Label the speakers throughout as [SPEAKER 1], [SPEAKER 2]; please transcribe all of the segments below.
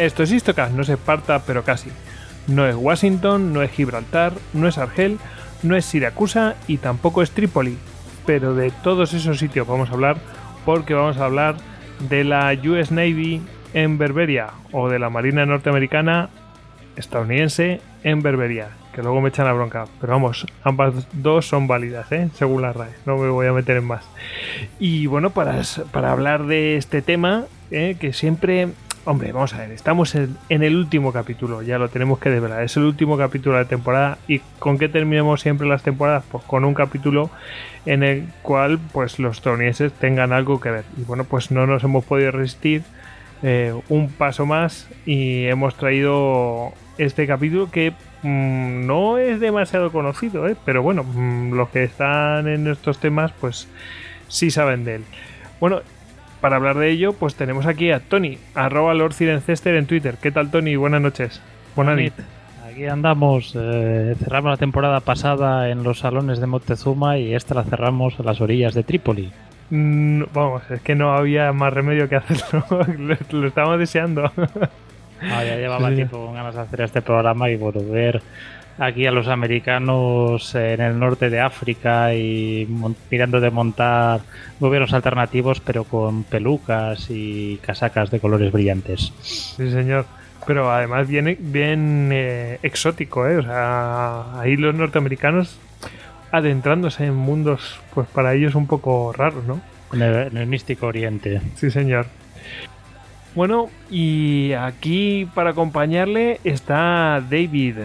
[SPEAKER 1] Esto es Istocast, no es Esparta, pero casi. No es Washington, no es Gibraltar, no es Argel, no es Siracusa y tampoco es Trípoli. Pero de todos esos sitios vamos a hablar porque vamos a hablar de la US Navy en Berberia o de la Marina Norteamericana estadounidense en Berberia, que luego me echan la bronca. Pero vamos, ambas dos son válidas, ¿eh? según la RAE, no me voy a meter en más. Y bueno, para, para hablar de este tema, ¿eh? que siempre Hombre, vamos a ver, estamos en, el último capítulo, ya lo tenemos que desvelar. Es el último capítulo de la temporada. ¿Y con qué terminemos siempre las temporadas? Pues con un capítulo en el cual pues los estadounidenses tengan algo que ver. Y bueno, pues no nos hemos podido resistir eh, un paso más y hemos traído este capítulo que mm, no es demasiado conocido, ¿eh? pero bueno, mm, los que están en estos temas pues sí saben de él. Bueno, para hablar de ello, pues tenemos aquí a Tony, arroba Lord Cirencester en Twitter. ¿Qué tal, Tony? Buenas noches. Buenas noches.
[SPEAKER 2] Aquí andamos. Eh, cerramos la temporada pasada en los salones de Montezuma y esta la cerramos a las orillas de Trípoli.
[SPEAKER 1] Mm, vamos, es que no había más remedio que hacerlo. lo, estábamos deseando.
[SPEAKER 2] Ah, ya llevaba tiempo con ganas de hacer este programa y volver aquí a los americanos en el norte de África y mirando de montar gobiernos alternativos, pero con pelucas y casacas de colores brillantes.
[SPEAKER 1] Sí, señor. Pero además bien, bien eh, exótico, ¿eh? O sea, ahí los norteamericanos adentrándose en mundos, pues para ellos un poco raros, ¿no?
[SPEAKER 2] En el, en el místico oriente.
[SPEAKER 1] Sí, señor. Bueno, y aquí para acompañarle está David.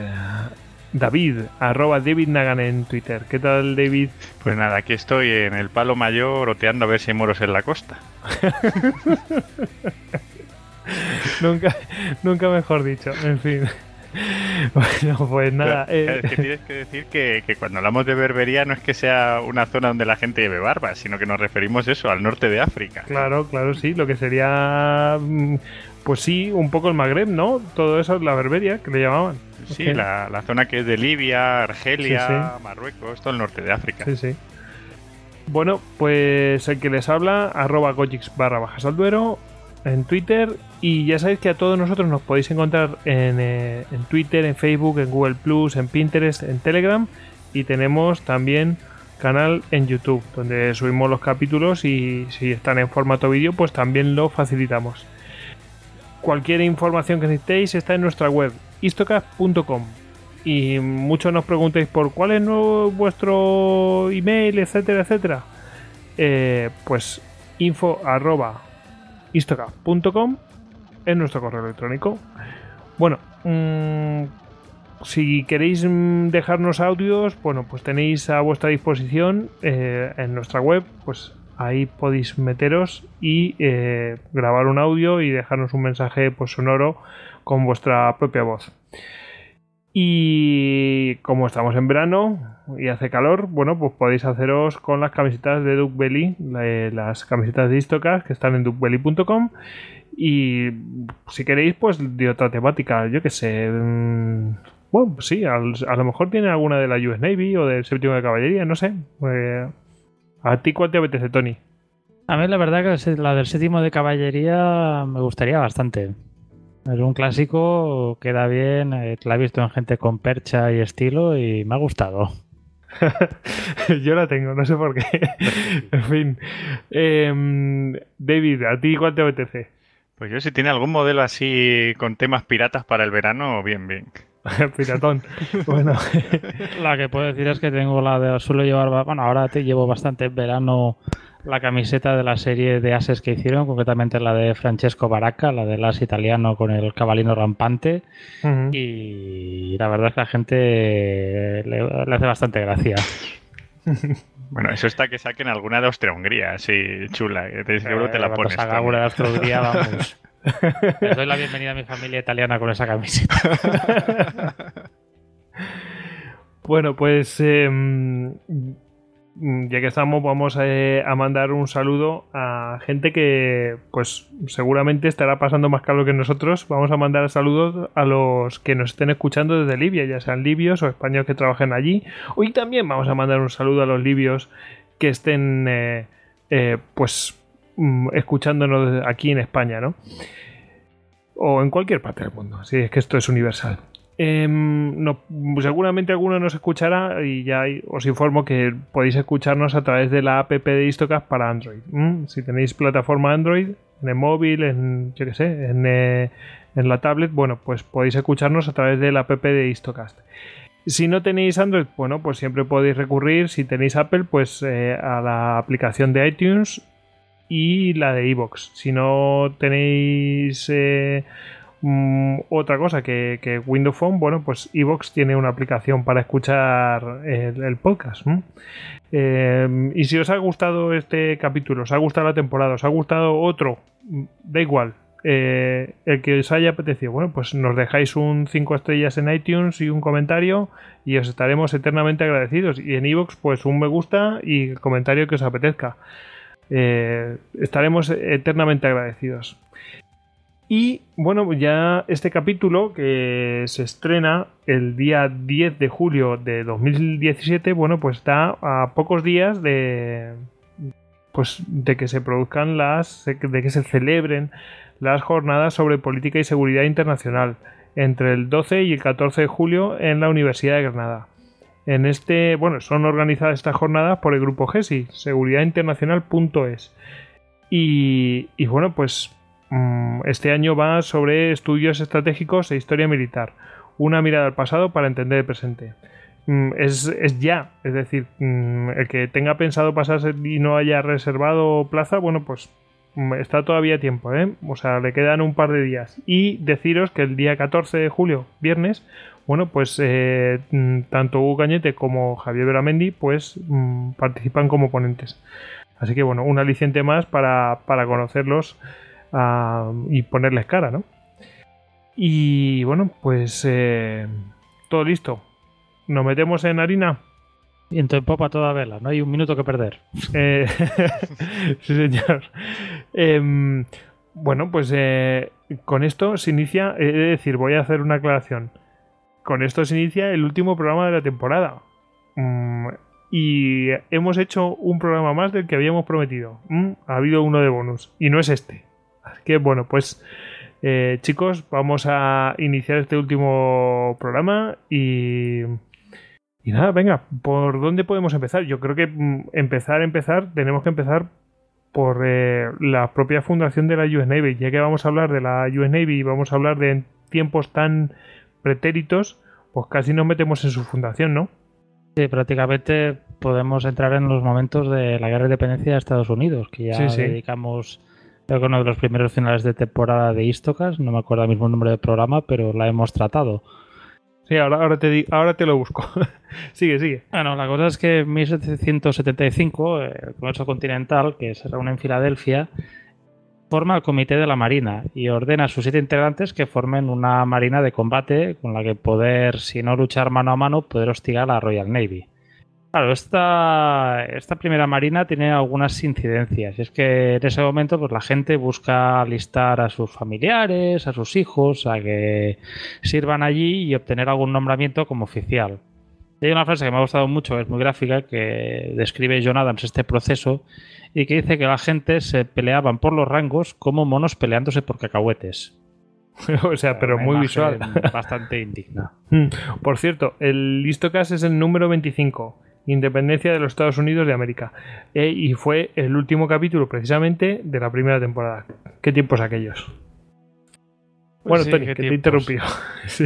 [SPEAKER 1] David, arroba David Nagan en Twitter. ¿Qué tal, David?
[SPEAKER 3] Pues nada, aquí estoy en el palo mayor oteando a ver si hay moros en la costa.
[SPEAKER 1] nunca, nunca mejor dicho, en fin. Bueno, pues nada.
[SPEAKER 3] Eh. Es que tienes que decir que, cuando hablamos de Berbería no es que sea una zona donde la gente lleve barba, sino que nos referimos eso, al norte de África.
[SPEAKER 1] Claro, claro, sí, lo que sería, mm, pues sí, un poco el Magreb, ¿no? Todo eso, la Berberia, que le llamaban.
[SPEAKER 3] Sí, la, zona que es de Libia, Argelia, Marruecos, todo el norte de África.
[SPEAKER 1] Sí, sí. Bueno, pues el que les habla, arroba gojix barra bajas al duero en Twitter. Y ya sabéis que a todos nosotros nos podéis encontrar en, eh, en Twitter, en Facebook, en Google Plus, en Pinterest, en Telegram. Y tenemos también canal en YouTube, donde subimos los capítulos y si están en formato vídeo, pues también lo facilitamos. Cualquier información que necesitéis está en nuestra web, istocast.com. Y muchos nos preguntéis por cuál es vuestro email, etcétera, etcétera. Eh, pues info arroba es nuestro correo electrónico. Bueno, mm, si queréis dejarnos audios, bueno, pues tenéis a vuestra disposición eh, en nuestra web, pues ahí podéis meteros y eh, grabar un audio y dejarnos un mensaje pues, sonoro con vuestra propia voz. Y como estamos en verano y hace calor, bueno, pues podéis haceros con las camisetas de Duke Belly, las camisetas de Istocas que están en duckbelly.com. Y si queréis, pues de otra temática, yo que sé. Mm, bueno, pues sí, a, lo mejor tiene alguna de la US Navy o del séptimo de caballería, no sé. Eh, ¿A ti cuál te apetece, Tony?
[SPEAKER 2] A mí la verdad que la del séptimo de caballería me gustaría bastante. Es un clásico, queda bien, eh, la he visto en gente con percha y estilo y me ha gustado.
[SPEAKER 1] Yo la tengo, no sé por qué. en fin. Em, David, ¿a ti cuál te apetece?
[SPEAKER 3] Pues yo si tiene algún modelo así con temas piratas para el verano, bien, bien.
[SPEAKER 1] Piratón. bueno.
[SPEAKER 2] La que puedo decir es que tengo la de. Suelo llevar. Bueno, ahora te llevo bastante en verano la camiseta de la serie de ases que hicieron, concretamente la de Francesco Baracca, la del as italiano con el cabalino rampante. Y la verdad es que la gente le, hace bastante gracia.
[SPEAKER 3] Bueno, eso está que saquen alguna de Austria-Hungría, así chula. Seguro te la
[SPEAKER 2] pones. Saca alguna de Austria-Hungría, vamos. Les doy la bienvenida a mi familia italiana con esa camiseta.
[SPEAKER 1] bueno, pues em, ya que estamos, vamos eh, a, mandar un saludo a gente que, pues, seguramente estará pasando más calor que nosotros. Vamos a mandar saludos a los que nos estén escuchando desde Libia, ya sean libios o españoles que trabajen allí. Hoy también vamos a mandar un saludo a los libios que estén, eh, eh, pues, escuchándonos aquí en España, ¿no? O en cualquier parte del mundo. Sí, es que esto es universal. Em, seguramente alguno nos escuchará y ya os informo que podéis escucharnos a través de la app de Istocast para Android. Si tenéis plataforma Android, en el móvil, en, yo sé, eh, en, la tablet, bueno, pues podéis escucharnos a través de la app de Istocast. Si no tenéis Android, bueno, pues siempre podéis recurrir, si tenéis Apple, pues eh, a la aplicación de iTunes y la de iVoox. Si no tenéis eh, Mm, otra cosa que, que, Windows Phone, bueno, pues Evox tiene una aplicación para escuchar el, podcast. Eh, y si os ha gustado este capítulo, os ha gustado la temporada, os ha gustado otro, mm, da igual. Eh, el que os haya apetecido, bueno, pues nos dejáis un 5 estrellas en iTunes y un comentario y os estaremos eternamente agradecidos. Y en Evox, pues un me gusta y el comentario que os apetezca. Eh, estaremos eternamente agradecidos. Y bueno, ya este capítulo que se estrena el día 10 de julio de 2017, bueno, pues está a pocos días de pues de que se produzcan las de que se celebren las jornadas sobre política y seguridad internacional entre el 12 y el 14 de julio en la Universidad de Granada. En este, bueno, son organizadas estas jornadas por el grupo GESI, seguridadinternacional.es. Y, y bueno, pues Mm, este año va sobre estudios estratégicos e historia militar. Una mirada al pasado para entender el presente. Mm, es, ya, es decir, mm, el que tenga pensado pasarse y no haya reservado plaza, bueno, pues está todavía tiempo, ¿eh? O sea, le quedan un par de días. Y deciros que el día 14 de julio, viernes, bueno, pues eh, tanto Hugo Cañete como Javier Beramendi, pues participan como ponentes. Así que bueno, un aliciente más para, para conocerlos y ponerles cara, ¿no? Y bueno, pues eh, todo listo. Nos metemos en harina.
[SPEAKER 2] Y en popa toda vela, no hay un minuto que perder.
[SPEAKER 1] Eh, sí, señor. Em, bueno, pues eh, con esto se inicia, es decir, voy a hacer una aclaración. Con esto se inicia el último programa de la temporada. Mm, y hemos hecho un programa más del que habíamos prometido. Mm, ha habido uno de bonus. Y no es este que bueno, pues eh, chicos, vamos a iniciar este último programa y... Y nada, venga, ¿por dónde podemos empezar? Yo creo que mm, empezar, empezar, tenemos que empezar por eh, la propia fundación de la US Navy. Ya que vamos a hablar de la US Navy y vamos a hablar de tiempos tan pretéritos, pues casi nos metemos en su fundación, ¿no?
[SPEAKER 2] Sí, prácticamente podemos entrar en los momentos de la guerra de independencia de Estados Unidos, que ya dedicamos Creo que uno de los primeros finales de temporada de Istocas, no me acuerdo el mismo nombre del programa, pero la hemos tratado.
[SPEAKER 1] Sí, ahora, ahora, te, ahora te lo busco. sigue, sigue.
[SPEAKER 2] Bueno, la cosa es que en 1775 el Congreso Continental, que se reúne en Filadelfia, forma el Comité de la Marina y ordena a sus siete integrantes que formen una marina de combate con la que poder, si no luchar mano a mano, poder hostigar a la Royal Navy. Claro, esta, esta primera marina tiene algunas incidencias. es que en ese momento pues, la gente busca alistar a sus familiares, a sus hijos, a que sirvan allí y obtener algún nombramiento como oficial. Hay una frase que me ha gustado mucho, es muy gráfica, que describe John Adams este proceso y que dice que la gente se peleaban por los rangos como monos peleándose por cacahuetes.
[SPEAKER 1] o sea, pero muy visual.
[SPEAKER 2] Bastante indigna.
[SPEAKER 1] Mm. Por cierto, el Listocast es el número 25 Independencia de los Estados Unidos de América. E, y fue el último capítulo precisamente de la primera temporada. ¿Qué tiempos aquellos? Pues bueno, Tony, que te he interrumpido. sí.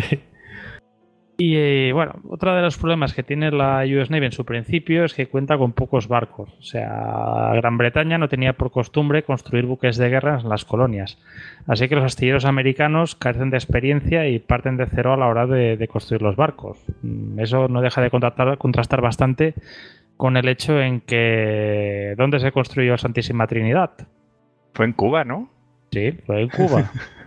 [SPEAKER 2] Y eh, bueno, otro de los problemas que tiene la US Navy en su principio es que cuenta con pocos barcos. O sea, Gran Bretaña no tenía por costumbre construir buques de guerra en las colonias. Así que los astilleros americanos carecen de experiencia y parten de cero a la hora de, construir los barcos. Mm, eso no deja de contrastar bastante con el hecho en que... ¿Dónde se construyó Santísima Trinidad?
[SPEAKER 3] Fue en Cuba, ¿no?
[SPEAKER 2] Sí, fue en Cuba.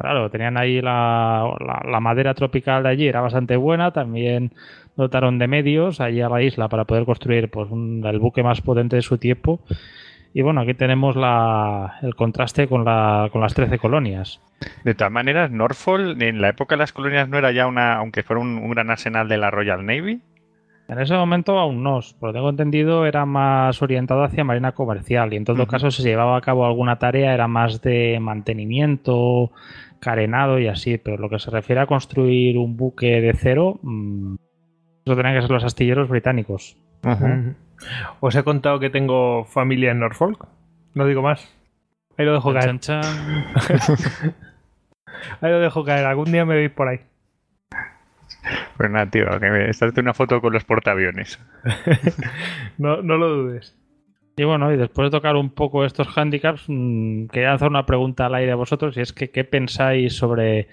[SPEAKER 2] Claro, tenían ahí la, madera tropical de allí, era bastante buena. También dotaron de medios allí a la isla para poder construir pues, el buque más potente de su tiempo. Y bueno, aquí tenemos el contraste con, con las 13 colonias.
[SPEAKER 3] De todas maneras, Norfolk en la época de las colonias no era ya una, aunque fuera un, gran arsenal de la Royal Navy.
[SPEAKER 2] En ese momento aún no, por lo tengo entendido era más orientado hacia marina comercial y en todo caso si se llevaba a cabo alguna tarea era más de mantenimiento, carenado y así, pero lo que se refiere a construir un buque de cero, mm, eso tenían que ser los astilleros británicos.
[SPEAKER 1] Os he contado que tengo familia en Norfolk. No digo más. Ahí lo dejo caer. ahí lo dejo caer. Algún día me veis por ahí.
[SPEAKER 3] Pues nada, tío, que me estás una foto con los portaaviones.
[SPEAKER 1] no, no lo dudes.
[SPEAKER 2] Y bueno, y después de tocar un poco estos handicaps, mm, quería hacer una pregunta al aire a vosotros y es que qué pensáis sobre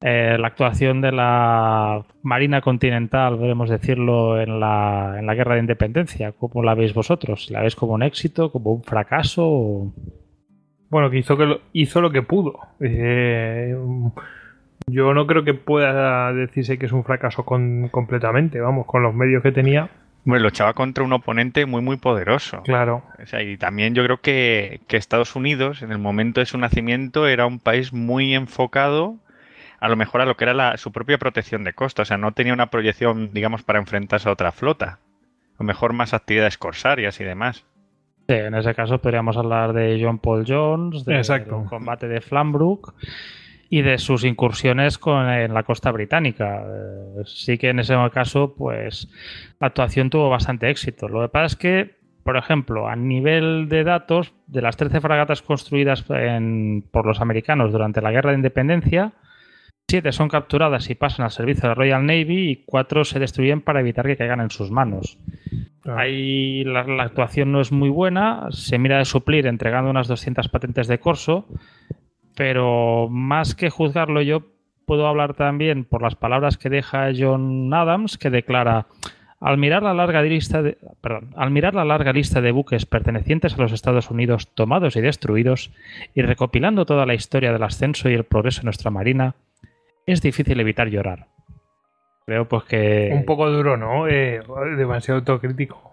[SPEAKER 2] eh, la actuación de la Marina Continental, podemos decirlo, en la, en la Guerra de Independencia. ¿Cómo la veis vosotros? ¿La veis como un éxito, como un fracaso?
[SPEAKER 1] Bueno, que hizo, que lo, hizo lo que pudo. Eh, yo no creo que pueda decirse que es un fracaso completamente, vamos, con los medios que tenía
[SPEAKER 3] bueno, luchaba contra un oponente muy, muy poderoso.
[SPEAKER 1] Claro.
[SPEAKER 3] y también yo creo que, Estados Unidos, en el momento de su nacimiento, era un país muy enfocado a lo mejor a lo que era su propia protección de costa. O sea, no tenía una proyección, digamos, para enfrentarse a otra flota. A lo mejor más actividades corsarias y demás.
[SPEAKER 2] Sí, en ese caso podríamos hablar de John Paul Jones, del combate de Flambrook y de sus incursiones con, en la costa británica. Eh, sí que en ese caso, pues la actuación tuvo bastante éxito. Lo que pasa es que, por ejemplo, a nivel de datos, de las 13 fragatas construidas por los americanos durante la Guerra de Independencia, 7 son capturadas y pasan al servicio de la Royal Navy y 4 se destruyen para evitar que caigan en sus manos. Ahí la, la, actuación no es muy buena, se mira de suplir entregando unas 200 patentes de corso, pero más que juzgarlo yo, puedo hablar también por las palabras que deja John Adams, que declara, al mirar la larga lista de, perdón, al mirar la larga lista de buques pertenecientes a los Estados Unidos tomados y destruidos, y recopilando toda la historia del ascenso y el progreso de nuestra marina, es difícil evitar llorar. Creo pues que...
[SPEAKER 1] Un poco duro, ¿no? Eh, demasiado autocrítico.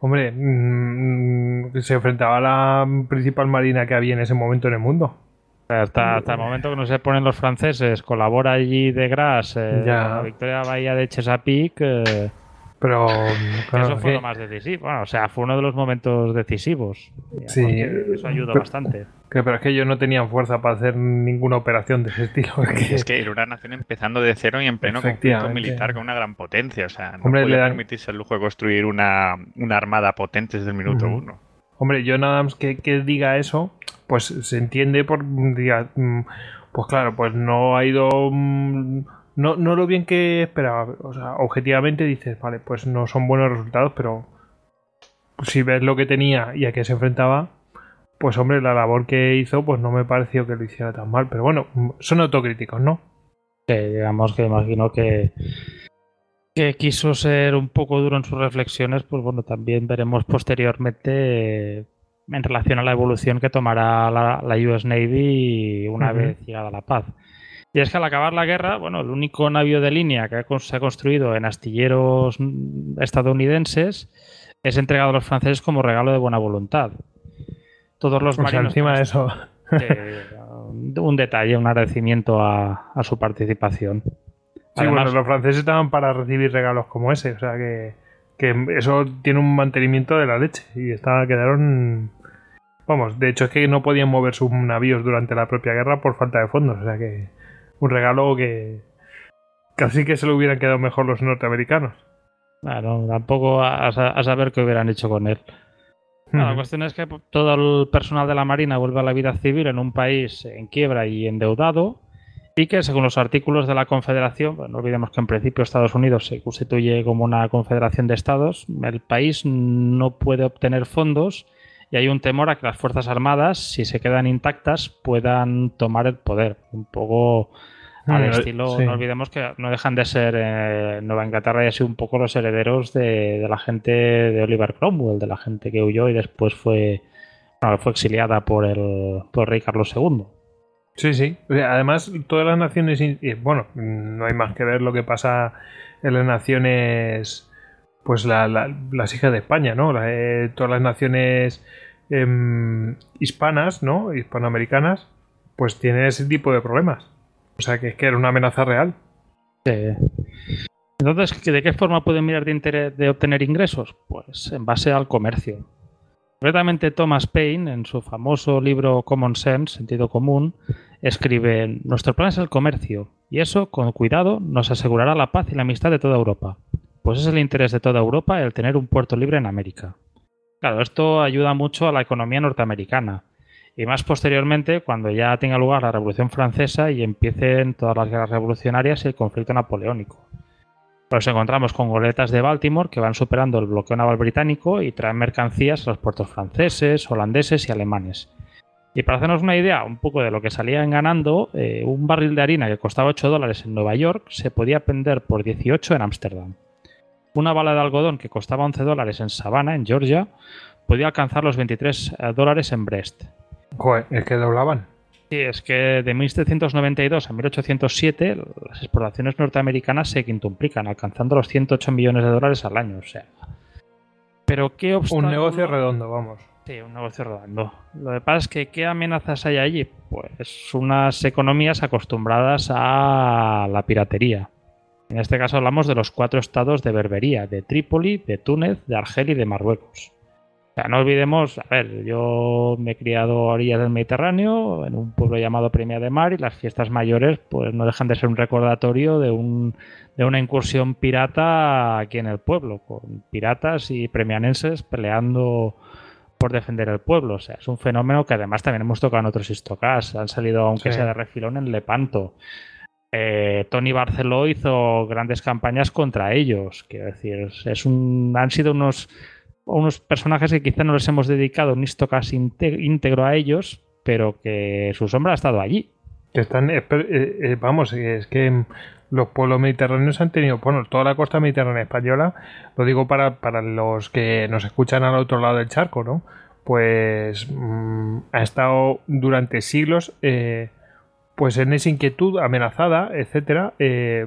[SPEAKER 1] Hombre, mm, se enfrentaba a la principal marina que había en ese momento en el mundo.
[SPEAKER 2] Hasta, hasta el momento que no se ponen los franceses, colabora allí de Gras, eh, la victoria Bahía de Chesapeake. Eh,
[SPEAKER 1] pero
[SPEAKER 2] eso fue lo más decisivo. Bueno, o sea, fue uno de los momentos decisivos.
[SPEAKER 1] Sí,
[SPEAKER 2] eso ayuda bastante.
[SPEAKER 1] pero es que ellos no tenían fuerza para hacer ninguna operación de ese estilo.
[SPEAKER 3] Es que era una nación empezando de cero y en pleno conflicto militar con una gran potencia. O sea, no
[SPEAKER 1] Hombre,
[SPEAKER 3] podía permitirse el lujo de construir una, una armada potente desde el minuto uno.
[SPEAKER 1] Hombre, John Adams que, que diga eso, pues se entiende por mm, pues claro, pues no ha ido mm, no, no lo bien que esperaba. O sea, objetivamente dices, vale, pues no son buenos resultados, pero si ves lo que tenía y a qué se enfrentaba, pues hombre, la labor que hizo, pues no me pareció que lo hiciera tan mal. Pero bueno, son autocríticos, ¿no?
[SPEAKER 2] Sí, digamos que imagino que que quiso ser un poco duro en sus reflexiones, pues bueno, también veremos posteriormente en relación a la evolución que tomará la, US Navy una vez llegada la paz. Y es que al acabar la guerra, bueno, el único navío de línea que se ha construido en astilleros estadounidenses es entregado a los franceses como regalo de buena voluntad. Todos los marinos.
[SPEAKER 1] encima de eso.
[SPEAKER 2] un detalle, un agradecimiento a su participación.
[SPEAKER 1] Sí, bueno, los franceses estaban para recibir regalos como ese, o sea que, eso tiene un mantenimiento de la leche y está, quedaron... Vamos, de hecho es que no podían mover sus navíos durante la propia guerra por falta de fondos, o sea que un regalo que casi que se lo hubieran quedado mejor los norteamericanos.
[SPEAKER 2] Bueno, tampoco a, saber qué hubieran hecho con él. la cuestión es que todo el personal de la Marina vuelve a la vida civil en un país en quiebra y endeudado y que según los artículos de la Confederación, no olvidemos que en principio Estados Unidos se constituye como una confederación de estados, el país no puede obtener fondos y hay un temor a que las Fuerzas Armadas, si se quedan intactas, puedan tomar el poder. Un poco al
[SPEAKER 1] Mm,
[SPEAKER 2] estilo,
[SPEAKER 1] sí.
[SPEAKER 2] no olvidemos que no dejan de ser eh, Nueva Inglaterra y así un poco los herederos de, de la gente de Oliver Cromwell, de la gente que huyó y después fue, bueno, fue exiliada por el, por el rey Carlos II.
[SPEAKER 1] Sí, sí. O sea, Además, todas las naciones, bueno, no hay más que ver lo que pasa en las naciones, pues la- la- las hijas de España, ¿no? La- eh, todas las naciones em, hispanas, ¿no? Hispanoamericanas, pues tienen ese tipo de problemas. O sea, que es que era una amenaza real.
[SPEAKER 2] Eh, Entonces, ¿de qué forma pueden mirar de, interés- de obtener ingresos? Pues en base al comercio. Concretamente, Thomas Paine, en su famoso libro Common Sense, Sentido Común, escribe: Nuestro plan es el comercio, y eso, con cuidado, nos asegurará la paz y la amistad de toda Europa. Pues es el interés de toda Europa el tener un puerto libre en América. Claro, esto ayuda mucho a la economía norteamericana. Y más posteriormente, cuando ya tenga lugar la Revolución Francesa y empiecen todas las guerras revolucionarias y el conflicto napoleónico. Nos encontramos con goletas de Baltimore que van superando el bloqueo naval británico y traen mercancías a los puertos franceses, holandeses y alemanes. Y para hacernos una idea un poco de lo que salían ganando, eh, un barril de harina que costaba 8 dólares en Nueva York se podía vender por 18 en Ámsterdam. Una bala de algodón que costaba 11 dólares en Savannah, en Georgia, podía alcanzar los 23 dólares en Brest.
[SPEAKER 1] Joder, es que doblaban.
[SPEAKER 2] Sí, es que de 1792 a 1807 las exportaciones norteamericanas se quintuplican, alcanzando los 108 millones de dólares al año. O sea. Pero qué obstáculo...
[SPEAKER 1] Un negocio redondo, vamos.
[SPEAKER 2] Sí, un negocio redondo. Lo que pasa es que ¿qué amenazas hay allí? Pues unas economías acostumbradas a la piratería. En este caso hablamos de los cuatro estados de Berbería, de Trípoli, de Túnez, de Argel y de Marruecos. O sea, no olvidemos, a ver, yo me he criado a orillas del Mediterráneo, en un pueblo llamado Premia de Mar, y las fiestas mayores pues no dejan de ser un recordatorio de, un, de una incursión pirata aquí en el pueblo, con piratas y premianenses peleando por defender el pueblo. O sea, es un fenómeno que además también hemos tocado en otros histocast. Han salido, aunque
[SPEAKER 1] Sí.
[SPEAKER 2] sea de refilón, en Lepanto. Eh, Tony Barceló hizo grandes campañas contra ellos. Quiero decir, es un, han sido unos, unos personajes que quizá no les hemos dedicado un histocast inte- íntegro a ellos, pero que su sombra ha estado allí.
[SPEAKER 1] Están, eh, eh, eh, vamos, es que los pueblos mediterráneos han tenido, bueno, toda la costa mediterránea española, lo digo para, para los que nos escuchan al otro lado del charco, ¿no? Pues mm, ha estado durante siglos, pues en esa inquietud amenazada, etcétera, eh,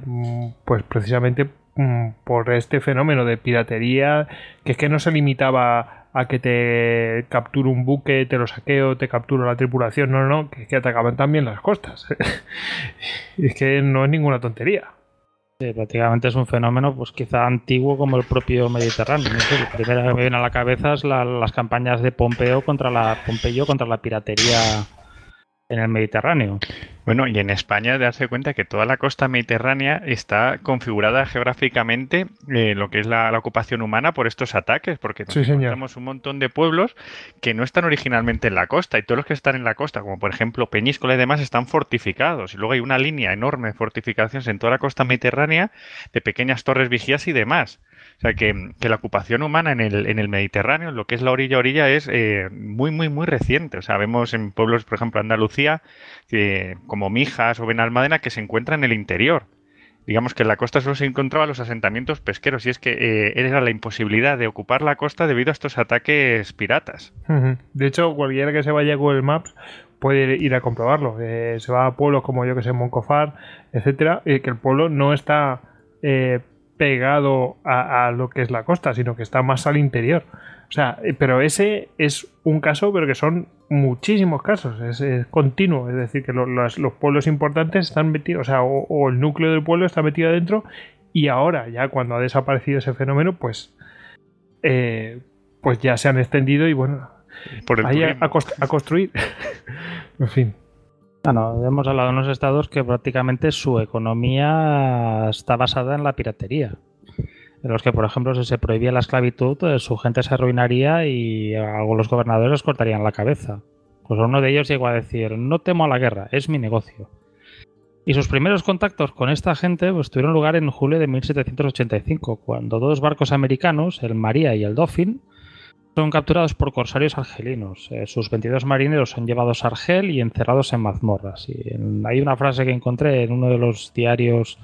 [SPEAKER 1] pues precisamente mm, por este fenómeno de piratería, que es que no se limitaba a que te capturo un buque, te lo saqueo, te capturo la tripulación, no, no, que es que atacaban también las costas. es que no es ninguna tontería.
[SPEAKER 2] Prácticamente es un fenómeno, pues quizá antiguo como el propio Mediterráneo. No sé, lo primero que me viene a la cabeza es la- las campañas de Pompeo contra la Pompeyo contra la piratería en el Mediterráneo.
[SPEAKER 3] Bueno, y en España darse cuenta que toda la costa mediterránea está configurada geográficamente, eh, lo que es la, la ocupación humana, por estos ataques, porque nos
[SPEAKER 1] Sí,
[SPEAKER 3] encontramos un montón de pueblos que no están originalmente en la costa, y todos los que están en la costa, como por ejemplo Peñíscola y demás, están fortificados. Y luego hay una línea enorme de fortificaciones en toda la costa mediterránea, de pequeñas torres vigías y demás. O sea, que, que la ocupación humana en el, en el Mediterráneo, en lo que es la orilla a orilla, es eh, muy, muy, muy reciente. O sea, vemos en pueblos, por ejemplo, Andalucía, como Mijas o Benalmádena, que se encuentran en el interior. Digamos que en la costa solo se encontraban los asentamientos pesqueros, y es que eh, era la imposibilidad de ocupar la costa debido a estos ataques piratas.
[SPEAKER 1] De hecho, cualquiera que se vaya a Google Maps puede ir a comprobarlo. Eh, se va a pueblos como yo que sé, Moncofar, etcétera, y que el pueblo no está pegado a, a lo que es la costa, sino que está más al interior. O sea, eh, pero ese es un caso, pero que son muchísimos casos, es, es continuo, es decir, que lo- los, los pueblos importantes están metidos, o sea, o, o el núcleo del pueblo está metido adentro y ahora, ya cuando ha desaparecido ese fenómeno, pues, eh, pues ya se han extendido y bueno,
[SPEAKER 3] Por el
[SPEAKER 1] a, a construir. en fin.
[SPEAKER 2] Bueno, hemos hablado de unos estados que prácticamente su economía está basada en la piratería. En los que, por ejemplo, si se prohibía la esclavitud, eh, su gente se arruinaría y a los gobernadores cortarían la cabeza. Pues uno de ellos llegó a decir, no temo a la guerra, es mi negocio. Y sus primeros contactos con esta gente pues, tuvieron lugar en julio de 1785, cuando dos barcos americanos, el María y el Dauphin, son capturados por corsarios argelinos. Eh, sus 22 marineros son llevados a Argel y encerrados en mazmorras. Y hay una frase que encontré en uno de los diarios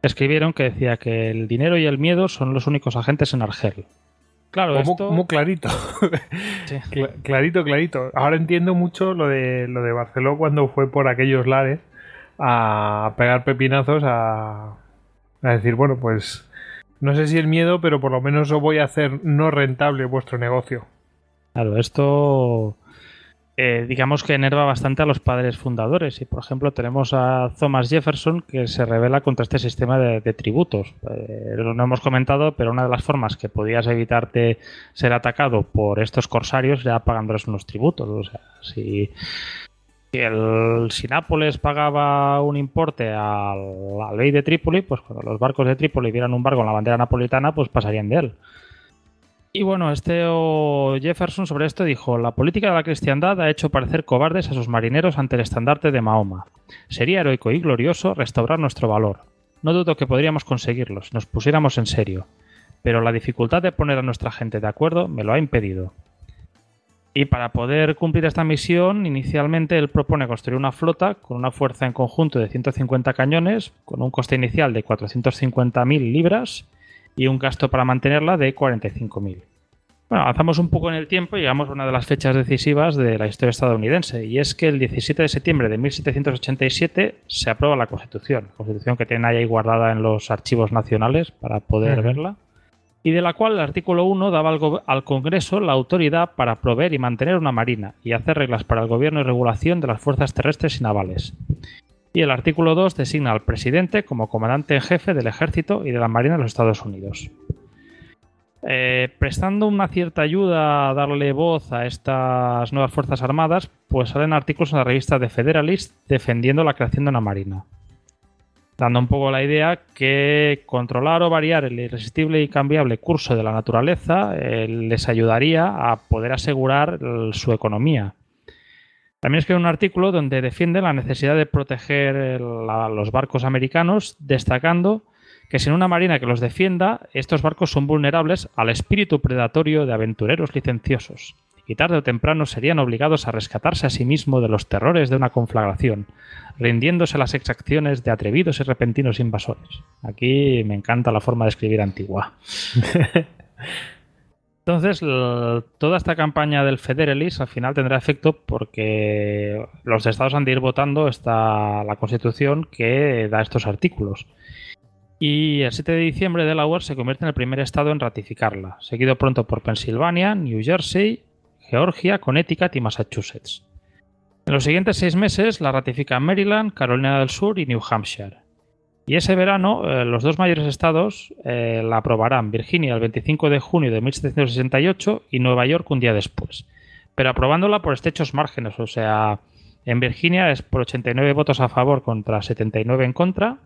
[SPEAKER 2] que escribieron que decía que el dinero y el miedo son los únicos agentes en Argel.
[SPEAKER 1] Claro, esto... muy, clarito. clarito, clarito. Ahora entiendo mucho lo de lo de Barceló cuando fue por aquellos lares a pegar pepinazos a, a decir, bueno, pues no sé si el miedo, pero por lo menos os voy a hacer no rentable vuestro negocio.
[SPEAKER 2] Claro, esto eh, digamos que enerva bastante a los padres fundadores. Y por ejemplo tenemos a Thomas Jefferson que se revela contra este sistema de, tributos. Eh, lo hemos comentado, pero una de las formas que podías evitarte ser atacado por estos corsarios era pagándoles unos tributos. O sea, si si, el, si Nápoles pagaba un importe a la ley de Trípoli, pues cuando los barcos de Trípoli vieran un barco con la bandera napolitana, pues pasarían de él. Y bueno, este Jefferson sobre esto dijo, la política de la cristiandad ha hecho parecer cobardes a sus marineros ante el estandarte de Mahoma. Sería heroico y glorioso restaurar nuestro valor. No dudo que podríamos conseguirlo nos pusiéramos en serio, pero la dificultad de poner a nuestra gente de acuerdo me lo ha impedido. Y para poder cumplir esta misión, inicialmente él propone construir una flota con una fuerza en conjunto de 150 cañones, con un coste inicial de 450.000 libras y un gasto para mantenerla de 45.000. Bueno, avanzamos un poco en el tiempo y llegamos a una de las fechas decisivas de la historia estadounidense, y es que el 17 de septiembre de 1787 se aprueba la Constitución, Constitución que tiene ahí guardada en los archivos nacionales para poder verla y de la cual el artículo 1 daba al, Congreso la autoridad para proveer y mantener una marina y hacer reglas para el gobierno y regulación de las fuerzas terrestres y navales. Y el artículo 2 designa al presidente como comandante en jefe del ejército y de la marina de los Estados Unidos. Eh, prestando una cierta ayuda a darle voz a estas nuevas fuerzas armadas, pues salen artículos en la revista The Federalist defendiendo la creación de una marina dando un poco la idea que controlar o variar el irresistible y cambiable curso de la naturaleza eh, les ayudaría a poder asegurar su economía. También escribe un artículo donde defiende la necesidad de proteger los barcos americanos, destacando que sin una marina que los defienda, estos barcos son vulnerables al espíritu predatorio de aventureros licenciosos y tarde o temprano serían obligados a rescatarse a sí mismos de los terrores de una conflagración, rindiéndose a las exacciones de atrevidos y repentinos invasores. Aquí me encanta la forma de escribir antigua. Entonces, toda esta campaña del Federalis al final tendrá efecto porque los estados han de ir votando esta, la constitución que da estos artículos. Y el 7 de diciembre, Delaware se convierte en el primer estado en ratificarla, seguido pronto por Pensilvania, New Jersey, Georgia, Connecticut y Massachusetts. En los siguientes seis meses la ratifican Maryland, Carolina del Sur y New Hampshire. Y ese verano eh, los dos mayores estados eh, la aprobarán, Virginia el 25 de junio de 1768 y Nueva York un día después, pero aprobándola por estrechos márgenes, o sea, en Virginia es por 89 votos a favor contra 79 en contra,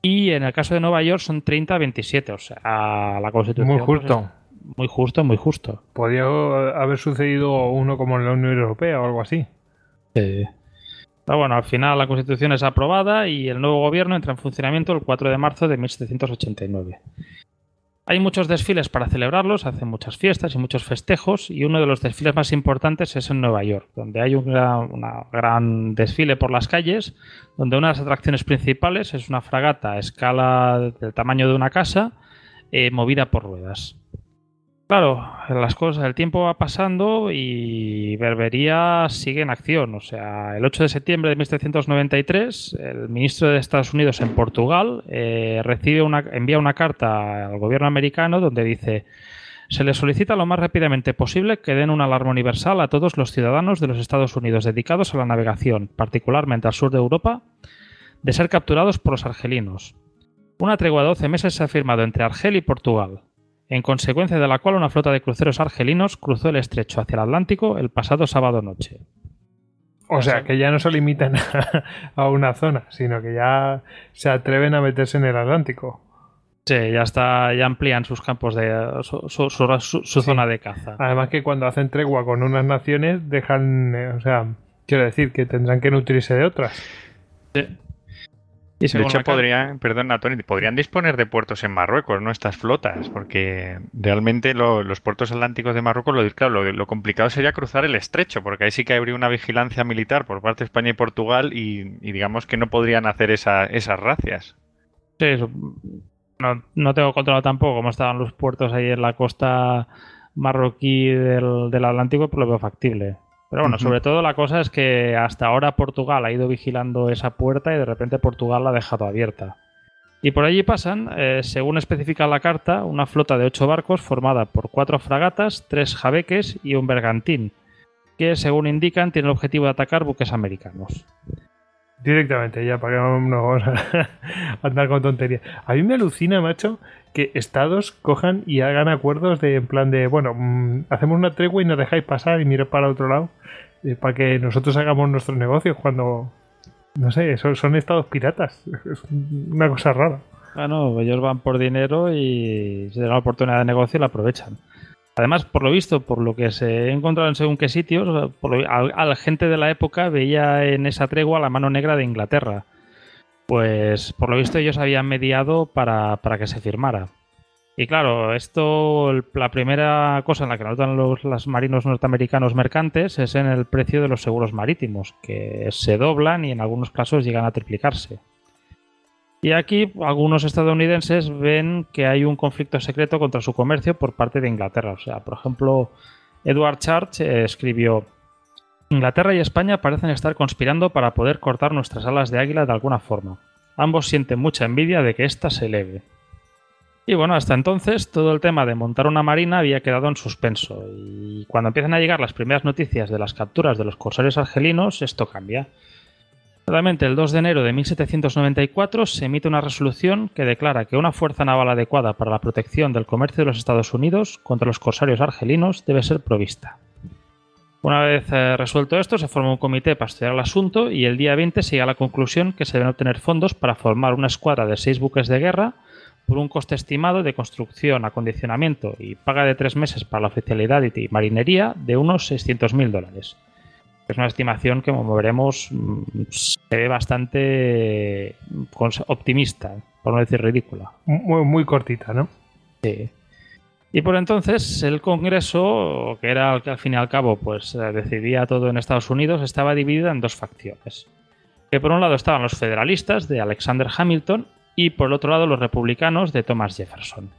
[SPEAKER 2] y en el caso de Nueva York son 30 a 27, o sea, la constitución...
[SPEAKER 1] Muy justo.
[SPEAKER 2] Muy justo, muy justo.
[SPEAKER 1] Podría haber sucedido uno como en la Unión Europea o algo así.
[SPEAKER 2] Pero bueno, al final la Constitución es aprobada y el nuevo gobierno entra en funcionamiento el 4 de marzo de 1789. Hay muchos desfiles para celebrarlos, hacen muchas fiestas y muchos festejos y uno de los desfiles más importantes es en Nueva York, donde hay un gran, desfile por las calles, donde una de las atracciones principales es una fragata a escala del tamaño de una casa eh, movida por ruedas. Claro, las cosas, el tiempo va pasando y Berbería sigue en acción. O sea, el 8 de septiembre de 1793, el ministro de Estados Unidos en Portugal eh, recibe una, envía una carta al gobierno americano donde dice se les solicita lo más rápidamente posible que den una alarma universal a todos los ciudadanos de los Estados Unidos dedicados a la navegación, particularmente al sur de Europa, de ser capturados por los argelinos. Una tregua de 12 meses se ha firmado entre Argel y Portugal en consecuencia de la cual una flota de cruceros argelinos cruzó el estrecho hacia el Atlántico el pasado sábado noche.
[SPEAKER 1] O sea, que ya no se limitan a una zona, sino que ya se atreven a meterse en el Atlántico.
[SPEAKER 2] Sí, ya está, ya amplían sus campos de su, zona de caza.
[SPEAKER 1] Además que cuando hacen tregua con unas naciones dejan, eh, o sea, quiero decir que tendrán que nutrirse de otras.
[SPEAKER 2] Sí.
[SPEAKER 3] De hecho, podrían, perdón, Tony, podrían disponer de puertos en Marruecos, no estas flotas, porque realmente los puertos atlánticos de Marruecos, lo, claro, lo, complicado sería cruzar el estrecho, porque ahí sí que habría una vigilancia militar por parte de España y Portugal y, digamos que no podrían hacer esas racias.
[SPEAKER 2] Sí, no, no, tengo controlado tampoco cómo estaban los puertos ahí en la costa marroquí del, del Atlántico, pero lo veo factible. Pero bueno, sobre todo la cosa es que hasta ahora Portugal ha ido vigilando esa puerta y de repente Portugal la ha dejado abierta. Y por allí pasan, eh, según especifica la carta, una flota de ocho barcos formada por cuatro fragatas, tres jabeques y un bergantín, que según indican tiene el objetivo de atacar buques americanos.
[SPEAKER 1] Directamente, ya, para que no vamos a andar con tonterías. A mí me alucina, macho, que estados cojan y hagan acuerdos de en plan de, bueno, mm, hacemos una tregua y nos dejáis pasar y mirar para otro lado eh, para que nosotros hagamos nuestros negocios cuando, no sé, son, son estados piratas. Es una cosa rara.
[SPEAKER 2] Bueno, ellos van por dinero y si dan la oportunidad de negocio la aprovechan. Además, por lo visto, por lo que se encontrado en según qué sitios, a la gente de la época veía en esa tregua la mano negra de Inglaterra pues por lo visto ellos habían mediado para, que se firmara. Y claro, esto, la primera cosa en la que notan los, marinos norteamericanos mercantes es en el precio de los seguros marítimos, que se doblan y en algunos casos llegan a triplicarse. Y aquí algunos estadounidenses ven que hay un conflicto secreto contra su comercio por parte de Inglaterra. O sea, por ejemplo, Edward Church eh, escribió, Inglaterra y España parecen estar conspirando para poder cortar nuestras alas de águila de alguna forma. Ambos sienten mucha envidia de que ésta se eleve. Y bueno, hasta entonces todo el tema de montar una marina había quedado en suspenso, y cuando empiezan a llegar las primeras noticias de las capturas de los corsarios argelinos, esto cambia. Realmente el 2 de enero de 1794 se emite una resolución que declara que una fuerza naval adecuada para la protección del comercio de los Estados Unidos contra los corsarios argelinos debe ser provista. Una vez eh, resuelto esto, se forma un comité para estudiar el asunto y el día 20 se llega a la conclusión que se deben obtener fondos para formar una escuadra de seis buques de guerra por un coste estimado de construcción, acondicionamiento y paga de tres meses para la oficialidad y marinería de unos 600.000 dólares. Es una estimación que, como veremos, mm, se ve bastante optimista, por no decir ridícula.
[SPEAKER 1] Muy, muy cortita, ¿no?
[SPEAKER 2] Sí. Y por entonces el Congreso, que era el que al fin y al cabo pues eh, decidía todo en Estados Unidos, estaba dividido en dos facciones. Que por un lado estaban los federalistas de Alexander Hamilton y por el otro lado los republicanos de Thomas Jefferson.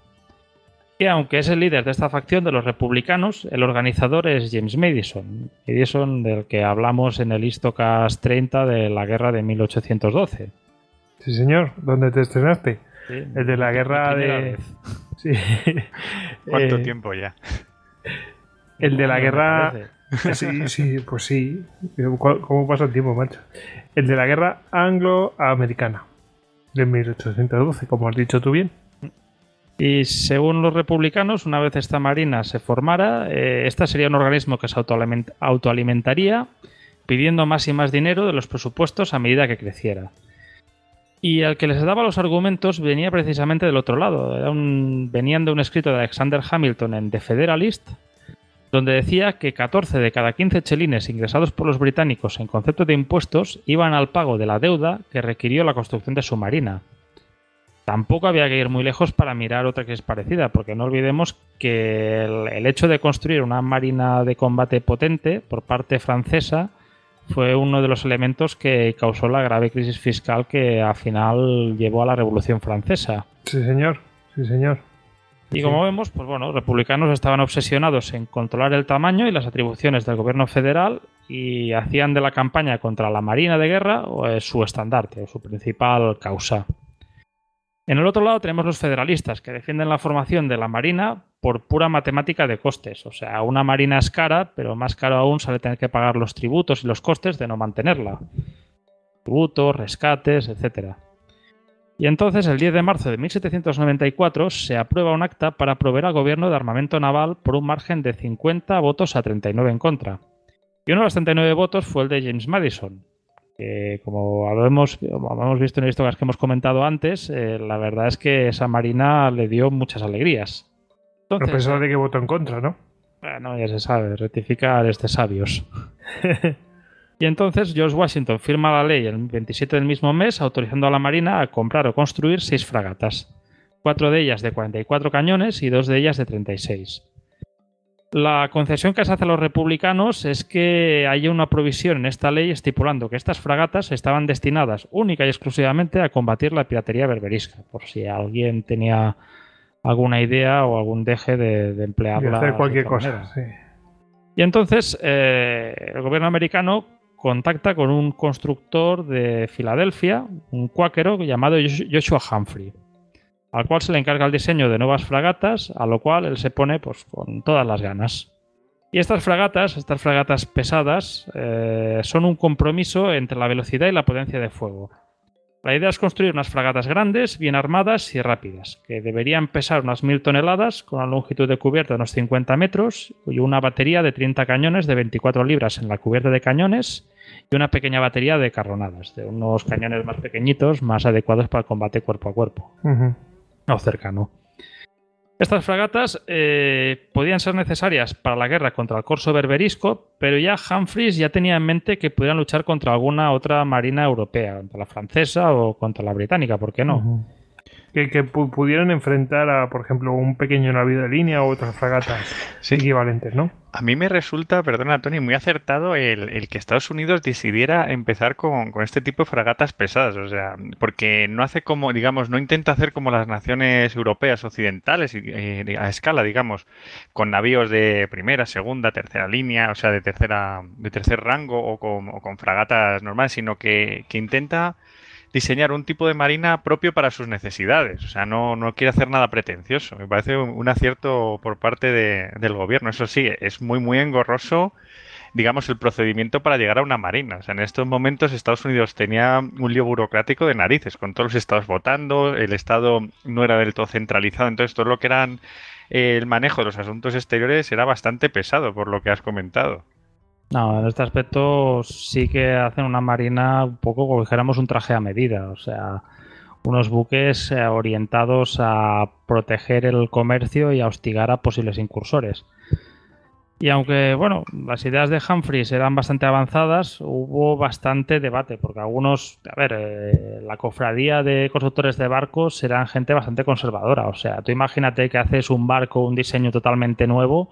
[SPEAKER 2] Y aunque es el líder de esta facción de los republicanos, el organizador es James Madison, Madison del que hablamos en el Histocast 30 de la guerra de 1812.
[SPEAKER 1] Sí, señor, ¿dónde te estrenaste? El de la guerra de...
[SPEAKER 3] Sí. ¿Cuánto eh, tiempo ya?
[SPEAKER 1] El de la guerra. Sí, sí, pues sí. ¿Cómo pasa el tiempo, macho? El de la guerra anglo-americana de 1812, como has dicho tú bien.
[SPEAKER 2] Y según los republicanos, una vez esta marina se formara, eh, esta sería un organismo que se autoalimentaría, pidiendo más y más dinero de los presupuestos a medida que creciera. Y el que les daba los argumentos venía precisamente del otro lado. venían de un escrito de Alexander Hamilton en The Federalist, donde decía que 14 de cada 15 chelines ingresados por los británicos en concepto de impuestos iban al pago de la deuda que requirió la construcción de su marina. Tampoco había que ir muy lejos para mirar otra que es parecida, porque no olvidemos que el hecho de construir una marina de combate potente por parte francesa fue uno de los elementos que causó la grave crisis fiscal que al final llevó a la Revolución Francesa.
[SPEAKER 1] Sí, señor. Sí, señor.
[SPEAKER 2] Y como vemos, pues bueno, los republicanos estaban obsesionados en controlar el tamaño y las atribuciones del gobierno federal y hacían de la campaña contra la Marina de Guerra eh, su estandarte o su principal causa. En el otro lado tenemos los federalistas, que defienden la formación de la Marina por pura matemática de costes. O sea, una Marina es cara, pero más caro aún sale tener que pagar los tributos y los costes de no mantenerla. Tributos, rescates, etc. Y entonces, el 10 de marzo de 1794, se aprueba un acta para proveer al gobierno de armamento naval por un margen de 50 votos a 39 en contra. Y uno de los 39 votos fue el de James Madison, que como hemos, hemos visto en historias que hemos comentado antes, eh, la verdad es que esa Marina le dio muchas alegrías.
[SPEAKER 1] Entonces, a pesar de que votó en contra, ¿no?
[SPEAKER 2] Bueno, ya se sabe, rectificar este sabios. Y entonces George Washington firma la ley el 27 del mismo mes autorizando a la Marina a comprar o construir seis fragatas, cuatro de ellas de 44 cañones y dos de ellas de 36. La concesión que se hace a los republicanos es que haya una provisión en esta ley estipulando que estas fragatas estaban destinadas única y exclusivamente a combatir la piratería berberisca, por si alguien tenía alguna idea o algún deje de, emplearla.
[SPEAKER 1] hacer cualquier cosa.
[SPEAKER 2] Y entonces eh, el gobierno americano contacta con un constructor de Filadelfia, un cuáquero llamado Joshua Humphrey al cual se le encarga el diseño de nuevas fragatas, a lo cual él se pone pues, con todas las ganas. Y estas fragatas, estas fragatas pesadas, eh, son un compromiso entre la velocidad y la potencia de fuego. La idea es construir unas fragatas grandes, bien armadas y rápidas, que deberían pesar unas mil toneladas, con una longitud de cubierta de unos 50 metros, y una batería de 30 cañones de 24 libras en la cubierta de cañones, y una pequeña batería de carronadas, de unos cañones más pequeñitos, más adecuados para el combate cuerpo a cuerpo o cercano. Estas fragatas eh, podían ser necesarias para la guerra contra el corso berberisco, pero ya Humphreys ya tenía en mente que podían luchar contra alguna otra marina europea, contra la francesa o contra la británica, ¿por qué no?
[SPEAKER 1] Que, pudieran enfrentar a, por ejemplo, un pequeño navío de línea o otras fragatas equivalentes, ¿no?
[SPEAKER 3] A mí me resulta, perdona Tony, muy acertado el, que Estados Unidos decidiera empezar con, este tipo de fragatas pesadas, o sea, porque no hace como, digamos, no intenta hacer como las naciones europeas occidentales eh, a escala, digamos, con navíos de primera, segunda, tercera línea, o sea, de tercera, de tercer rango o con, fragatas normales, sino que, que intenta diseñar un tipo de marina propio para sus necesidades. O sea, no, no quiere hacer nada pretencioso. Me parece un, acierto por parte del gobierno. Eso sí, es muy, muy engorroso digamos, el procedimiento para llegar a una marina. O sea, en estos momentos Estados Unidos tenía un lío burocrático de narices, con todos los estados votando, el Estado no era del todo centralizado, entonces todo lo que eran el manejo de los asuntos exteriores era bastante pesado, por lo que has comentado.
[SPEAKER 2] No, en este aspecto sí que hacen una marina un poco como dijéramos un traje a medida, o sea, unos buques eh, orientados a proteger el comercio y a hostigar a posibles incursores. Y aunque, bueno, las ideas de Humphreys eran bastante avanzadas, hubo bastante debate, porque algunos, a ver, eh, la cofradía de constructores de barcos eran gente bastante conservadora. O sea, tú imagínate que haces un barco, un diseño totalmente nuevo,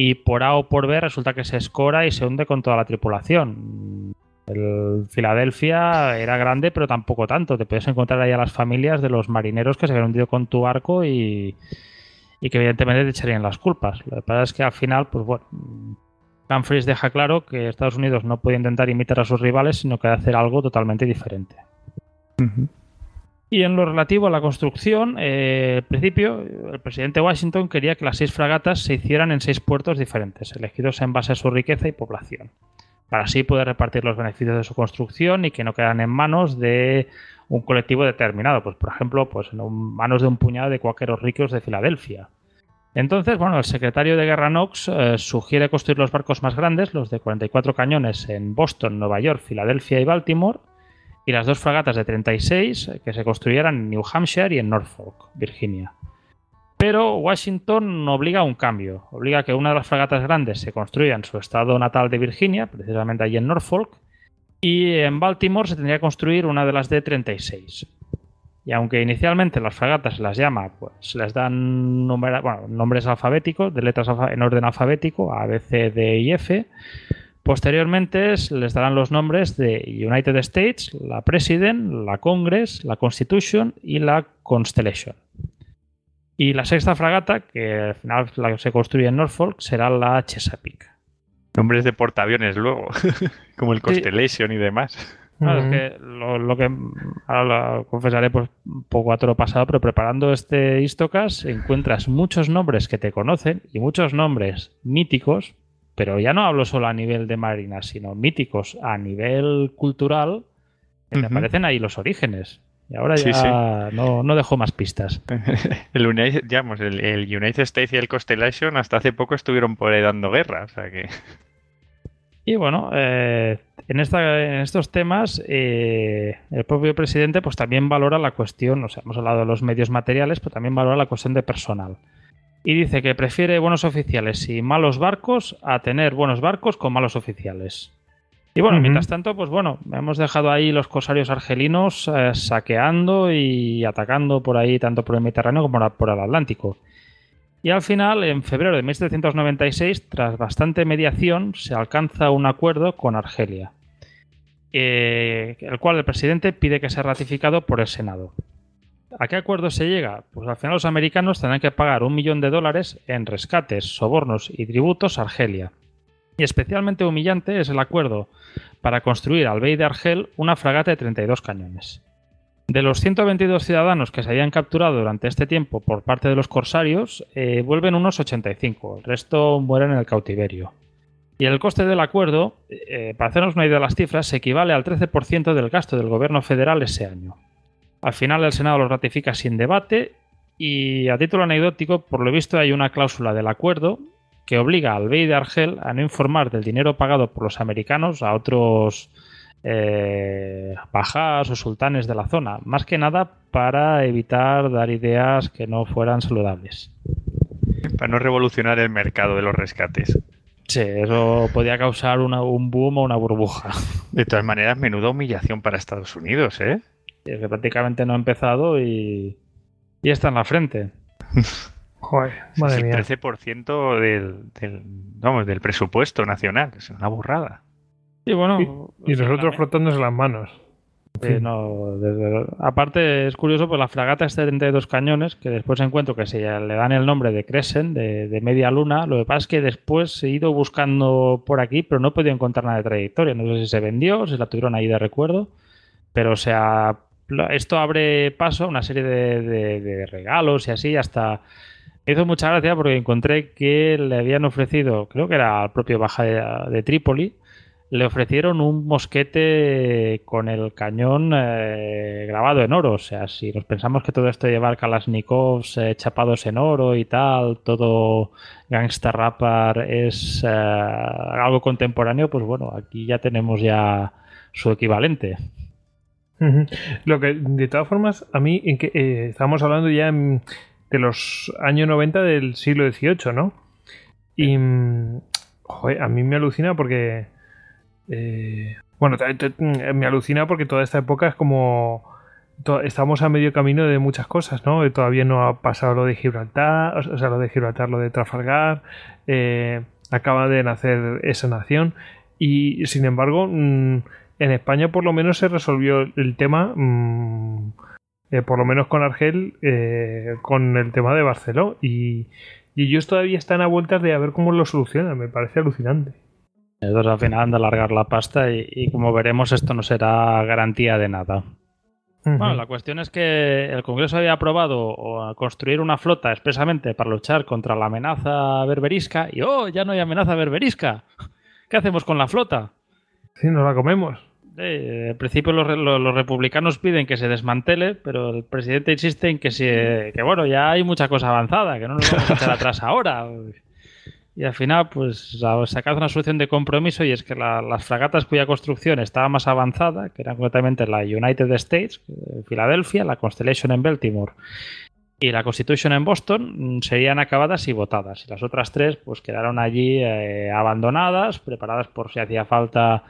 [SPEAKER 2] y por A o por B resulta que se escora y se hunde con toda la tripulación. El Filadelfia era grande, pero tampoco tanto. Te puedes encontrar ahí a las familias de los marineros que se habían hundido con tu barco y, que evidentemente te echarían las culpas. Lo que pasa es que al final, pues bueno, Humphreys deja claro que Estados Unidos no puede intentar imitar a sus rivales, sino que hacer algo totalmente diferente. Y en lo relativo a la construcción, eh, al principio, el presidente Washington quería que las seis fragatas se hicieran en seis puertos diferentes, elegidos en base a su riqueza y población, para así poder repartir los beneficios de su construcción y que no quedaran en manos de un colectivo determinado, pues por ejemplo, pues en manos de un puñado de cuáqueros ricos de Filadelfia. Entonces, bueno, el secretario de Guerra Knox eh, sugiere construir los barcos más grandes, los de 44 cañones en Boston, Nueva York, Filadelfia y Baltimore, y las dos fragatas de 36 eh, que se construyeran en New Hampshire y en Norfolk, Virginia. Pero Washington obliga a un cambio, obliga a que una de las fragatas grandes se construya en su estado natal de Virginia, precisamente allí en Norfolk, y en Baltimore se tendría que construir una de las de 36. Y aunque inicialmente las fragatas las llama, pues les dan nombres alfabéticos, de letras en orden alfabético, A, B, C, D y F, Posteriormente les darán los nombres de United States, la President, la Congress, la Constitution y la Constellation. Y la sexta fragata, que al final se construye en Norfolk, será la Chesapeake.
[SPEAKER 3] Nombres de portaaviones luego, como el Constellation y demás.
[SPEAKER 2] Claro, es que lo, que ahora lo confesaré pues, un poco a todo pasado, pero preparando este Istocas encuentras muchos nombres que te conocen y muchos nombres míticos pero ya no hablo solo a nivel de marina, sino míticos a nivel cultural, que me aparecen ahí los orígenes. Y ahora ya No, no, dejo más pistas.
[SPEAKER 3] el, United, digamos, el, United States y el Constellation hasta hace poco estuvieron por ahí dando guerra. O sea que...
[SPEAKER 2] Y bueno, eh, en, esta, en estos temas, eh, el propio presidente pues también valora la cuestión, o sea, hemos hablado de los medios materiales, pero también valora la cuestión de personal y dice que prefiere buenos oficiales y malos barcos a tener buenos barcos con malos oficiales. Y bueno, mientras tanto, pues bueno, hemos dejado ahí los corsarios argelinos eh, saqueando y atacando por ahí, tanto por el Mediterráneo como por el Atlántico. Y al final, en febrero de 1796, tras bastante mediación, se alcanza un acuerdo con Argelia, eh, el cual el presidente pide que sea ratificado por el Senado. ¿A qué acuerdo se llega? Pues al final los americanos tendrán que pagar un millón de dólares en rescates, sobornos y tributos a Argelia. Y especialmente humillante es el acuerdo para construir al Bey de Argel una fragata de 32 cañones. De los 122 ciudadanos que se habían capturado durante este tiempo por parte de los corsarios, eh, vuelven unos 85, el resto mueren en el cautiverio. Y el coste del acuerdo, eh, para hacernos una idea de las cifras, se equivale al 13% del gasto del gobierno federal ese año. Al final el Senado lo ratifica sin debate y a título anecdótico, por lo visto hay una cláusula del acuerdo que obliga al Bey de Argel a no informar del dinero pagado por los americanos a otros eh, bajas o sultanes de la zona, más que nada para evitar dar ideas que no fueran saludables.
[SPEAKER 3] Para no revolucionar el mercado de los rescates.
[SPEAKER 2] Sí, eso podía causar un boom o una burbuja.
[SPEAKER 3] De todas maneras, menuda humillación para Estados Unidos, ¿eh?
[SPEAKER 2] Es que prácticamente no ha empezado y, y está en la frente.
[SPEAKER 1] Joder, madre
[SPEAKER 3] el 13% del, vamos, del presupuesto nacional. Es una burrada.
[SPEAKER 2] Y bueno.
[SPEAKER 1] Y, nosotros frotándose las manos.
[SPEAKER 2] aparte es curioso, pues la fragata es de 32 cañones, que después encuentro que se le dan el nombre de Crescent, de, media luna. Lo que pasa es que después he ido buscando por aquí, pero no he podido encontrar nada de trayectoria. No sé si se vendió, si la tuvieron ahí de recuerdo. Pero o sea, esto abre paso a una serie de regalos y así, hasta me hizo mucha gracia porque encontré que le habían ofrecido, creo que era al propio Baja de, Trípoli, le ofrecieron un mosquete con el cañón eh, grabado en oro. O sea, si nos pensamos que todo esto de llevar Kalashnikovs eh, chapados en oro y tal, todo gangsta rapper es eh, algo contemporáneo, pues bueno, aquí ya tenemos ya su equivalente.
[SPEAKER 1] Lo que, de todas formas, a mí, en que, estamos hablando ya en, de los años 90 del siglo XVIII, ¿no? Y joder, a mí me alucina porque... Eh, bueno, me alucina porque toda esta época es como... Estamos a medio camino de muchas cosas, ¿no? Todavía no ha pasado lo de Gibraltar, o sea, lo de Gibraltar, lo de Trafalgar, eh, acaba de nacer esa nación y sin embargo mm, en España por lo menos se resolvió el tema mm, eh, por lo menos con Argel, eh, con el tema de Barceló. Y, ellos todavía están a vueltas de a ver cómo lo solucionan. Me parece alucinante.
[SPEAKER 2] Entonces al final han de alargar la pasta y, como veremos esto no será garantía de nada. Bueno, la cuestión es que el Congreso había aprobado construir una flota expresamente para luchar contra la amenaza berberisca y ¡oh! Ya no hay amenaza berberisca. ¿Qué hacemos con la flota?
[SPEAKER 1] Sí, nos la comemos.
[SPEAKER 2] Eh, al principio los, republicanos piden que se desmantele, pero el presidente insiste en que, que bueno, ya hay mucha cosa avanzada, que no nos vamos a echar atrás ahora. Y al final, pues sacado una solución de compromiso y es que las fragatas cuya construcción estaba más avanzada, que eran concretamente la United States, eh, Filadelfia, la Constellation en Baltimore y la Constitution en Boston, mm, serían acabadas y votadas. Y las otras tres, pues quedaron allí eh, abandonadas, preparadas por si hacía falta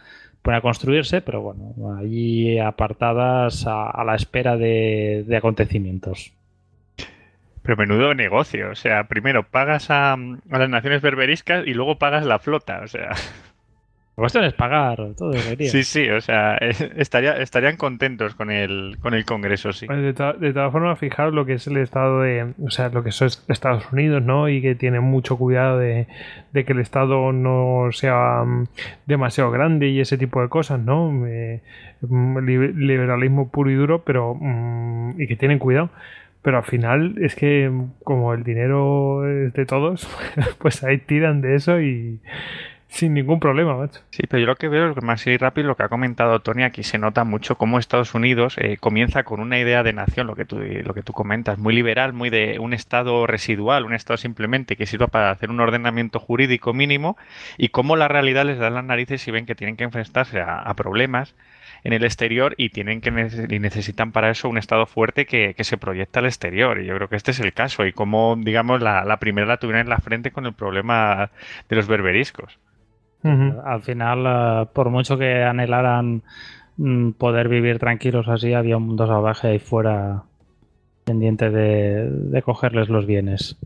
[SPEAKER 2] a construirse, pero bueno, allí apartadas a, la espera de, de, acontecimientes.
[SPEAKER 3] Pero menudo negocio, o sea, primero pagas a, a las naciones berberiscas y luego pagas la flota, o sea.
[SPEAKER 2] La cuestión es pagar todo
[SPEAKER 3] Sí, sí, o sea, estaría, estarían contentos con el, con el Congreso, sí.
[SPEAKER 1] De, todas formas, fijaros lo que es el Estado de, o sea, lo que es Estados Unidos, ¿no? Y que tiene mucho cuidado de, que el Estado no sea mm, demasiado grande y ese tipo de cosas, ¿no? Mm, liberalismo puro y duro, pero mm, y que tienen cuidado. Pero al final es que como el dinero es de todos, pues ahí tiran de eso y sin ningún problema, macho.
[SPEAKER 3] Sí, pero yo lo que veo es más rápido lo que ha comentado Tony, aquí se nota mucho cómo Estados Unidos eh, comienza con una idea de nación, lo que, tú, lo que tú comentas, muy liberal, muy de un estado residual, un estado simplemente que sirva para hacer un ordenamiento jurídico mínimo, y cómo la realidad les da las narices y ven que tienen que enfrentarse a, problemas en el exterior y tienen que necesitan para eso un estado fuerte que, se proyecta al exterior y yo creo que este es el caso y como digamos la, la primera la tuvieron en la frente con el problema de los berberiscos
[SPEAKER 2] Al final, eh, por mucho que anhelaran mm, poder vivir tranquilos así, había un mundo salvaje ahí fuera pendiente de, cogerles los bienes.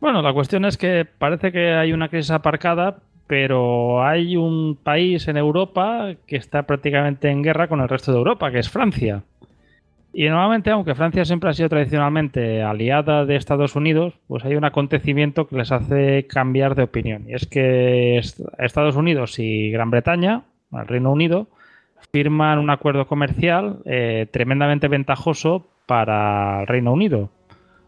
[SPEAKER 2] Bueno, la cuestión es que parece que hay una crisis aparcada, pero hay un país en Europa que está prácticamente en guerra con el resto de Europa, que es Francia. Y normalmente, aunque Francia siempre ha sido tradicionalmente aliada de Estados Unidos, pues hay un acontecimiento que les hace cambiar de opinión. Y es que Estados Unidos y Gran Bretaña, el Reino Unido, firman un acuerdo comercial eh, tremendamente ventajoso para el Reino Unido.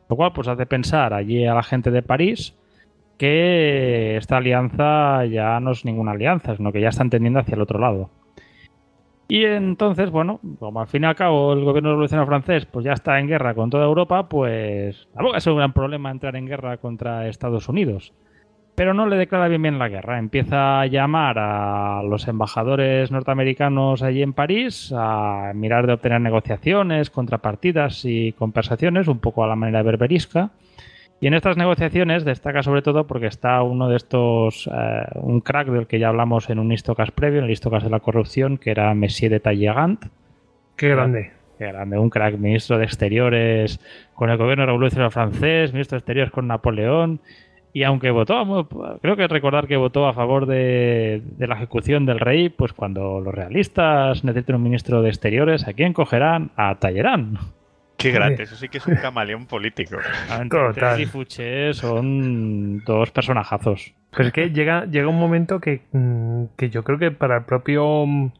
[SPEAKER 2] Lo cual pues hace pensar allí a la gente de París que esta alianza ya no es ninguna alianza, sino que ya están tendiendo hacia el otro lado. Y entonces, bueno, como al fin y al cabo el gobierno revolucionario francés pues ya está en guerra con toda Europa, pues tampoco es un gran problema entrar en guerra contra Estados Unidos. Pero no le declara bien bien la guerra. Empieza a llamar a los embajadores norteamericanos allí en París a mirar de obtener negociaciones, contrapartidas y conversaciones, un poco a la manera berberisca. Y en estas negociaciones destaca sobre todo porque está uno de estos, eh, un crack del que ya hablamos en un Istocas previo, en el Istocas de la corrupción, que era Messier de Talleyrand.
[SPEAKER 1] Qué grande.
[SPEAKER 2] Qué grande, un crack, ministro de Exteriores con el gobierno revolucionario francés, ministro de Exteriores con Napoleón. Y aunque votó, creo que recordar que votó a favor de, de la ejecución del rey, pues cuando los realistas necesiten un ministro de Exteriores, ¿a quién cogerán? A Talleyrand.
[SPEAKER 3] Qué grande, eso sí que es un camaleón político.
[SPEAKER 2] Total. y Fouché son dos personajazos.
[SPEAKER 1] Pero es que llega, llega un momento que, mm, que yo creo que para el propio. Mm,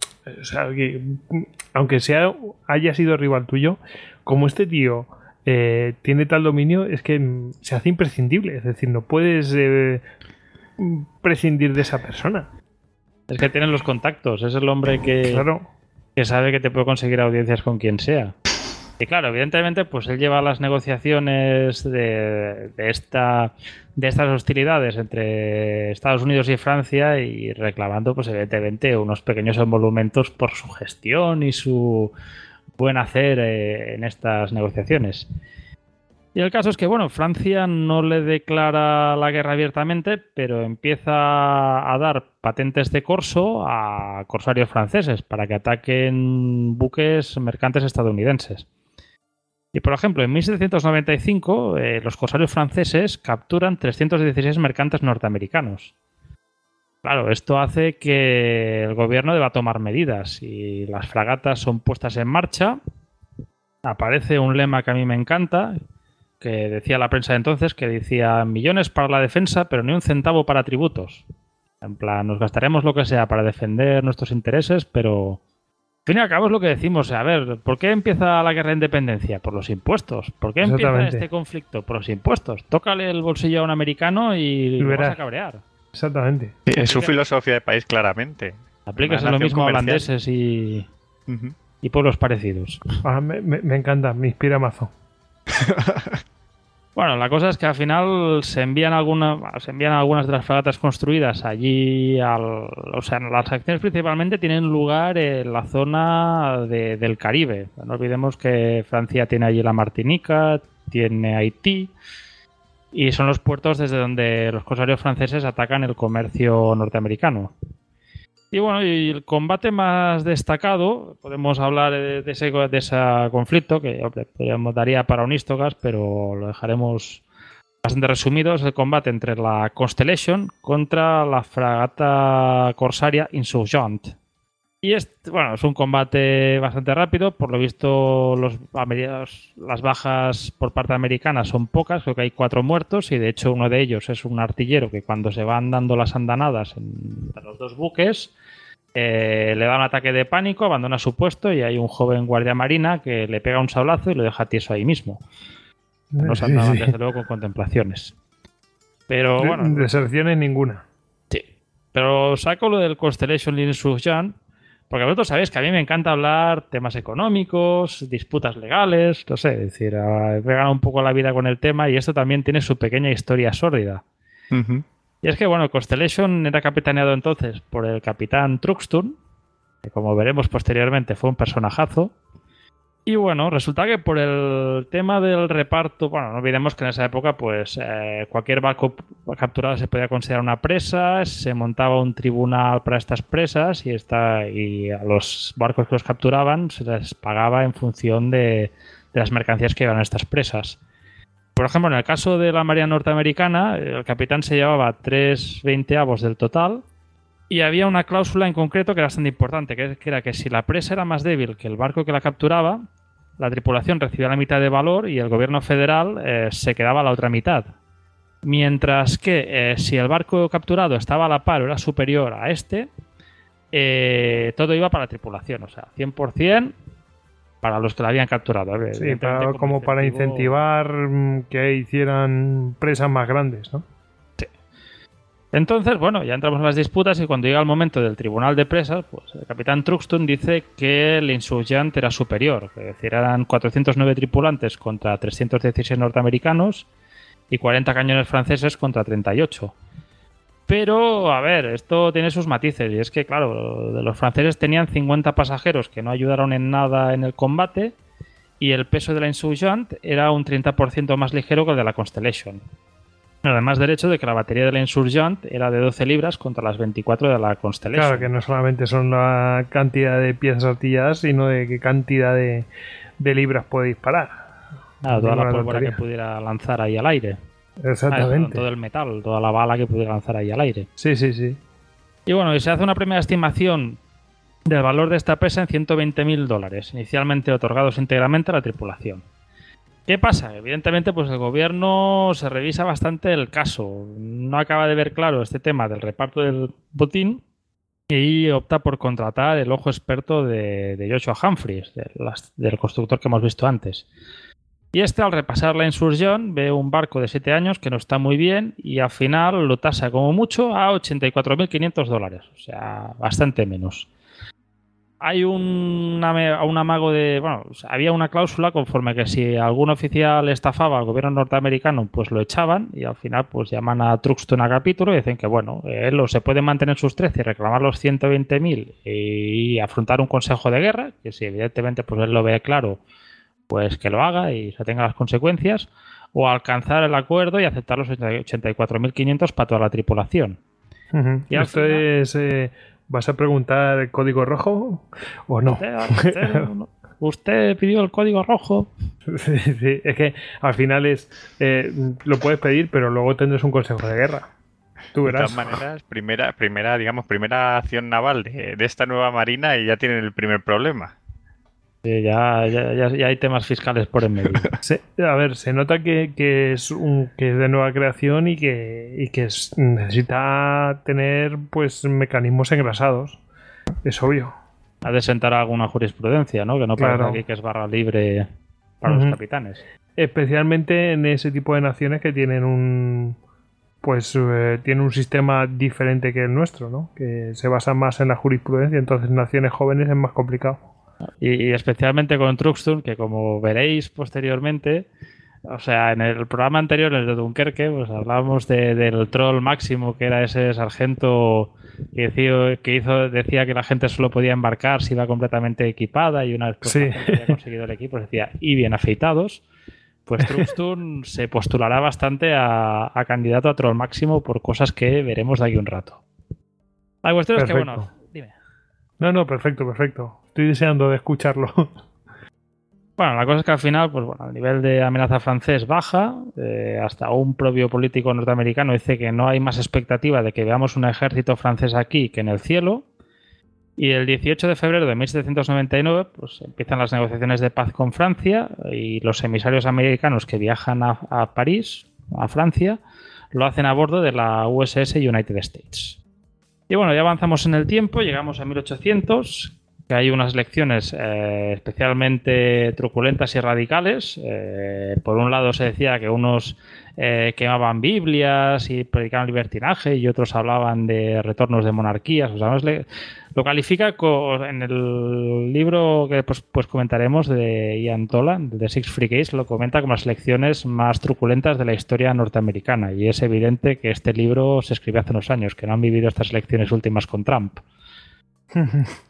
[SPEAKER 1] o sea, que, mm, aunque sea haya sido rival tuyo, como este tío eh, tiene tal dominio, es que se hace imprescindible. Es decir, no puedes eh, prescindir de esa persona.
[SPEAKER 2] Es que tienen los contactos, es el hombre que,
[SPEAKER 1] claro.
[SPEAKER 2] que sabe que te puede conseguir audiencias con quien sea. Y claro, evidentemente, pues él lleva las negociaciones de, esta, de estas hostilidades entre Estados Unidos y Francia y reclamando, pues evidentemente, unos pequeños emolumentos por su gestión y su buen hacer eh, en estas negociaciones. Y el caso es que, bueno, Francia no le declara la guerra abiertamente, pero empieza a dar patentes de corso a corsarios franceses para que ataquen buques mercantes estadounidenses. Y por ejemplo, en 1795 eh, los corsarios franceses capturan 316 mercantes norteamericanos. Claro, esto hace que el gobierno deba tomar medidas y las fragatas son puestas en marcha. Aparece un lema que a mí me encanta, que decía la prensa de entonces, que decía millones para la defensa, pero ni un centavo para tributos. En plan, nos gastaremos lo que sea para defender nuestros intereses, pero fin y al cabo es lo que decimos. A ver, ¿por qué empieza la guerra de independencia? Por los impuestos. ¿Por qué empieza este conflicto? Por los impuestos. Tócale el bolsillo a un americano y, lo vas a cabrear.
[SPEAKER 1] Exactamente.
[SPEAKER 3] Es su filosofía de país, claramente.
[SPEAKER 2] Aplicas lo mismo a holandeses y, y pueblos parecidos.
[SPEAKER 1] Ah, me, me, encanta, me inspira mazo.
[SPEAKER 2] Bueno, la cosa es que al final se envían algunas, se envían algunas de las fragatas construidas allí, al, o sea, las acciones principalmente tienen lugar en la zona del Caribe. No olvidemos que Francia tiene allí la Martinica, tiene Haití y son los puertos desde donde los corsarios franceses atacan el comercio norteamericano. Y bueno, y el combate más destacado, podemos hablar de ese, de ese conflicto, que podríamos, daría para un Istogas, pero lo dejaremos bastante resumido, es el combate entre la Constellation contra la fragata corsaria Insurgent. Y es, bueno, es un combate bastante rápido, por lo visto los, las bajas por parte americana son pocas, creo que hay cuatro muertos y de hecho uno de ellos es un artillero que cuando se van dando las andanadas entre los dos buques eh, le da un ataque de pánico, abandona su puesto y hay un joven guardia marina que le pega un sablazo y lo deja tieso ahí mismo. No se andaban desde luego con contemplaciones. Pero bueno.
[SPEAKER 1] Deserciones ninguna.
[SPEAKER 2] Sí. Pero saco lo del Constellation Line Jan, porque vosotros sabéis que a mí me encanta hablar temas económicos, disputas legales, no sé, es decir, pegar un poco la vida con el tema y esto también tiene su pequeña historia sórdida. Y es que, bueno, Constellation era capitaneado entonces por el capitán Truxton, que como veremos posteriormente fue un personajazo. Y bueno, resulta que por el tema del reparto, bueno, no olvidemos que en esa época, pues eh, cualquier barco capturado se podía considerar una presa, se montaba un tribunal para estas presas y, esta, y a los barcos que los capturaban se les pagaba en función de, de las mercancías que iban a estas presas. Por ejemplo, en el caso de la Marina norteamericana, el capitán se llevaba tres veinteavos del total y había una cláusula en concreto que era bastante importante, que era que si la presa era más débil que el barco que la capturaba, la tripulación recibía la mitad de valor y el gobierno federal eh, se quedaba la otra mitad. Mientras que eh, si el barco capturado estaba a la par o era superior a este, eh, todo iba para la tripulación, o sea, 100% para los que la habían capturado.
[SPEAKER 1] Sí, como para incentivar mm, que hicieran presas más grandes, ¿no?
[SPEAKER 2] Entonces, bueno, ya entramos en las disputas y cuando llega el momento del tribunal de presas, pues el capitán Truxton dice que el Insurgent era superior, es decir, eran 409 tripulantes contra 316 norteamericanos y 40 cañones franceses contra 38. Pero, a ver, esto tiene sus matices y es que, claro, los franceses tenían 50 pasajeros que no ayudaron en nada en el combate y el peso de la Insurgent era un 30% más ligero que el de la Constellation. Además del hecho de que la batería de la Insurgent era de 12 libras contra las 24 de la Constellation.
[SPEAKER 1] Claro, que no solamente son la cantidad de piezas artilladas, sino de qué cantidad de, libras puede disparar.
[SPEAKER 2] toda la pólvora que pudiera lanzar ahí al aire.
[SPEAKER 1] Exactamente.
[SPEAKER 2] todo el metal, toda la bala que pudiera lanzar ahí al aire.
[SPEAKER 1] Sí, sí, sí.
[SPEAKER 2] Y bueno, y se hace una primera estimación del valor de esta presa en 120.000 dólares, inicialmente otorgados íntegramente a la tripulación. ¿Qué pasa? Evidentemente, pues el gobierno se revisa bastante el caso. No acaba de ver claro este tema del reparto del botín y opta por contratar el ojo experto de, Joshua Humphreys, del constructor que hemos visto antes. Y este, al repasar la insursión, ve un barco de 7 años que no está muy bien y al final lo tasa como mucho a 84.500 dólares, o sea, bastante menos hay un, un amago de. Bueno, había una cláusula conforme que si algún oficial estafaba al gobierno norteamericano, pues lo echaban y al final, pues llaman a Truxton a capítulo y dicen que, bueno, él o se puede mantener sus 13 y reclamar los 120.000 y afrontar un consejo de guerra, que si evidentemente pues él lo ve claro, pues que lo haga y se tenga las consecuencias, o alcanzar el acuerdo y aceptar los 84.500 para toda la tripulación.
[SPEAKER 1] Y Esto es. Eh, ¿Vas a preguntar el código rojo o no?
[SPEAKER 2] Usted, pidió el código rojo.
[SPEAKER 1] Sí, sí, es que al final es eh, lo puedes pedir, pero luego tendrás un consejo de guerra. Tú verás.
[SPEAKER 3] De todas maneras, primera, primera, digamos, primera acción naval de, de esta nueva marina y ya tienen el primer problema
[SPEAKER 2] ya, ya, hay temas fiscales por en medio.
[SPEAKER 1] a ver, se nota que, es un, que es de nueva creación y que, que necesita tener pues mecanismos engrasados. Es obvio.
[SPEAKER 2] Ha de sentar alguna jurisprudencia, ¿no? Que no parece aquí que es barra libre para los capitanes.
[SPEAKER 1] Especialmente en ese tipo de naciones que tienen un pues eh, tiene un sistema diferente que el nuestro, ¿no? Que se basa más en la jurisprudencia, entonces naciones jóvenes es más complicado.
[SPEAKER 2] Y, especialmente con Truxton, que como veréis posteriormente, o sea, en el programa anterior, el de Dunkerque, pues hablábamos del troll máximo, que era ese sargento que, decía, que hizo, decía que la gente solo podía embarcar si iba completamente equipada y una vez que había conseguido el equipo, decía, y bien afeitados. Pues Truxton se postulará bastante a, candidato a troll máximo por cosas que veremos de aquí un rato. La cuestión es que, bueno.
[SPEAKER 1] No, no, perfecto, perfecto. Estoy deseando de escucharlo.
[SPEAKER 2] Bueno, la cosa es que al final, pues bueno, el nivel de amenaza francés baja. Eh, hasta un propio político norteamericano dice que no hay más expectativa de que veamos un ejército francés aquí que en el cielo. Y el 18 de febrero de 1799, pues empiezan las negociaciones de paz con Francia y los emisarios americanos que viajan a, a París, a Francia, lo hacen a bordo de la USS United States. Y bueno, ya avanzamos en el tiempo, llegamos a 1800, que hay unas lecciones eh, especialmente truculentas y radicales. Eh, por un lado se decía que unos eh, quemaban Biblias y predicaban libertinaje y otros hablaban de retornos de monarquías. Lo califica en el libro que pues, pues, comentaremos de Ian Tolan, de Six Free Case, lo comenta como las lecciones más truculentas de la historia norteamericana. Y es evidente que este libro se escribió hace unos años, que no han vivido estas elecciones últimas con Trump.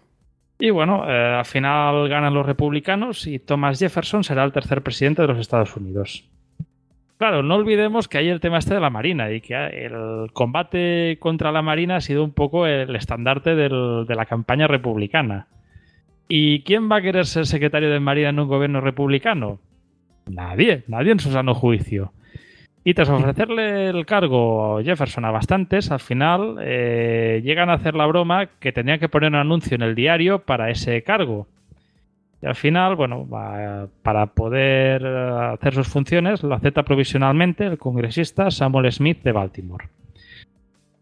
[SPEAKER 2] Y bueno, eh, al final ganan los republicanos y Thomas Jefferson será el tercer presidente de los Estados Unidos. Claro, no olvidemos que hay el tema este de la Marina y que el combate contra la Marina ha sido un poco el estandarte de la campaña republicana. ¿Y quién va a querer ser secretario de Marina en un gobierno republicano? Nadie, nadie en su sano juicio. Y tras ofrecerle el cargo a Jefferson a bastantes, al final eh, llegan a hacer la broma que tenía que poner un anuncio en el diario para ese cargo. Y al final, bueno, para poder eh, hacer sus funciones, lo acepta provisionalmente el congresista Samuel Smith de Baltimore.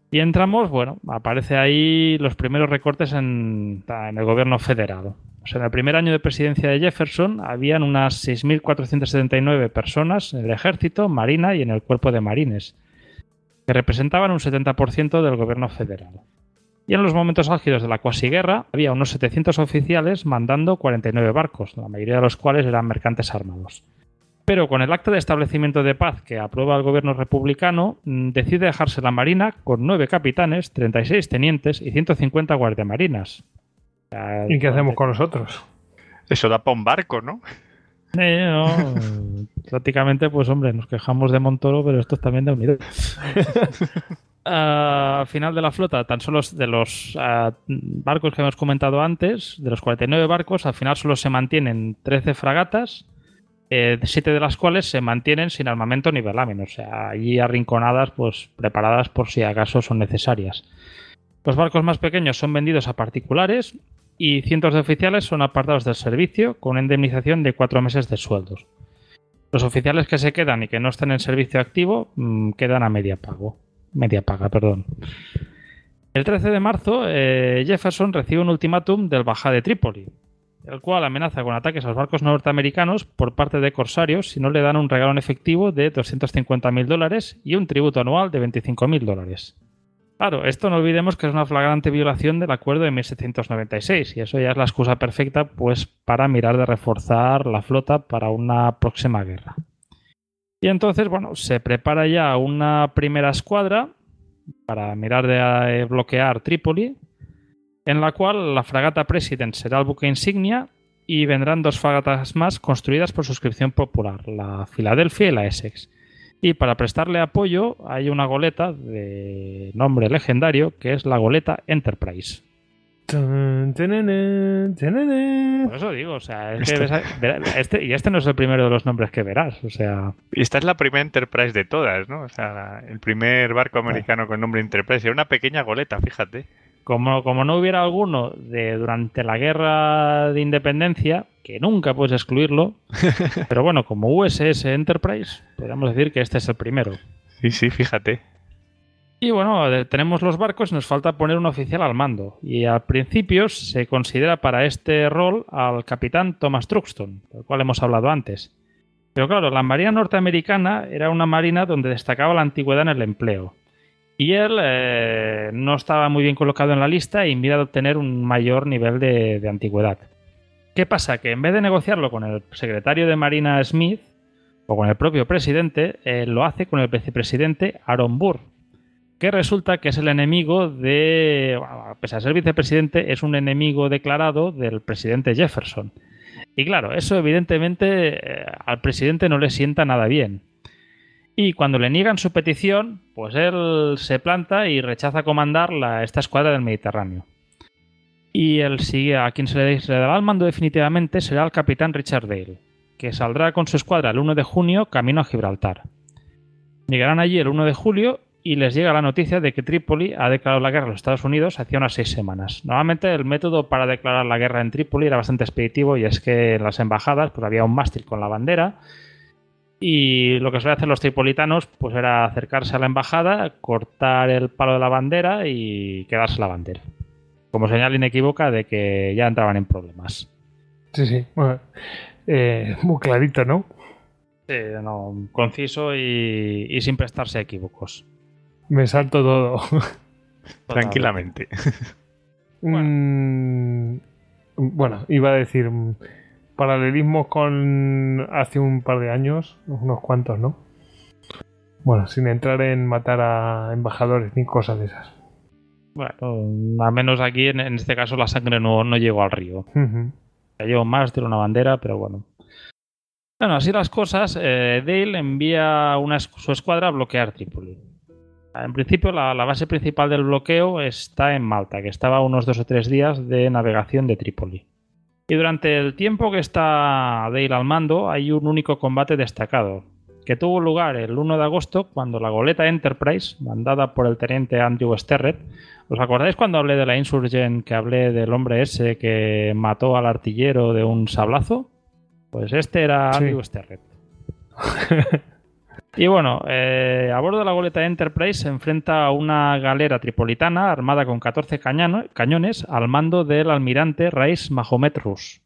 [SPEAKER 2] Y entramos, bueno, aparece ahí los primeros recortes en, el gobierno federal. En el primer año de presidencia de Jefferson habían unas 6.479 personas en el ejército, marina y en el cuerpo de marines, que representaban un 70% del gobierno federal. Y en los momentos álgidos de la cuasiguerra había unos 700 oficiales mandando 49 barcos, la mayoría de los cuales eran mercantes armados. Pero con el acta de establecimiento de paz que aprueba el gobierno republicano, mm, decide dejarse la Marina con 9 capitanes, 36 tenientes y 150 guardiamarinas.
[SPEAKER 1] ¿Y qué hacemos con nosotros?
[SPEAKER 3] Eso da para un barco, ¿no?
[SPEAKER 2] Eh, no, prácticamente, pues hombre, nos quejamos de Montoro, pero esto también de unido. al final de la flota, tan solo de los ah, barcos que hemos comentado antes, de los 49 barcos, al final solo se mantienen 13 fragatas, eh, siete de las cuales se mantienen sin armamento ni velamen, o sea, allí arrinconadas, pues preparadas por si acaso son necesarias. Los barcos más pequeños son vendidos a particulares y cientos de oficiales son apartados del servicio con una indemnización de cuatro meses de sueldos. Los oficiales que se quedan y que no están en servicio activo mm, quedan a media pago media paga, perdón. El 13 de marzo, eh, Jefferson recibe un ultimátum del Bajá de Trípoli, el cual amenaza con ataques a los barcos norteamericanos por parte de corsarios si no le dan un regalo en efectivo de 250.000 dólares y un tributo anual de 25.000 dólares. Claro, esto no olvidemos que es una flagrante violación del acuerdo de 1796 y eso ya es la excusa perfecta pues para mirar de reforzar la flota para una próxima guerra. Y entonces, bueno, se prepara ya una primera escuadra para mirar de eh, bloquear Trípoli, en la cual la fragata President será el buque insignia y vendrán dos fragatas más construidas por suscripción popular, la Filadelfia y la Essex. Y para prestarle apoyo hay una goleta de nombre legendario que es la goleta Enterprise.
[SPEAKER 1] Por
[SPEAKER 2] eso digo, o sea, este, y este no es el primero de los nombres que verás, o sea.
[SPEAKER 3] Y esta es la primera Enterprise de todas, ¿no? O sea, el primer barco americano con nombre Enterprise. Era una pequeña goleta, fíjate.
[SPEAKER 2] Como, como no hubiera alguno de durante la guerra de independencia, que nunca puedes excluirlo, pero bueno, como USS Enterprise, podríamos decir que este es el primero.
[SPEAKER 3] Sí, sí, fíjate.
[SPEAKER 2] Y bueno, tenemos los barcos y nos falta poner un oficial al mando. Y al principio se considera para este rol al capitán Thomas Truxton, del cual hemos hablado antes. Pero claro, la Marina norteamericana era una marina donde destacaba la antigüedad en el empleo. Y él eh, no estaba muy bien colocado en la lista y mira de obtener un mayor nivel de, antigüedad. ¿Qué pasa? Que en vez de negociarlo con el secretario de Marina Smith o con el propio presidente, lo hace con el vicepresidente Aaron Burr, que resulta que es el enemigo de, a pesar de ser vicepresidente, es un enemigo declarado del presidente Jefferson. Y claro, eso evidentemente eh, al presidente no le sienta nada bien. Y cuando le niegan su petición, pues él se planta y rechaza comandar la, esta escuadra del Mediterráneo. Y el, a quien se le, se le dará el mando definitivamente será el capitán Richard Dale, que saldrá con su escuadra el 1 de junio camino a Gibraltar. Llegarán allí el 1 de julio y les llega la noticia de que Trípoli ha declarado la guerra a los Estados Unidos hacía unas seis semanas. Normalmente el método para declarar la guerra en Trípoli era bastante expeditivo y es que en las embajadas pues, había un mástil con la bandera y lo que suelen hacer los tripolitanos pues era acercarse a la embajada, cortar el palo de la bandera y quedarse la bandera. Como señal inequívoca de que ya entraban en problemas.
[SPEAKER 1] Sí, sí. Eh, muy clarito, ¿no?
[SPEAKER 2] Sí, no, conciso y, y sin prestarse a equívocos.
[SPEAKER 1] Me salto todo.
[SPEAKER 3] Tranquilamente.
[SPEAKER 1] Mm, bueno. iba a decir paralelismos con hace un par de años, unos cuantos, ¿no? Bueno, sin entrar en matar a embajadores ni cosas de esas.
[SPEAKER 2] Bueno, al menos aquí en, este caso la sangre no, no llegó al río. Cayó más de una bandera, pero bueno. Bueno, así las cosas, eh, Dale envía una, su escuadra a bloquear Trípoli. En principio, la, base principal del bloqueo está en Malta, que estaba a unos dos o tres días de navegación de Trípoli. Y durante el tiempo que está Dale al mando, hay un único combate destacado, que tuvo lugar el 1 de agosto cuando la goleta Enterprise, mandada por el teniente Andrew Sterret, ¿os acordáis cuando hablé de la Insurgent, que hablé del hombre ese que mató al artillero de un sablazo? Pues este era Andrew Sterret. Y bueno, eh, a bordo de la goleta Enterprise se enfrenta a una galera tripolitana armada con 14 cañones al mando del almirante Rais Mahomet Rus.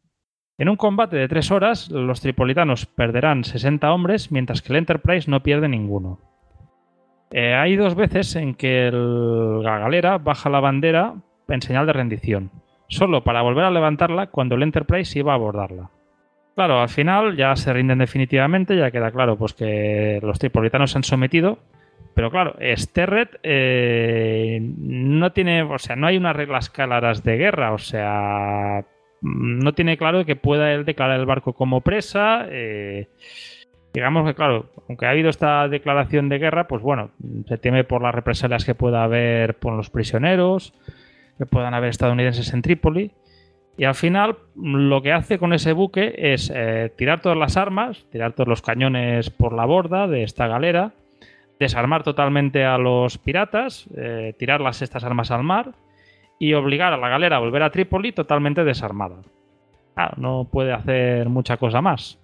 [SPEAKER 2] En un combate de tres horas, los tripolitanos perderán 60 hombres, mientras que el Enterprise no pierde ninguno. Eh, hay dos veces en que la galera baja la bandera en señal de rendición, solo para volver a levantarla cuando el Enterprise iba a abordarla. Claro, al final ya se rinden definitivamente, ya queda claro pues que los tripolitanos se han sometido. Pero claro, Sterret eh, no tiene, o sea, no hay unas reglas claras de guerra, o sea, no tiene claro que pueda él declarar el barco como presa. Eh, digamos que, claro, aunque ha habido esta declaración de guerra, pues bueno, se teme por las represalias que pueda haber por los prisioneros, que puedan haber estadounidenses en Trípoli. Y al final lo que hace con ese buque es eh, tirar todas las armas, tirar todos los cañones por la borda de esta galera, desarmar totalmente a los piratas, eh, tirar las, estas armas al mar y obligar a la galera a volver a Trípoli totalmente desarmada. no puede hacer mucha cosa más.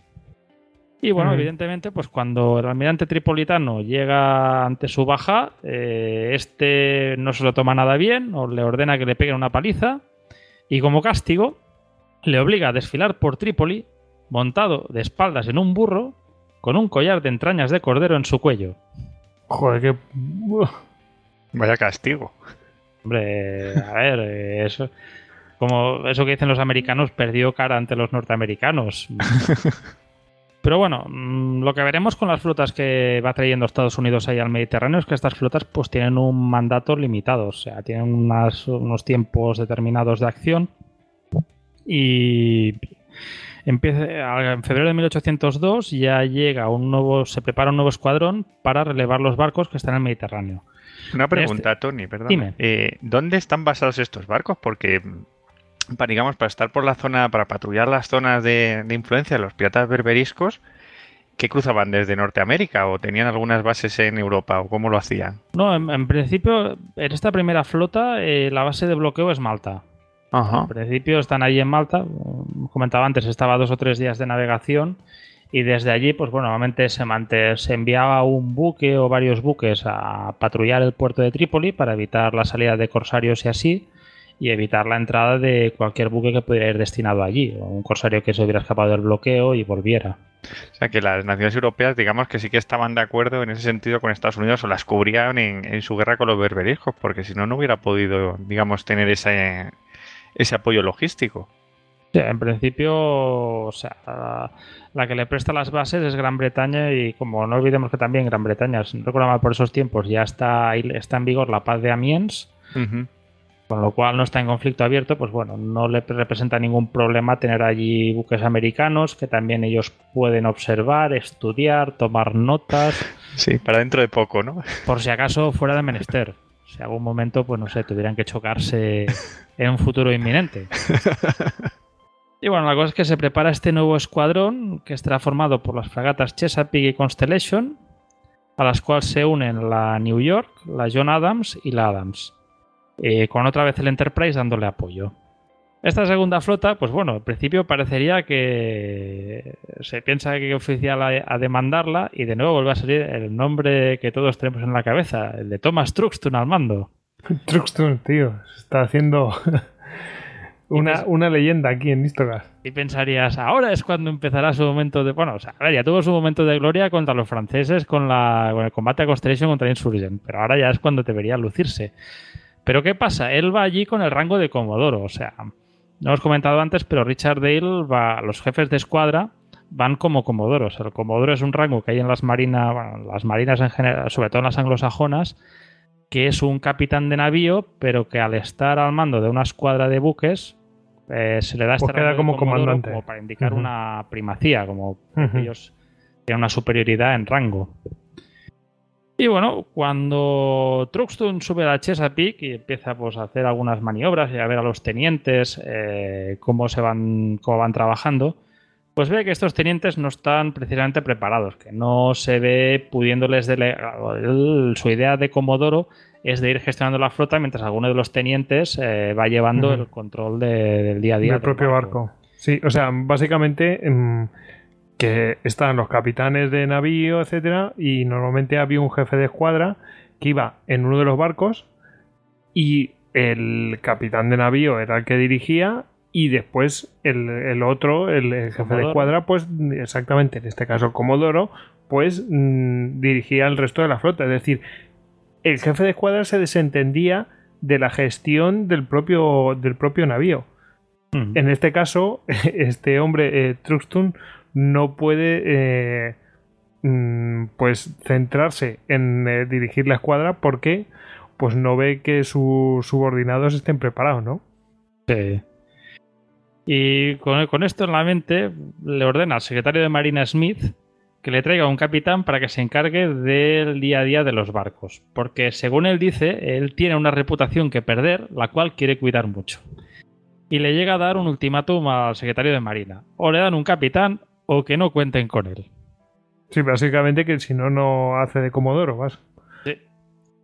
[SPEAKER 2] Y bueno, evidentemente, pues cuando el almirante tripolitano llega ante su baja, eh, este no se lo toma nada bien, o le ordena que le peguen una paliza y como castigo le obliga a desfilar por Trípoli montado de espaldas en un burro con un collar de entrañas de cordero en su cuello.
[SPEAKER 1] Joder, qué...
[SPEAKER 3] Vaya castigo.
[SPEAKER 2] Hombre, a ver, eso... Como eso que dicen los americanos, perdió cara ante los norteamericanos. Pero bueno, mm, lo que veremos con las flotas que va trayendo Estados Unidos ahí al Mediterráneo es que estas flotas pues tienen un mandato limitado, o sea, tienen unos tiempos determinados de acción y empieza, en febrero de 1802 ya llega un nuevo, se prepara un nuevo escuadrón para relevar los barcos que están en el Mediterráneo.
[SPEAKER 3] Una pregunta, Tony, perdón. Eh, ¿Dónde están basados estos barcos? Porque para, digamos, para estar por la zona, para patrullar las zonas de, influencia de los piratas berberiscos, ¿qué cruzaban desde Norteamérica o tenían algunas bases en Europa o cómo lo hacían?
[SPEAKER 2] No, en, principio, en esta primera flota, eh, la base de bloqueo es Malta. En principio están ahí en Malta. comentaba antes, estaba dos o tres días de navegación y desde allí, pues bueno, normalmente se, se enviaba un buque o varios buques a patrullar el puerto de Trípoli para evitar la salida de corsarios y así y evitar la entrada de cualquier buque que pudiera ir destinado allí, o un corsario que se hubiera escapado del bloqueo y volviera.
[SPEAKER 3] O sea que las naciones europeas, digamos que sí que estaban de acuerdo en ese sentido con Estados Unidos o las cubrían en, su guerra con los berberiscos, porque si no, no hubiera podido, digamos, tener ese, ese apoyo logístico.
[SPEAKER 2] Sí, en principio, o sea, la, que le presta las bases es Gran Bretaña y como no olvidemos que también Gran Bretaña, si no recuerdo mal por esos tiempos, ya está, está en vigor la paz de Amiens, con lo cual no está en conflicto abierto, pues bueno, no le representa ningún problema tener allí buques americanos que también ellos pueden observar, estudiar, tomar notas.
[SPEAKER 3] Sí, para dentro de poco, ¿no?
[SPEAKER 2] Por si acaso fuera de menester. Si algún momento, pues no sé, tuvieran que chocarse en un futuro inminente. Y bueno, la cosa es que se prepara este nuevo escuadrón que estará formado por las fragatas Chesapeake y Constellation, a las cuales se unen la New York, la John Adams y la Adams. Eh, con otra vez el Enterprise dándole apoyo. Esta segunda flota, pues bueno, al principio parecería que se piensa que oficial a, demandarla y de nuevo vuelve a salir el nombre que todos tenemos en la cabeza, el de Thomas Truxton al mando.
[SPEAKER 1] Truxton, tío, se está haciendo una, una, leyenda aquí en Histogas.
[SPEAKER 2] Y pensarías, ahora es cuando empezará su momento de. Bueno, o sea, a ver, ya tuvo su momento de gloria contra los franceses con, la, con el combate a Constellation contra Insurgent, pero ahora ya es cuando debería lucirse. Pero ¿qué pasa? Él va allí con el rango de Comodoro, o sea, no hemos comentado antes, pero Richard Dale va, los jefes de escuadra van como Comodoros. El Comodoro es un rango que hay en las marinas, bueno, las marinas en general, sobre todo en las anglosajonas, que es un capitán de navío, pero que al estar al mando de una escuadra de buques, eh, se le da este
[SPEAKER 1] Pues
[SPEAKER 2] rango
[SPEAKER 1] como comandante.
[SPEAKER 2] como para indicar una primacía, como ellos tienen una superioridad en rango. Y bueno, cuando Truxtun sube a la Chesapeake y empieza pues, a hacer algunas maniobras y a ver a los tenientes eh, cómo se van, cómo van trabajando, pues ve que estos tenientes no están precisamente preparados, que no se ve pudiéndoles delegar. Su idea de Comodoro es de ir gestionando la flota mientras alguno de los tenientes eh, va llevando el control de- del día a día.
[SPEAKER 1] del propio barco. Sí, o sea, básicamente mm, que están los capitanes de navío, etcétera, y normalmente había un jefe de escuadra que iba en uno de los barcos y el capitán de navío era el que dirigía y después el, el otro, el, el jefe de escuadra, pues exactamente, en este caso Comodoro, pues mm, dirigía el resto de la flota. Es decir, el jefe de escuadra se desentendía de la gestión del propio, del propio navío. En este caso, este hombre, eh, Truxtun, no puede eh, mm, pues centrarse en eh, dirigir la escuadra porque pues no ve que sus subordinados estén preparados, ¿no?
[SPEAKER 2] Sí. Y con, con esto en la mente, le ordena al secretario de Marina Smith que le traiga un capitán para que se encargue del día a día de los barcos. Porque según él dice, él tiene una reputación que perder, la cual quiere cuidar mucho. Y le llega a dar un ultimátum al secretario de Marina. O le dan un capitán o que no cuenten con él.
[SPEAKER 1] Sí, básicamente que si no, no hace de Comodoro, vas.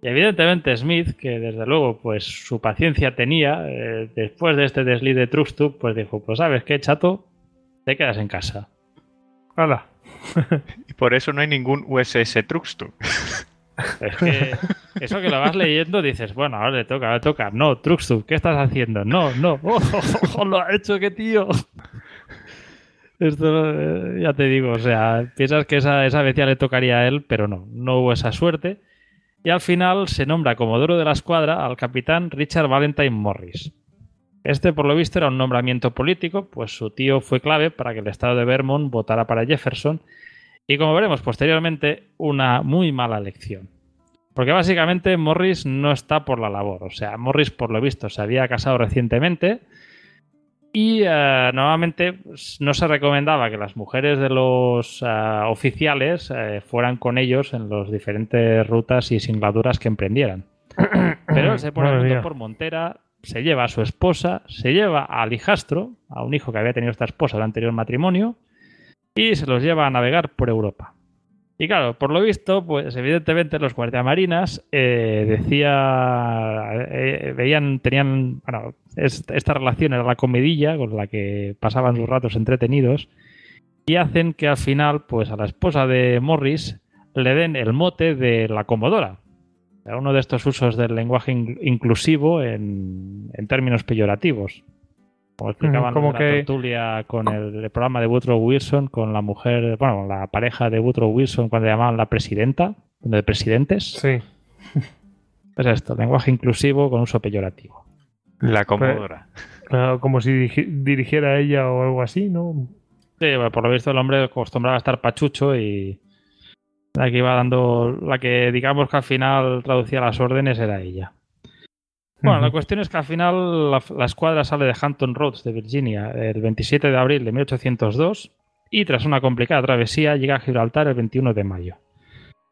[SPEAKER 2] Y evidentemente Smith, que desde luego pues su paciencia tenía, eh, después de este desliz de Truxtun, pues dijo, pues sabes qué, chato, te quedas en casa.
[SPEAKER 1] ¡Hala!
[SPEAKER 3] Y por eso no hay ningún USS Truxtun.
[SPEAKER 2] Es que eso que lo vas leyendo dices, bueno, ahora le toca, ahora le toca. No, Truxtun, ¿qué estás haciendo? No, no. Oh, lo ha hecho, qué tío. Esto eh, ya te digo, o sea, piensas que esa, esa le tocaría a él, pero no, no hubo esa suerte. Y al final se nombra comodoro de la escuadra al capitán Richard Valentine Morris. Este, por lo visto, era un nombramiento político, pues su tío fue clave para que el estado de Vermont votara para Jefferson y como veremos posteriormente, una muy mala elección. Porque básicamente Morris no está por la labor. O sea, Morris, por lo visto, se había casado recientemente y eh, normalmente pues, no se recomendaba que las mujeres de los eh, oficiales eh, fueran con ellos en las diferentes rutas y singladuras que emprendieran. Pero él se pone por Montera, se lleva a su esposa, se lleva al hijastro, a un hijo que había tenido esta esposa del anterior matrimonio, y se los lleva a navegar por Europa. Y claro, por lo visto, pues evidentemente los guardiamarinas eh, decía, eh, veían, tenían, bueno, es- esta relación era la comidilla con la que pasaban sus ratos entretenidos y hacen que al final, pues a la esposa de Morris le den el mote de la comodora. Uno de estos usos del lenguaje in- inclusivo en términos peyorativos. Como explicaban
[SPEAKER 1] como
[SPEAKER 2] en la
[SPEAKER 1] que-
[SPEAKER 2] tertulia con el, el programa de Woodrow Wilson, con la mujer, bueno, con la pareja de Woodrow Wilson cuando llamaban la presidenta, de presidentes.
[SPEAKER 1] Sí.
[SPEAKER 2] Es esto, lenguaje inclusivo con uso peyorativo.
[SPEAKER 3] La Comodora.
[SPEAKER 1] Claro, como si dirigi- dirigiera ella o algo así, ¿no?
[SPEAKER 2] Sí, bueno, por lo visto el hombre acostumbraba a estar pachucho y la que iba dando, la que digamos que al final traducía las órdenes era ella. Bueno, la cuestión es que al final la, la escuadra sale de Hampton Roads de Virginia el 27 de abril de 1802 y tras una complicada travesía llega a Gibraltar el 21 de mayo.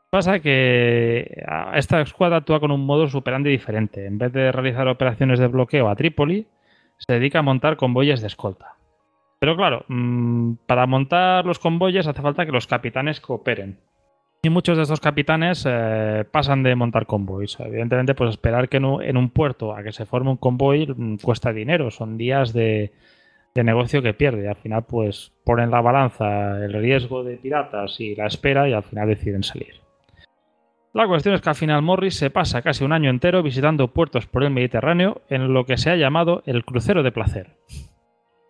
[SPEAKER 2] Pasa que esta escuadra actúa con un modo superandi diferente. En vez de realizar operaciones de bloqueo a Trípoli, se dedica a montar convoyes de escolta. Pero claro, mm, para montar los convoyes hace falta que los capitanes cooperen. Y muchos de estos capitanes eh, pasan de montar convoys. Evidentemente, pues esperar que en un, en un puerto a que se forme un convoy mm, cuesta dinero. Son días de, de negocio que pierde. Y al final, pues ponen en la balanza el riesgo de piratas y la espera y al final deciden salir. La cuestión es que al final Morris se pasa casi un año entero visitando puertos por el Mediterráneo en lo que se ha llamado el crucero de placer.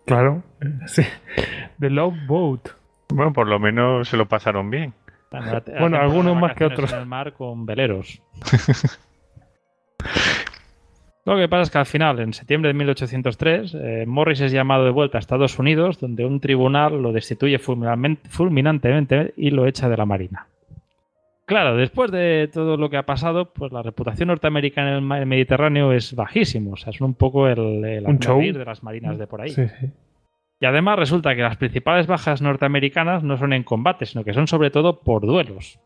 [SPEAKER 1] Claro. Sí. The Love Boat.
[SPEAKER 3] Bueno, por lo menos se lo pasaron bien.
[SPEAKER 2] Bueno,
[SPEAKER 1] Bueno, algunos más que otros.
[SPEAKER 2] En el mar con veleros. Lo que pasa es que al final, en septiembre de 1803, eh, Morris es llamado de vuelta a Estados Unidos, donde un tribunal lo destituye fulminantemente y lo echa de la Marina. Claro, después de todo lo que ha pasado, pues la reputación norteamericana en el Mediterráneo es bajísimo. O sea, es un poco el, el de las marinas de por ahí.
[SPEAKER 1] Sí, sí.
[SPEAKER 2] Y además resulta que las principales bajas norteamericanas no son en combate, sino que son sobre todo por duelos.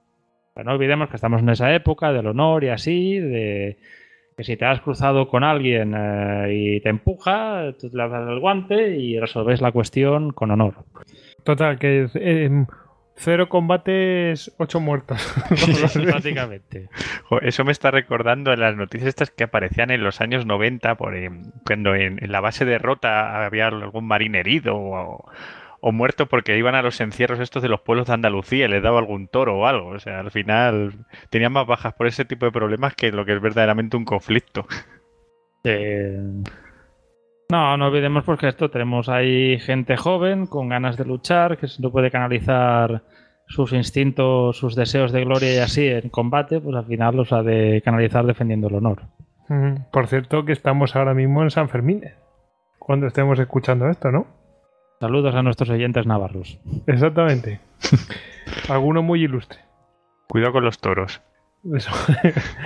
[SPEAKER 2] No olvidemos que estamos en esa época del honor y así, de que si te has cruzado con alguien eh, y te empuja, tú le das el guante y resolvéis la cuestión con honor.
[SPEAKER 1] Total, que eh, cero combates, ocho muertos.
[SPEAKER 2] Básicamente.
[SPEAKER 3] Jo, Eso me está recordando en las noticias estas que aparecían en los años 90, por, eh, cuando en, en la base de Rota había algún marín herido o, o muerto porque iban a los encierros estos de los pueblos de Andalucía y les daba algún toro o algo. O sea, al final tenían más bajas por ese tipo de problemas que lo que es verdaderamente un conflicto.
[SPEAKER 2] Eh, No, no olvidemos porque esto tenemos ahí gente joven con ganas de luchar, que si no puede canalizar sus instintos, sus deseos de gloria y así en combate, pues al final los ha de canalizar defendiendo el honor.
[SPEAKER 1] Por cierto, que estamos ahora mismo en San Fermín. Cuando estemos escuchando esto, ¿no?
[SPEAKER 2] Saludos a nuestros oyentes navarros.
[SPEAKER 1] Exactamente. Alguno muy ilustre.
[SPEAKER 3] Cuidado con los toros.
[SPEAKER 1] Eso.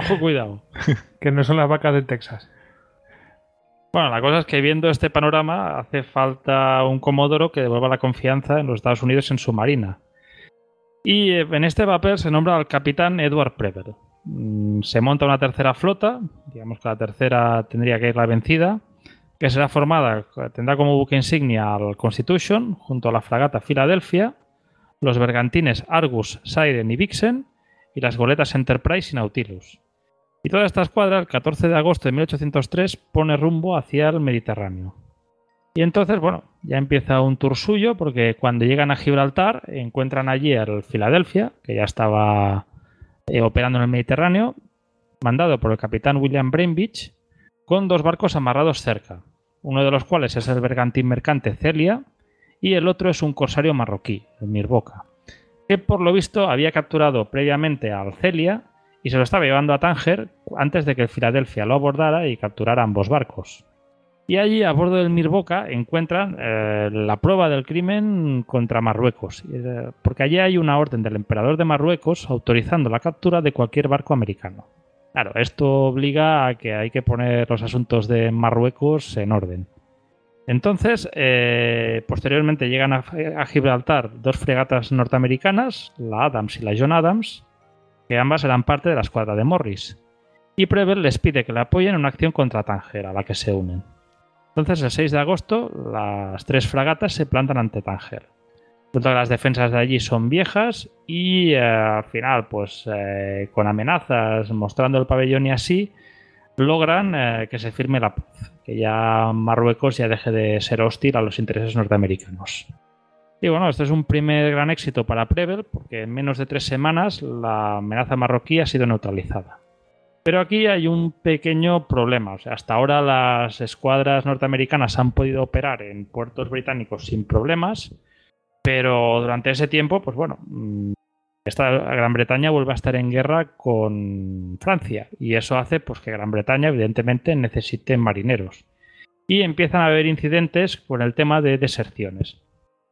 [SPEAKER 2] Ojo, cuidado.
[SPEAKER 1] que no son las vacas de Texas.
[SPEAKER 2] Bueno, la cosa es que viendo este panorama hace falta un comodoro que devuelva la confianza en los Estados Unidos en su marina. Y eh, en este papel se nombra al capitán Edward Preble. Mm, Se monta una tercera flota, digamos que la tercera tendría que ir la vencida, que será formada, tendrá como buque insignia al Constitution, junto a la fragata Philadelphia, los bergantines Argus, Siren y Vixen, y las goletas Enterprise y Nautilus. Y toda esta escuadra, el 14 de agosto de 1803, pone rumbo hacia el Mediterráneo. Y entonces, bueno, ya empieza un tour suyo, porque cuando llegan a Gibraltar, encuentran allí al Philadelphia, que ya estaba eh, operando en el Mediterráneo, mandado por el capitán William Brainbeach, con dos barcos amarrados cerca, uno de los cuales es el bergantín mercante Celia, y el otro es un corsario marroquí, el Mirboca, que por lo visto había capturado previamente al Celia y se lo estaba llevando a Tánger antes de que el Filadelfia lo abordara y capturara ambos barcos. Y allí, a bordo del Mirboca, encuentran eh, la prueba del crimen contra Marruecos, eh, porque allí hay una orden del emperador de Marruecos autorizando la captura de cualquier barco americano. Claro, esto obliga a que hay que poner los asuntos de Marruecos en orden. Entonces, eh, posteriormente llegan a, a Gibraltar dos fregatas norteamericanas, la Adams y la John Adams, que ambas eran parte de la escuadra de Morris. Y Preble les pide que le apoyen en una acción contra Tánger, a la que se unen. Entonces, el 6 de agosto, las tres fragatas se plantan ante. Todas las defensas de allí son viejas y eh, al final, pues eh, con amenazas, mostrando el pabellón y así, logran eh, que se firme la paz, que ya Marruecos ya deje de ser hostil a los intereses norteamericanos. Y bueno, esto es un primer gran éxito para Preble, porque en menos de tres semanas la amenaza marroquí ha sido neutralizada. Pero aquí hay un pequeño problema. Hasta ahora las escuadras norteamericanas han podido operar en puertos británicos sin problemas, pero durante ese tiempo, pues bueno, mm, esta Gran Bretaña vuelve a estar en guerra con Francia y eso hace pues que Gran Bretaña evidentemente necesite marineros. Y empiezan a haber incidentes con el tema de deserciones.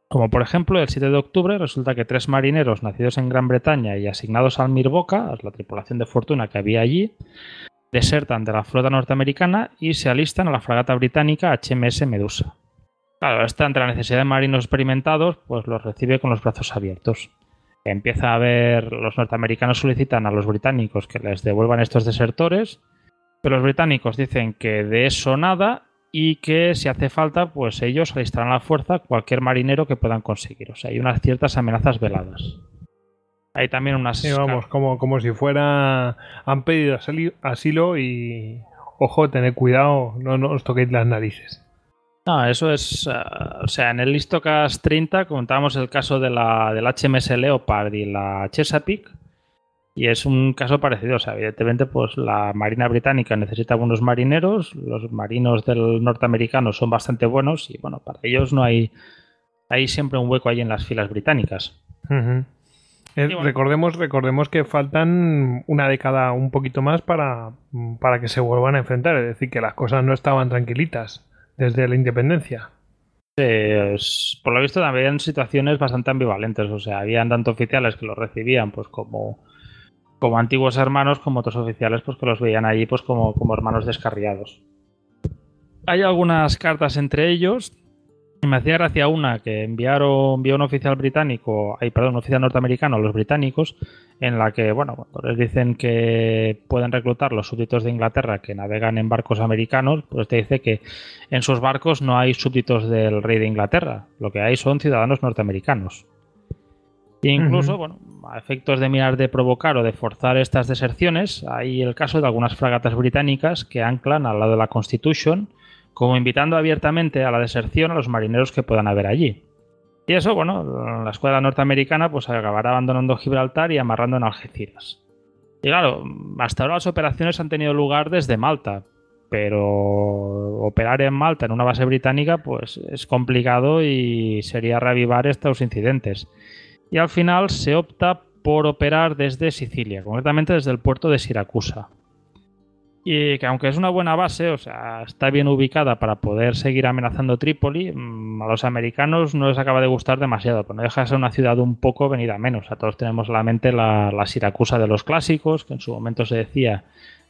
[SPEAKER 2] Como por ejemplo, el 7 de octubre resulta que tres marineros nacidos en Gran Bretaña y asignados al Mirboca, la tripulación de fortuna que había allí, desertan de la flota norteamericana y se alistan a la fragata británica HMS Medusa. Claro, esta ante la necesidad de marinos experimentados, pues los recibe con los brazos abiertos. Empieza a ver, los norteamericanos solicitan a los británicos que les devuelvan estos desertores, pero los británicos dicen que de eso nada y que si hace falta, pues ellos alistarán a la fuerza cualquier marinero que puedan conseguir. O sea, hay unas ciertas amenazas veladas. Hay también unas...
[SPEAKER 1] Sí, vamos, como, como si fuera. Han pedido asilo y. Ojo, tened cuidado, no, no os toquéis las narices.
[SPEAKER 2] No, eso es. eh, o sea, en el Listocast 30 contábamos el caso de la, del HMS Leopard y la Chesapeake. Y es un caso parecido. O sea, evidentemente, pues la Marina Británica necesita buenos marineros. Los marinos del norteamericano son bastante buenos. Y bueno, para ellos no hay. Hay siempre un hueco ahí en las filas británicas.
[SPEAKER 1] Eh,
[SPEAKER 2] bueno.
[SPEAKER 1] recordemos, recordemos que faltan una década un poquito más para, para que se vuelvan a enfrentar. Es decir, que las cosas no estaban tranquilitas desde la independencia.
[SPEAKER 2] Eh, es- por lo visto también situaciones bastante ambivalentes. O sea, habían tanto oficiales que lo recibían pues como como antiguos hermanos, como otros oficiales, pues que los veían allí pues como, como hermanos descarriados. Hay algunas cartas entre ellos. Me hacía gracia una que enviaron, envió un oficial británico, ay, perdón, un oficial norteamericano a los británicos, en la que, bueno, cuando les dicen que pueden reclutar los súbditos de Inglaterra que navegan en barcos americanos, pues te dice que en sus barcos no hay súbditos del rey de Inglaterra, lo que hay son ciudadanos norteamericanos. E incluso, bueno, a efectos de mirar de provocar o de forzar estas deserciones, hay el caso de algunas fragatas británicas que anclan al lado de la Constitution, como invitando abiertamente a la deserción a los marineros que puedan haber allí. Y eso, bueno, la escuadra norteamericana pues acabará abandonando Gibraltar y amarrando en Algeciras. Y claro, hasta ahora las operaciones han tenido lugar desde Malta, pero operar en Malta en una base británica pues es complicado y sería reavivar estos incidentes y al final se opta por operar desde Sicilia, concretamente desde el puerto de Siracusa. Y que aunque es una buena base, o sea, está bien ubicada para poder seguir amenazando Trípoli, mm, a los americanos no les acaba de gustar demasiado, pero no deja de ser una ciudad un poco venida menos. A todos tenemos en la mente la, Siracusa de los clásicos, que en su momento se decía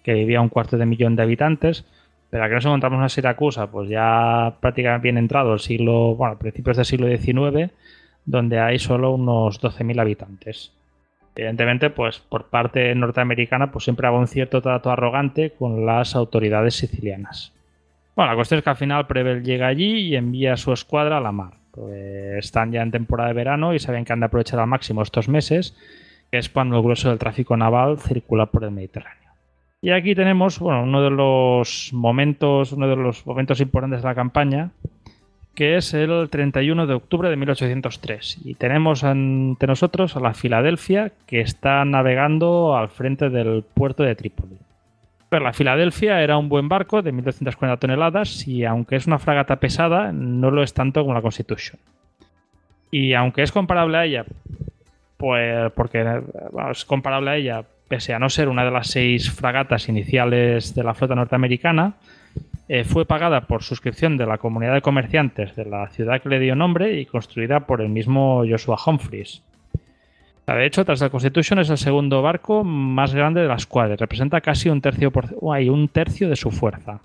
[SPEAKER 2] que vivía un cuarto de millón de habitantes, pero aquí nos encontramos una Siracusa, pues ya prácticamente bien entrado el siglo, bueno, principios del siglo XIX, donde hay solo unos 12.000 habitantes. Evidentemente, pues por parte norteamericana, pues siempre hago un cierto trato arrogante con las autoridades sicilianas. Bueno, la cuestión es que al final Prevel llega allí y envía su escuadra a la mar. Pues están ya en temporada de verano y saben que han de aprovechar al máximo estos meses, que es cuando el grueso del tráfico naval circula por el Mediterráneo. Y aquí tenemos bueno, uno de los momentos, uno de los momentos importantes de la campaña, que es el 31 de octubre de 1803. Y tenemos ante nosotros a la Filadelfia que está navegando al frente del puerto de Trípoli. Pero la Filadelfia era un buen barco de 1.240 toneladas y aunque es una fragata pesada, no lo es tanto como la Constitution. Y aunque es comparable a ella, pues porque es comparable a ella, pese a no ser una de las seis fragatas iniciales de la flota norteamericana, eh, fue pagada por suscripción de la comunidad de comerciantes de la ciudad que le dio nombre y construida por el mismo Joshua Humphreys. De hecho, tras la Constitution es el segundo barco más grande de la escuadra, representa casi un tercio, por, de su fuerza.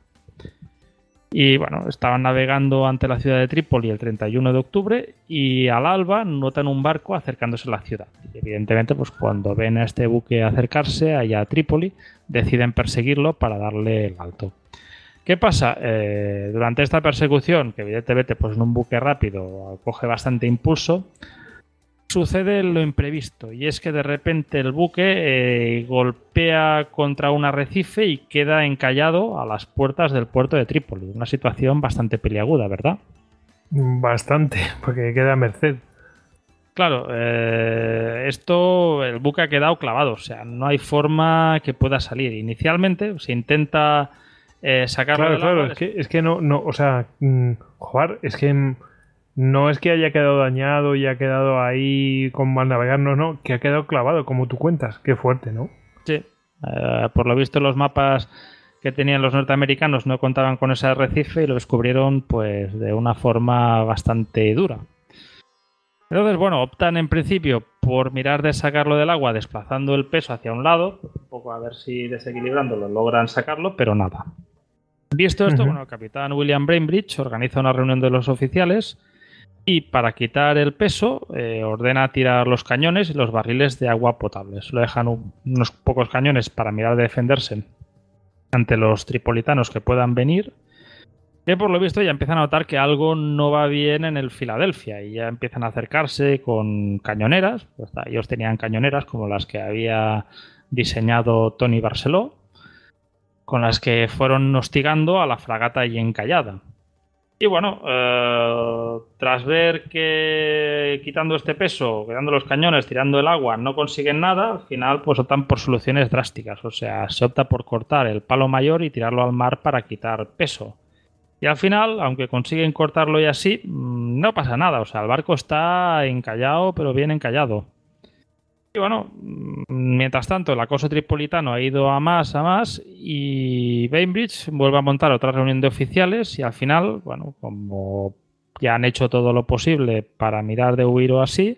[SPEAKER 2] Y bueno, estaban navegando ante la ciudad de Trípoli el 31 de octubre y al alba notan un barco acercándose a la ciudad. Evidentemente, pues cuando ven a este buque acercarse allá a Trípoli, deciden perseguirlo para darle el alto. ¿Qué pasa? Eh, durante esta persecución, que evidentemente pues, en un buque rápido coge bastante impulso, sucede lo imprevisto y es que de repente el buque eh, golpea contra un arrecife y queda encallado a las puertas del puerto de Trípoli. Una situación bastante peliaguda, ¿verdad?
[SPEAKER 1] Bastante, porque queda a merced.
[SPEAKER 2] Claro, eh, esto, el buque ha quedado clavado, o sea, no hay forma que pueda salir. Inicialmente se intenta eh, sacarlo
[SPEAKER 1] claro, claro, es que, es que no, no, o sea, mm, jugar, es que no es que haya quedado dañado y ha quedado ahí con mal navegar, no, no, que ha quedado clavado, como tú cuentas, qué fuerte, ¿no?
[SPEAKER 2] Sí, eh, por lo visto los mapas que tenían los norteamericanos no contaban con ese arrecife y lo descubrieron pues de una forma bastante dura. Entonces, bueno, optan en principio por mirar de sacarlo del agua desplazando el peso hacia un lado, un poco a ver si desequilibrándolo logran sacarlo, pero nada. Visto esto, bueno, el capitán William Brainbridge organiza una reunión de los oficiales y para quitar el peso eh, ordena tirar los cañones y los barriles de agua potable. Lo dejan unos pocos cañones para mirar de defenderse ante los tripolitanos que puedan venir. Que por lo visto ya empiezan a notar que algo no va bien en el Filadelfia y ya empiezan a acercarse con cañoneras. Pues, ellos tenían cañoneras como las que había diseñado Tony Barceló con las que fueron hostigando a la fragata y encallada. Y bueno, eh, tras ver que quitando este peso, quedando los cañones, tirando el agua, no consiguen nada, al final pues optan por soluciones drásticas. O sea, se opta por cortar el palo mayor y tirarlo al mar para quitar peso. Y al final, aunque consiguen cortarlo y así, mm, no pasa nada. O sea, el barco está encallado, pero bien encallado. Y bueno, mm, mientras tanto, el acoso tripolitano ha ido a más, a más, y Bainbridge vuelve a montar otra reunión de oficiales y al final, bueno, como ya han hecho todo lo posible para mirar de huir o así,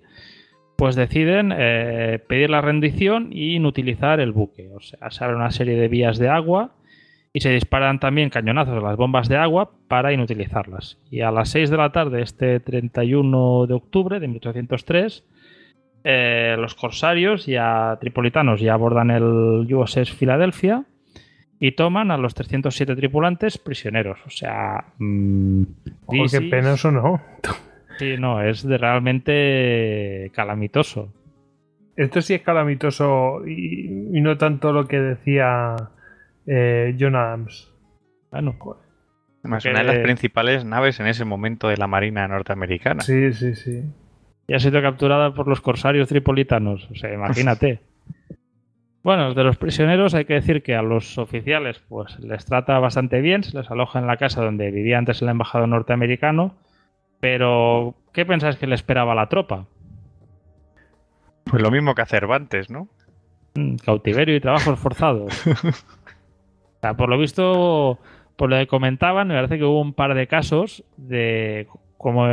[SPEAKER 2] pues deciden eh, pedir la rendición y inutilizar el buque. O sea, se abre una serie de vías de agua y se disparan también cañonazos a las bombas de agua para inutilizarlas. Y a las 6 de la tarde, este 31 de octubre de 1803, eh, los corsarios ya tripolitanos ya abordan el USS Philadelphia y toman a los 307 tripulantes prisioneros. O sea,
[SPEAKER 1] mmm, qué pena eso no.
[SPEAKER 2] Sí, no, es de realmente calamitoso.
[SPEAKER 1] Esto sí es calamitoso y, no tanto lo que decía eh, John Adams.
[SPEAKER 2] Bueno,
[SPEAKER 3] Además, una de las principales naves en ese momento de la Marina norteamericana.
[SPEAKER 1] Sí, sí, sí.
[SPEAKER 2] Y ha sido capturada por los corsarios tripolitanos. O sea, imagínate. bueno, de los prisioneros hay que decir que a los oficiales pues les trata bastante bien, se les aloja en la casa donde vivía antes el embajador norteamericano pero, ¿qué pensáis que le esperaba a la tropa?
[SPEAKER 3] Pues lo mismo que a Cervantes, ¿no?
[SPEAKER 2] Mm, cautiverio y trabajos forzados. o sea, por lo visto, por lo que comentaban, me parece que hubo un par de casos de como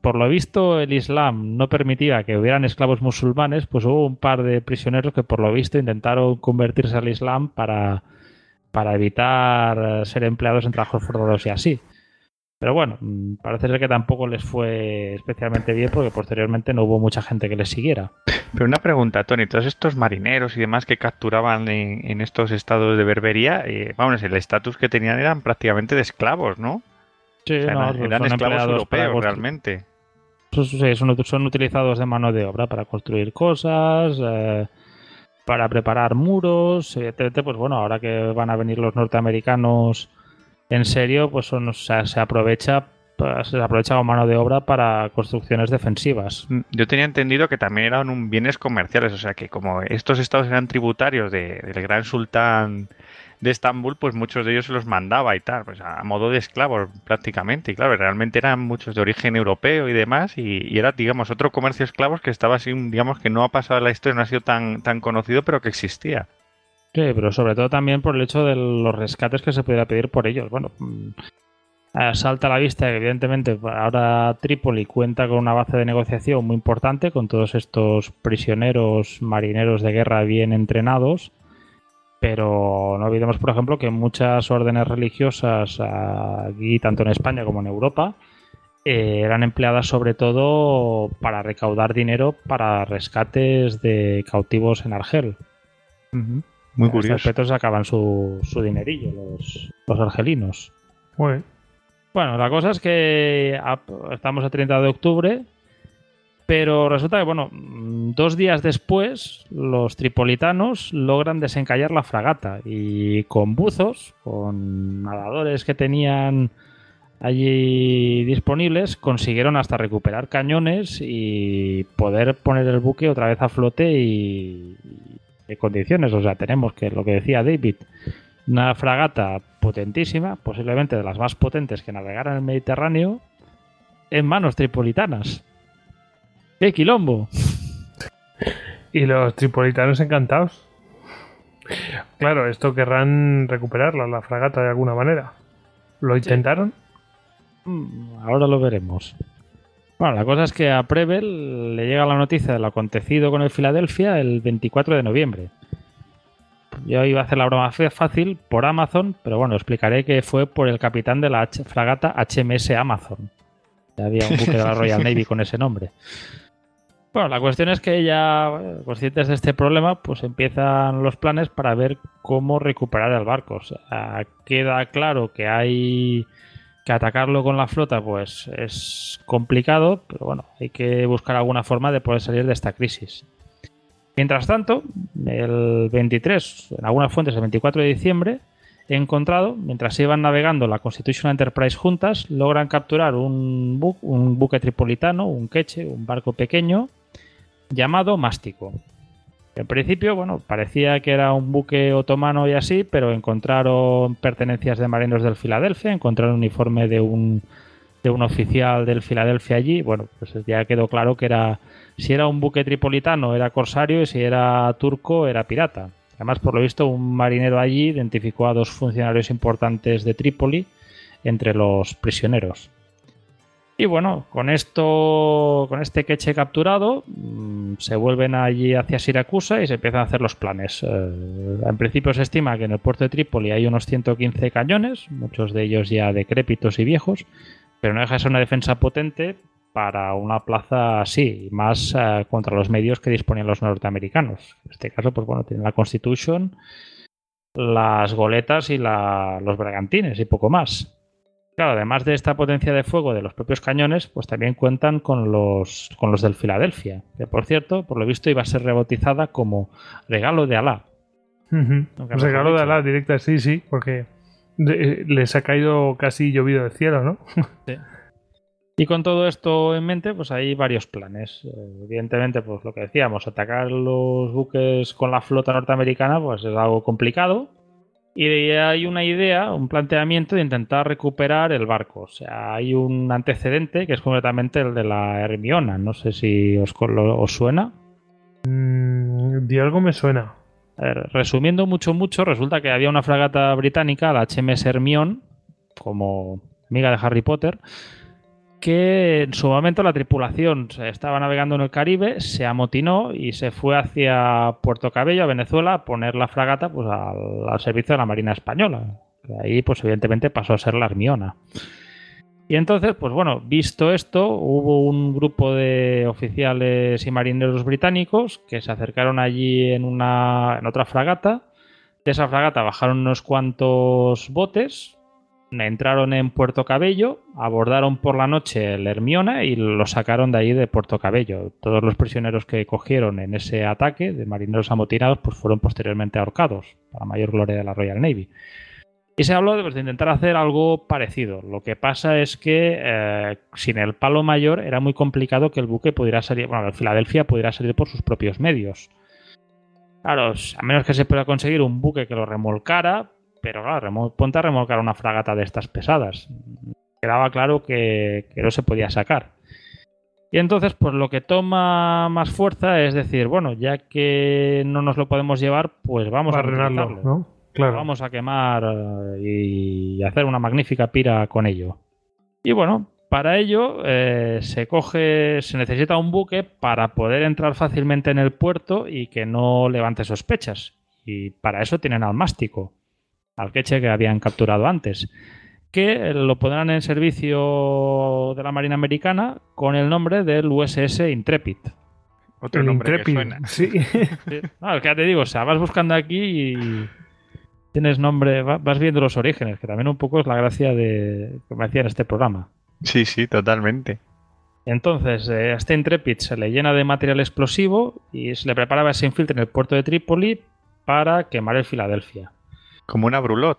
[SPEAKER 2] por lo visto el Islam no permitía que hubieran esclavos musulmanes, pues hubo un par de prisioneros que por lo visto intentaron convertirse al Islam para, para evitar ser empleados en trabajos forzados y así. Pero bueno, mm, parece ser que tampoco les fue especialmente bien porque posteriormente no hubo mucha gente que les siguiera.
[SPEAKER 3] Pero una pregunta, Tony, todos estos marineros y demás que capturaban en, estos estados de berbería, eh, vamos, el estatus que tenían eran prácticamente de esclavos, ¿no?
[SPEAKER 2] Sí,
[SPEAKER 3] eran, esclavos europeos realmente.
[SPEAKER 2] Pues, sí, son, utilizados de mano de obra para construir cosas, eh, para preparar muros, evidentemente, pues bueno, ahora que van a venir los norteamericanos en serio, pues son, se aprovecha pues, se aprovecha como mano de obra para construcciones defensivas.
[SPEAKER 3] Mm, yo tenía entendido que también eran un bienes comerciales, o sea que como estos estados eran tributarios del gran sultán de Estambul, pues muchos de ellos se los mandaba y tal, pues a modo de esclavos prácticamente. Y claro, realmente eran muchos de origen europeo y demás, y, era, digamos, otro comercio de esclavos que estaba así, digamos, que no ha pasado en la historia, no ha sido tan, tan conocido, pero que existía.
[SPEAKER 2] Sí, pero sobre todo también por el hecho de los rescates que se pudiera pedir por ellos. Bueno, mm, salta a la vista que evidentemente ahora Trípoli cuenta con una base de negociación muy importante con todos estos prisioneros marineros de guerra bien entrenados. Pero no olvidemos, por ejemplo, que muchas órdenes religiosas aquí, tanto en España como en Europa, eh, eran empleadas sobre todo para recaudar dinero para rescates de cautivos en Argel.
[SPEAKER 3] Muy curioso. Los
[SPEAKER 2] aspectos sacaban su, su dinerillo, los, los argelinos.
[SPEAKER 1] Bueno,
[SPEAKER 2] la cosa es que estamos a 30 de octubre, pero resulta que, bueno, dos días después, los tripolitanos logran desencallar la fragata y con buzos, con nadadores que tenían allí disponibles, consiguieron hasta recuperar cañones y poder poner el buque otra vez a flote y, condiciones. O sea, tenemos que, lo que decía David, una fragata potentísima, posiblemente de las más potentes que navegaran en el Mediterráneo, en manos tripolitanas. ¡Qué quilombo!
[SPEAKER 1] Y los tripolitanos encantados. Claro, esto querrán recuperarla, la fragata de alguna manera. ¿Lo intentaron?
[SPEAKER 2] Mm, ahora lo veremos. Bueno, la cosa es que a Preble le llega la noticia del acontecido con el Filadelfia el 24 de noviembre. Yo iba a hacer la broma fácil por Amazon, pero bueno, explicaré que fue por el capitán de la fragata HMS Amazon. Ya había un buque de la Royal Navy con ese nombre. Bueno, la cuestión es que ya, conscientes de este problema, pues empiezan los planes para ver cómo recuperar el barco. O sea, queda claro que hay que atacarlo con la flota pues es complicado, pero bueno, hay que buscar alguna forma de poder salir de esta crisis. Mientras tanto, el 23, en algunas fuentes el 24 de diciembre, he encontrado, mientras iban navegando la Constitution Enterprise juntas, logran capturar un, un buque tripolitano, un queche, un barco pequeño, llamado Mástico. En principio, bueno, parecía que era un buque otomano y así, pero encontraron pertenencias de marineros del Filadelfia, encontraron uniforme de un, de un oficial del Filadelfia allí. Bueno, pues ya quedó claro que era si era un buque tripolitano era corsario y si era turco era pirata. Además, por lo visto, un marinero allí identificó a dos funcionarios importantes de Trípoli entre los prisioneros. Y bueno, con esto, con este queche capturado, mm, se vuelven allí hacia Siracusa y se empiezan a hacer los planes. Eh, en principio se estima que en el puerto de Trípoli hay unos 115 cañones, muchos de ellos ya decrépitos y viejos, pero no deja de ser una defensa potente para una plaza así, más eh, contra los medios que disponían los norteamericanos. En este caso, pues bueno, tienen la Constitution, las goletas y los bragantines y poco más. Claro, además de esta potencia de fuego de los propios cañones, pues también cuentan con los, con los del Filadelfia, que por cierto, por lo visto iba a ser rebautizada como regalo de Alá.
[SPEAKER 1] Regalo de Alá directa, sí, sí, porque les ha caído casi llovido del cielo, ¿no?
[SPEAKER 2] sí. Y con todo esto en mente, pues hay varios planes. Eh, evidentemente, pues lo que decíamos, atacar los buques con la flota norteamericana, pues es algo complicado. Y hay una idea, un planteamiento de intentar recuperar el barco. O sea, hay un antecedente que es completamente el de la Hermiona. No sé si os, suena.
[SPEAKER 1] Mm, de algo me suena.
[SPEAKER 2] resumiendo mucho, mucho, resulta que había una fragata británica, la HMS Hermione, como amiga de Harry Potter, que en su momento la tripulación estaba navegando en el Caribe, se amotinó y se fue hacia Puerto Cabello, a Venezuela, a poner la fragata pues, al, servicio de la Marina Española. ahí, pues evidentemente pasó a ser la Armiona. Y entonces, pues bueno, visto esto, hubo un grupo de oficiales y marineros británicos que se acercaron allí en, una, en otra fragata. De esa fragata bajaron unos cuantos botes, entraron en Puerto Cabello, abordaron por la noche el Hermiona y lo sacaron de ahí de Puerto Cabello. Todos los prisioneros que cogieron en ese ataque de marineros amotinados pues fueron posteriormente ahorcados, para mayor gloria de la Royal Navy. Y se habló pues, de, intentar hacer algo parecido. Lo que pasa es que eh, sin el palo mayor era muy complicado que el buque pudiera salir, bueno, el Filadelfia pudiera salir por sus propios medios. Claro, a menos que se pueda conseguir un buque que lo remolcara, pero claro, ponte a remolcar una fragata de estas pesadas. Quedaba claro que, no se podía sacar. Y entonces, pues lo que toma más fuerza es decir, bueno, ya que no nos lo podemos llevar, pues vamos a
[SPEAKER 1] arreglarlo, ¿no? Claro.
[SPEAKER 2] Vamos a quemar eh, y hacer una magnífica pira con ello. Y bueno, para ello eh, se coge, se necesita un buque para poder entrar fácilmente en el puerto y que no levante sospechas. Y para eso tienen al mástico al queche que habían capturado antes, que lo pondrán en servicio de la Marina Americana con el nombre del USS Intrepid.
[SPEAKER 3] Otro nombre Intrepid,
[SPEAKER 1] Sí.
[SPEAKER 2] No, que ya te digo, o sea, vas buscando aquí y tienes nombre, vas viendo los orígenes, que también un poco es la gracia de que me hacía en este programa.
[SPEAKER 3] Sí, sí, totalmente.
[SPEAKER 2] Entonces, eh, a este Intrepid se le llena de material explosivo y se le prepara para que se infiltre en el puerto de Trípoli para quemar el Filadelfia.
[SPEAKER 3] Como una brulot.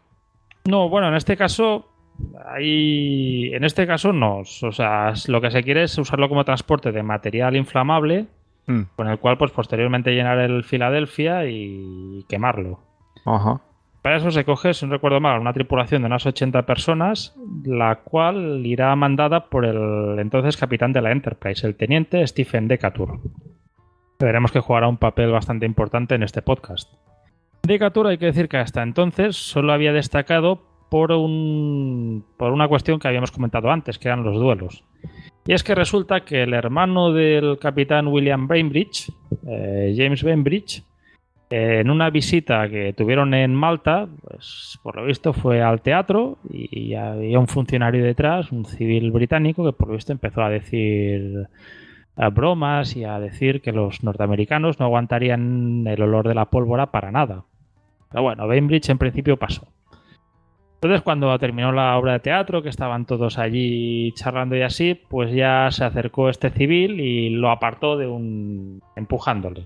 [SPEAKER 2] No, bueno, en este caso. Ahí, en este caso no. O sea, lo que se quiere es usarlo como transporte de material inflamable, mm. con el cual, pues posteriormente llenar el Filadelfia y quemarlo.
[SPEAKER 3] Ajá.
[SPEAKER 2] Para eso se coge, si no recuerdo mal, una tripulación de unas 80 personas, la cual irá mandada por el entonces capitán de la Enterprise, el teniente Stephen Decatur. Veremos que jugará un papel bastante importante en este podcast. Decatur hay que decir que hasta entonces solo había destacado por, un, por una cuestión que habíamos comentado antes, que eran los duelos. Y es que resulta que el hermano del capitán William Bainbridge, eh, James Bainbridge, en una visita que tuvieron en Malta, pues por lo visto fue al teatro y había un funcionario detrás, un civil británico, que por lo visto empezó a decir bromas y a decir que los norteamericanos no aguantarían el olor de la pólvora para nada. Pero bueno, Bainbridge en principio pasó. Entonces, cuando terminó la obra de teatro, que estaban todos allí charlando y así, pues ya se acercó este civil y lo apartó de un. empujándole.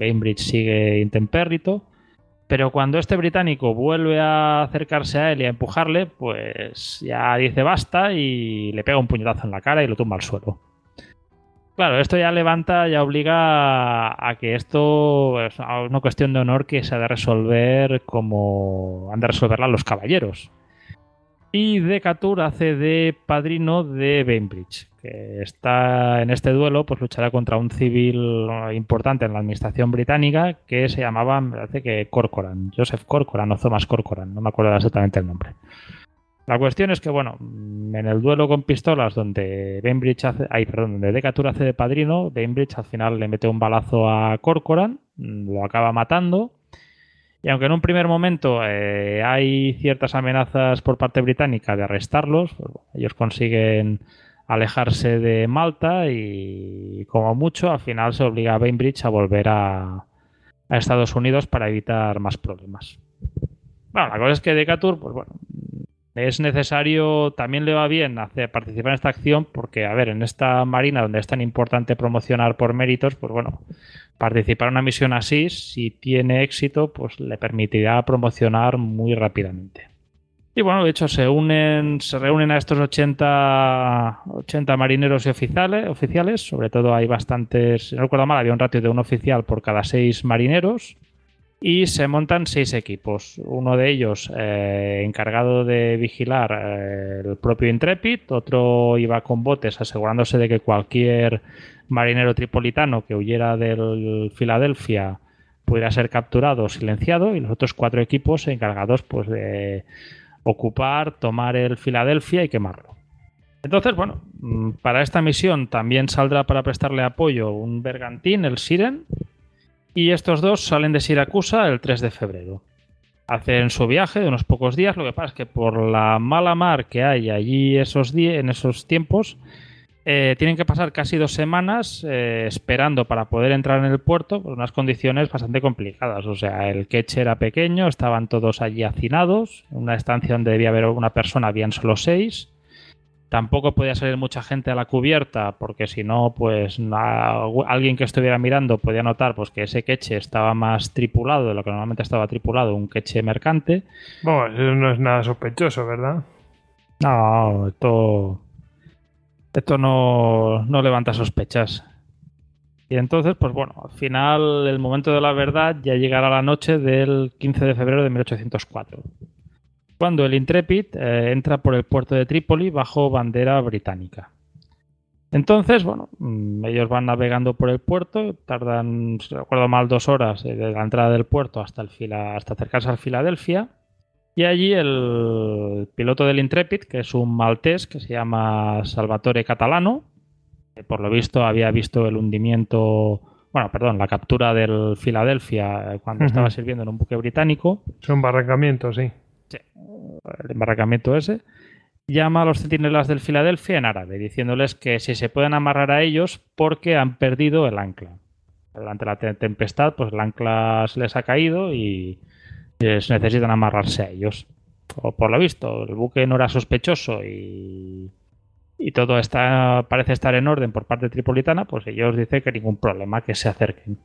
[SPEAKER 2] Bainbridge sigue intempérrito, pero cuando este británico vuelve a acercarse a él y a empujarle, pues ya dice basta y le pega un puñetazo en la cara y lo tumba al suelo. Claro, esto ya levanta, ya obliga a, que esto es una cuestión de honor que se ha de resolver como han de resolverla los caballeros. Y Decatur hace de padrino de Bainbridge, que está en este duelo, pues luchará contra un civil importante en la administración británica que se llamaba, me parece que Corcoran, Joseph Corcoran o Thomas Corcoran, no me acuerdo exactamente el nombre. La cuestión es que, bueno, en el duelo con pistolas donde Bainbridge hace, perdón, donde Decatur hace de padrino, Bainbridge al final le mete un balazo a Corcoran, lo acaba matando. Y aunque en un primer momento eh, hay ciertas amenazas por parte británica de arrestarlos, pues, ellos consiguen alejarse de Malta y como mucho al final se obliga a Bainbridge a volver a, a Estados Unidos para evitar más problemas. Bueno, la cosa es que Decatur, pues bueno, es necesario, también le va bien hacer, participar en esta acción porque, a ver, en esta marina donde es tan importante promocionar por méritos, pues bueno, participar en una misión así, si tiene éxito, pues le permitirá promocionar muy rápidamente. Y bueno, de hecho se unen, se reúnen a estos 80, 80 marineros y oficiales, oficiales, sobre todo hay bastantes, si no recuerdo mal, había un ratio de un oficial por cada seis marineros y se montan seis equipos. Uno de ellos eh, encargado de vigilar eh, el propio Intrepid, otro iba con botes asegurándose de que cualquier marinero tripolitano que huyera del Filadelfia pudiera ser capturado o silenciado y los otros cuatro equipos encargados pues de ocupar, tomar el Filadelfia y quemarlo. Entonces, bueno, mm, para esta misión también saldrá para prestarle apoyo un bergantín, el Siren, y estos dos salen de Siracusa el 3 de febrero. Hacen su viaje de unos pocos días, lo que pasa es que por la mala mar que hay allí esos en esos tiempos, eh, tienen que pasar casi dos semanas eh, esperando para poder entrar en el puerto por unas condiciones bastante complicadas. O sea, el queche era pequeño, estaban todos allí hacinados, en una estancia donde debía haber una persona, habían solo seis. Tampoco podía salir mucha gente a la cubierta porque si no, pues alguien que estuviera mirando podía notar pues, que ese queche estaba más tripulado de lo que normalmente estaba tripulado, un queche mercante.
[SPEAKER 1] Bueno, eso no es nada sospechoso, ¿verdad?
[SPEAKER 2] No, esto, esto no, no levanta sospechas. Y entonces, pues bueno, al final el momento de la verdad ya llegará la noche del 15 de febrero de 1804 cuando el Intrepid eh, entra por el puerto de Trípoli bajo bandera británica. Entonces, bueno, mm, ellos van navegando por el puerto, tardan, si recuerdo mal, dos horas de la entrada del puerto hasta, el fila, hasta acercarse al Filadelfia. Y allí el piloto del Intrepid, que es un maltés que se llama Salvatore Catalano, que por lo visto había visto el hundimiento, bueno, perdón, la captura del Filadelfia eh, cuando estaba sirviendo en un buque británico.
[SPEAKER 1] Es un barrancamiento, sí
[SPEAKER 2] el embarracamiento ese, llama a los centinelas del Filadelfia en árabe, diciéndoles que si se pueden amarrar a ellos porque han perdido el ancla. Durante la tempestad, pues el ancla se les ha caído y necesitan amarrarse a ellos. O por lo visto, el buque no era sospechoso y, y todo está, parece estar en orden por parte tripolitana, pues ellos dicen que ningún problema, que se acerquen.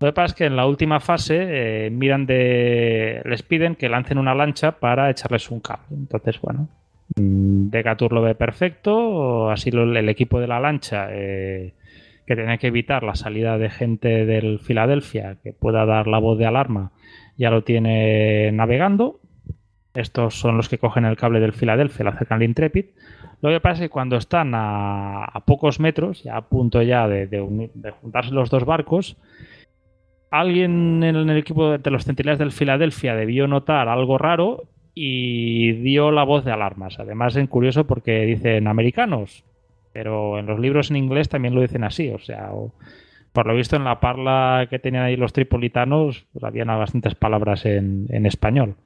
[SPEAKER 2] Lo que pasa es que en la última fase eh, miran de. les piden que lancen una lancha para echarles un cable. Entonces, bueno. Mm, Decatur lo ve perfecto. Así el equipo de la lancha. Eh, que tiene que evitar la salida de gente del Filadelfia que pueda dar la voz de alarma, ya lo tiene navegando. Estos son los que cogen el cable del Filadelfia, lo acercan al Intrepid. Lo que pasa es que cuando están a, pocos metros, ya a punto ya de juntarse los dos barcos, alguien en el equipo de los centinelas del Filadelfia debió notar algo raro y dio la voz de alarmas. Además, es curioso porque dicen americanos, pero en los libros en inglés también lo dicen así. O sea, por lo visto en la parla que tenían ahí los tripolitanos, pues habían bastantes palabras en, español.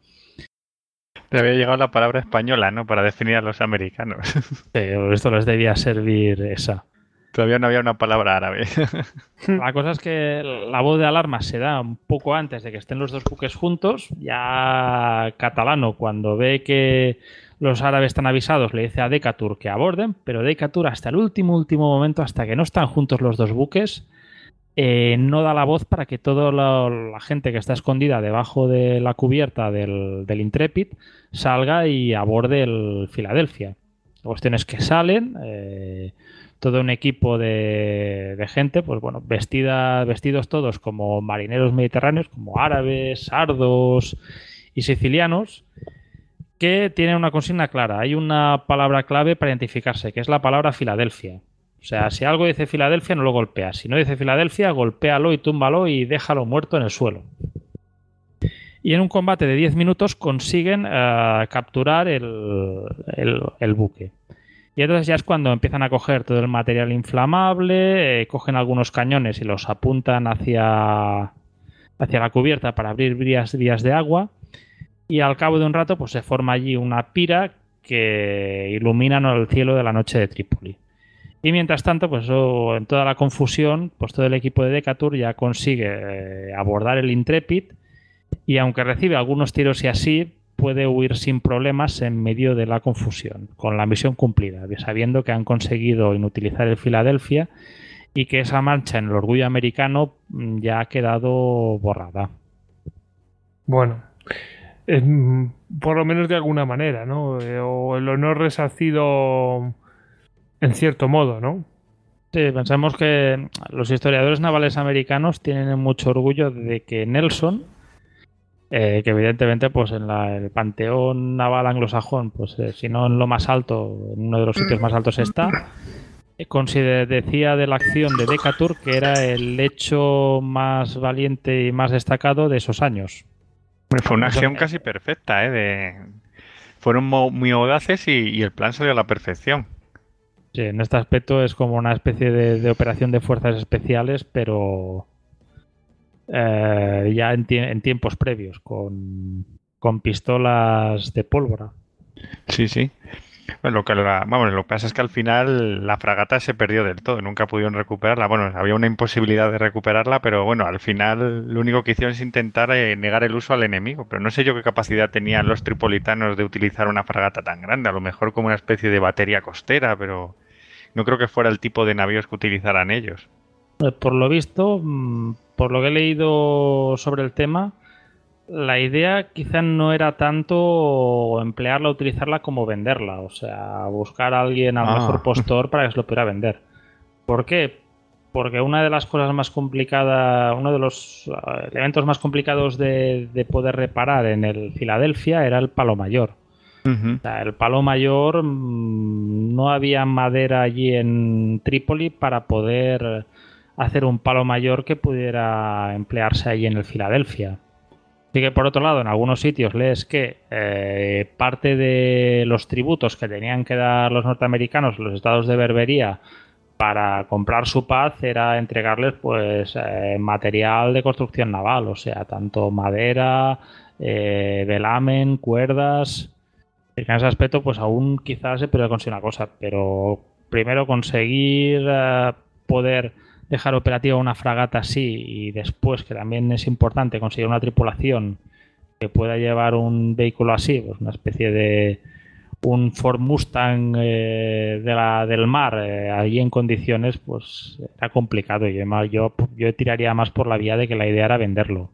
[SPEAKER 3] Te había llegado la palabra española, ¿no? Para definir a los americanos.
[SPEAKER 2] esto les debía servir esa.
[SPEAKER 3] Todavía no había una palabra árabe.
[SPEAKER 2] La cosa es que la voz de alarma se da un poco antes de que estén los dos buques juntos. Ya Catalano, cuando ve que los árabes están avisados, le dice a Decatur que aborden, pero Decatur hasta el último, último momento, hasta que no están juntos los dos buques, eh, no da la voz para que toda la, gente que está escondida debajo de la cubierta del, del Intrepid salga y aborde el Filadelfia. La cuestión es que salen. Eh, todo un equipo de, gente, pues bueno, vestida, vestidos todos como marineros mediterráneos, como árabes, sardos y sicilianos, que tienen una consigna clara. Hay una palabra clave para identificarse, que es la palabra Filadelfia. O sea, si algo dice Filadelfia, no lo golpeas. Si no dice Filadelfia, golpéalo y túmbalo y déjalo muerto en el suelo. y en un combate de 10 minutos consiguen eh, capturar el, el, buque. Y entonces ya es cuando empiezan a coger todo el material inflamable, eh, cogen algunos cañones y los apuntan hacia, hacia la cubierta para abrir vías, vías de agua. Y al cabo de un rato pues se forma allí una pira que ilumina el cielo de la noche de Trípoli. Y mientras tanto, pues en toda la confusión, pues todo el equipo de Decatur ya consigue eh, abordar el Intrepid y aunque recibe algunos tiros y así, puede huir sin problemas en medio de la confusión, con la misión cumplida, sabiendo que han conseguido inutilizar el Filadelfia y que esa mancha en el orgullo americano mm, ya ha quedado borrada.
[SPEAKER 1] Bueno, por lo menos de alguna manera, ¿no? Eh, o el honor resarcido en cierto modo, ¿no?
[SPEAKER 2] Sí, pensamos que los historiadores navales americanos tienen mucho orgullo de que Nelson, eh, que evidentemente pues en el panteón naval anglosajón, pues eh, si no en lo más alto, en uno de los sitios más altos está, eh, decía de la acción de Decatur que era el hecho más valiente y más destacado de esos años.
[SPEAKER 3] fue una acción casi perfecta, ¿eh? De... Fueron muy audaces y el plan salió a la perfección.
[SPEAKER 2] Sí, en este aspecto es como una especie de, operación de fuerzas especiales, pero eh, ya en, tiempos previos, con, pistolas de pólvora.
[SPEAKER 3] Sí, sí. Bueno, lo que, vamos, lo que pasa es que al final la fragata se perdió del todo, nunca pudieron recuperarla. Bueno, había una imposibilidad de recuperarla, pero bueno, al final lo único que hicieron es intentar eh, negar el uso al enemigo. Pero no sé yo qué capacidad tenían los tripolitanos de utilizar una fragata tan grande, a lo mejor como una especie de batería costera, pero no creo que fuera el tipo de navíos que utilizaran ellos.
[SPEAKER 2] Eh, por lo visto, mm, por lo que he leído sobre el tema, la idea quizá no era tanto emplearla, utilizarla como venderla, o sea, buscar a alguien al ah. mejor postor para que se lo pudiera vender. ¿Por qué? Porque una de las cosas más complicadas, uno de los eh, elementos más complicados de, de poder reparar en el Filadelfia era el palo mayor el palo mayor mm, no había madera allí en Trípoli para poder hacer un palo mayor que pudiera emplearse allí en el Filadelfia. Así que por otro lado, en algunos sitios lees que eh, parte de los tributos que tenían que dar los norteamericanos, los estados de Berbería, para comprar su paz era entregarles pues eh, material de construcción naval, o sea, tanto madera, eh, velamen, cuerdas, en ese aspecto, pues aún quizás se puede conseguir una cosa, pero primero conseguir poder dejar operativa una fragata así y después, que también es importante, conseguir una tripulación que pueda llevar un vehículo así, pues una especie de un Ford Mustang eh, de la, del mar eh, allí en condiciones, pues era complicado. Y además yo, yo tiraría más por la vía de que la idea era venderlo.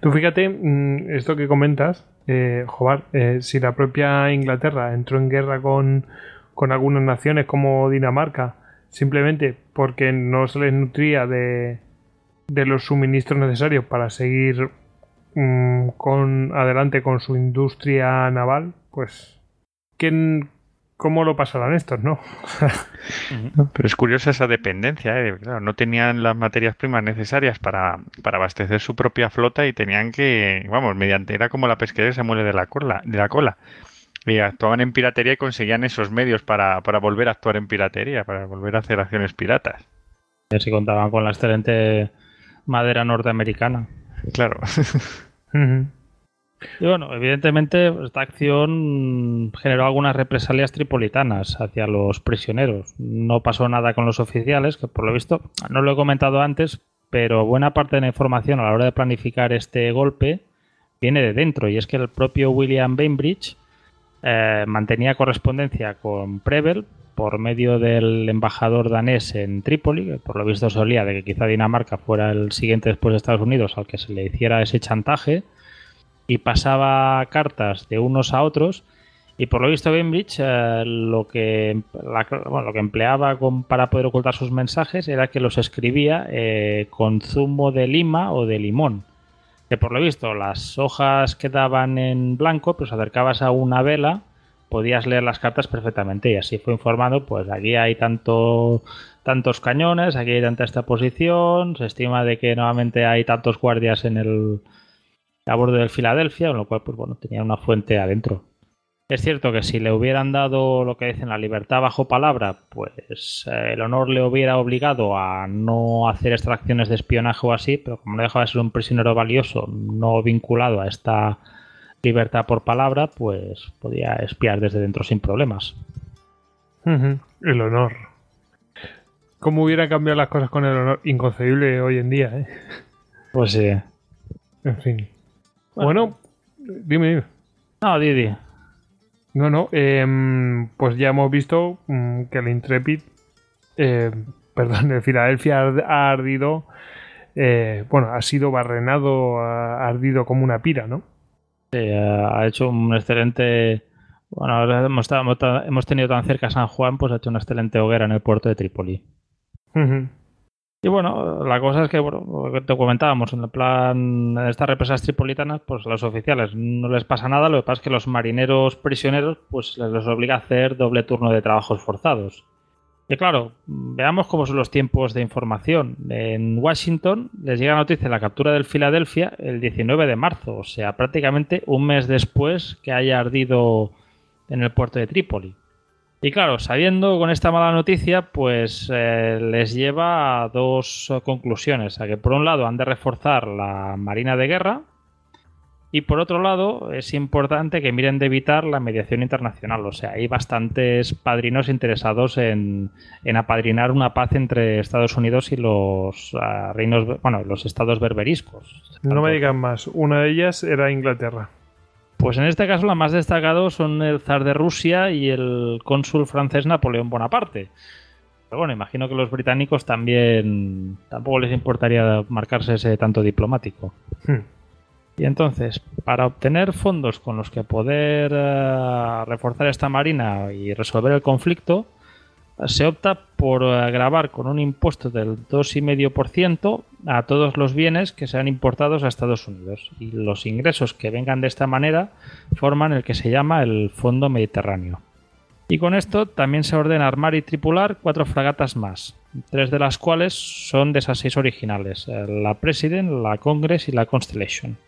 [SPEAKER 1] Tú fíjate, mm, esto que comentas, eh, Jobar, eh, si la propia Inglaterra entró en guerra con, algunas naciones como Dinamarca, simplemente porque no se les nutría de, de los suministros necesarios para seguir mm, con adelante con su industria naval, pues ¿quién, cómo lo pasarán estos, ¿no?
[SPEAKER 3] Pero es curiosa esa dependencia, ¿eh? no tenían las materias primas necesarias para, abastecer su propia flota y tenían que, vamos, mediante, era como la pesquería se muere de la cola, de la cola. Y actuaban en piratería y conseguían esos medios para, volver a actuar en piratería, para volver a hacer acciones piratas.
[SPEAKER 2] Y si contaban con la excelente madera norteamericana.
[SPEAKER 3] Claro.
[SPEAKER 2] Y bueno, evidentemente esta acción generó algunas represalias tripolitanas hacia los prisioneros. No pasó nada con los oficiales, que por lo visto, no lo he comentado antes, pero buena parte de la información a la hora de planificar este golpe viene de dentro. Y es que el propio William Bainbridge eh, mantenía correspondencia con Preble por medio del embajador danés en Trípoli, que por lo visto solía de que quizá Dinamarca fuera el siguiente después de Estados Unidos al que se le hiciera ese chantaje y pasaba cartas de unos a otros. Y por lo visto, Bainbridge eh, lo, que, lo que empleaba para poder ocultar sus mensajes era que los escribía eh, con zumo de lima o de limón. Que por lo visto, las hojas quedaban en blanco, pues acercabas a una vela, podías leer las cartas perfectamente. Y así fue informado: pues aquí hay tanto, tantos cañones, aquí hay tanta esta posición, se estima de que nuevamente hay tantos guardias en el, a bordo del Filadelfia, con lo cual, pues bueno, tenía una fuente adentro. Es cierto que si le hubieran dado lo que dicen la libertad bajo palabra, pues eh, el honor le hubiera obligado a no hacer extracciones de espionaje o así, pero como no dejaba de ser un prisionero valioso, no vinculado a esta libertad por palabra, pues podía espiar desde dentro sin problemas.
[SPEAKER 1] El honor. ¿Cómo hubiera cambiado las cosas con el honor? Inconcebible hoy en día, ¿eh?
[SPEAKER 2] Pues sí.
[SPEAKER 1] En fin. Bueno, dime, dime.
[SPEAKER 2] No, Didi.
[SPEAKER 1] No, no. em, pues ya hemos visto mm, que el Intrepid, eh, perdón, el Filadelfia ha ardido, eh, bueno, ha sido barrenado, ha ardido como una pira, ¿no?
[SPEAKER 2] Sí, ha hecho un excelente. Bueno, ahora hemos, estado- hemos tenido tan cerca a San Juan, pues ha hecho una excelente hoguera en el puerto de Trípoli. Y bueno, la cosa es que, bueno, lo que te comentábamos, en el plan, en estas represas tripolitanas, pues a los oficiales no les pasa nada, lo que pasa es que los marineros prisioneros, pues les obliga a hacer doble turno de trabajos forzados. Y claro, veamos cómo son los tiempos de información. En Washington les llega noticia de la captura del Filadelfia el 19 de marzo, o sea, prácticamente un mes después que haya ardido en el puerto de Trípoli. Y claro, sabiendo con esta mala noticia, pues eh, les lleva a dos conclusiones. A que por un lado han de reforzar la Marina de Guerra y por otro lado es importante que miren de evitar la mediación internacional. O sea, hay bastantes padrinos interesados en, en apadrinar una paz entre Estados Unidos y los ah, reinos, bueno, los estados berberiscos.
[SPEAKER 1] No me digan más. Una de ellas era Inglaterra.
[SPEAKER 2] Pues en este caso, la más destacado son el zar de Rusia y el cónsul francés Napoleón Bonaparte. Pero bueno, imagino que los británicos también tampoco les importaría marcarse ese tanto diplomático.
[SPEAKER 1] Hmm.
[SPEAKER 2] Y entonces, para obtener fondos con los que poder eh, reforzar esta marina y resolver el conflicto, se opta por eh, grabar con un impuesto del 2,5% a todos los bienes que sean importados a Estados Unidos. Y los ingresos que vengan de esta manera forman el que se llama el Fondo Mediterráneo. Y con esto también se ordena armar y tripular cuatro fragatas más, tres de las cuales son de esas seis originales, eh, la President, la Congress y la Constellation.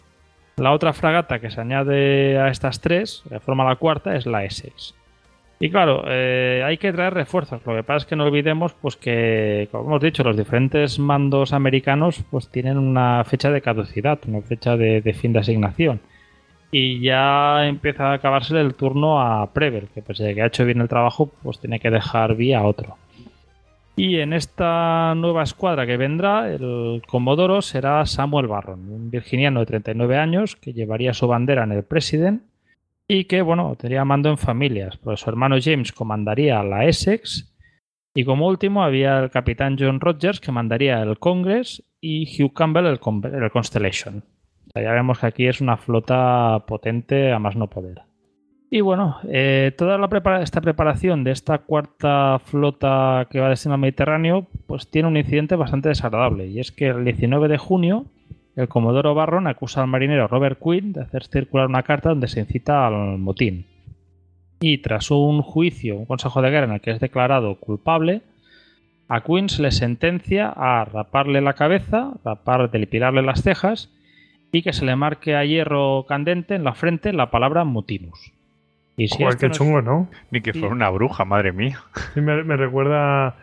[SPEAKER 2] La otra fragata que se añade a estas tres, que forma la cuarta, es la Essex. Y claro, eh, hay que traer refuerzos. Lo que pasa es que no olvidemos pues que, como hemos dicho, los diferentes mandos americanos pues tienen una fecha de caducidad, una fecha de, fin de asignación. Y ya empieza a acabarse el turno a Prever, que pese a que ha hecho bien el trabajo, pues tiene que dejar vía a otro. Y en esta nueva escuadra que vendrá, el comodoro será Samuel Barron, un virginiano de 39 años que llevaría su bandera en el President y que, bueno, tendría mando en familias, pues su hermano James comandaría la Essex y como último había el capitán John Rogers que mandaría el Congress y Hugh Campbell el, el Constellation. O sea, ya vemos que aquí es una flota potente a más no poder. Y bueno, eh, toda la esta preparación de esta cuarta flota que va destino al Mediterráneo, pues tiene un incidente bastante desagradable. Y es que el 19 de junio, el Comodoro Barron acusa al marinero Robert Quinn de hacer circular una carta donde se incita al motín. Y tras un juicio, un consejo de guerra en el que es declarado culpable, a Quinn se le sentencia a raparle la cabeza, rapar, delipilarle las cejas y que se le marque a hierro candente en la frente la palabra mutinus. Y si
[SPEAKER 1] Joder,
[SPEAKER 2] esto
[SPEAKER 1] qué
[SPEAKER 2] no es-
[SPEAKER 1] chungo, ¿no?
[SPEAKER 3] Ni que
[SPEAKER 2] Sí.
[SPEAKER 3] fuera una bruja, madre mía.
[SPEAKER 1] Sí, me, me recuerda.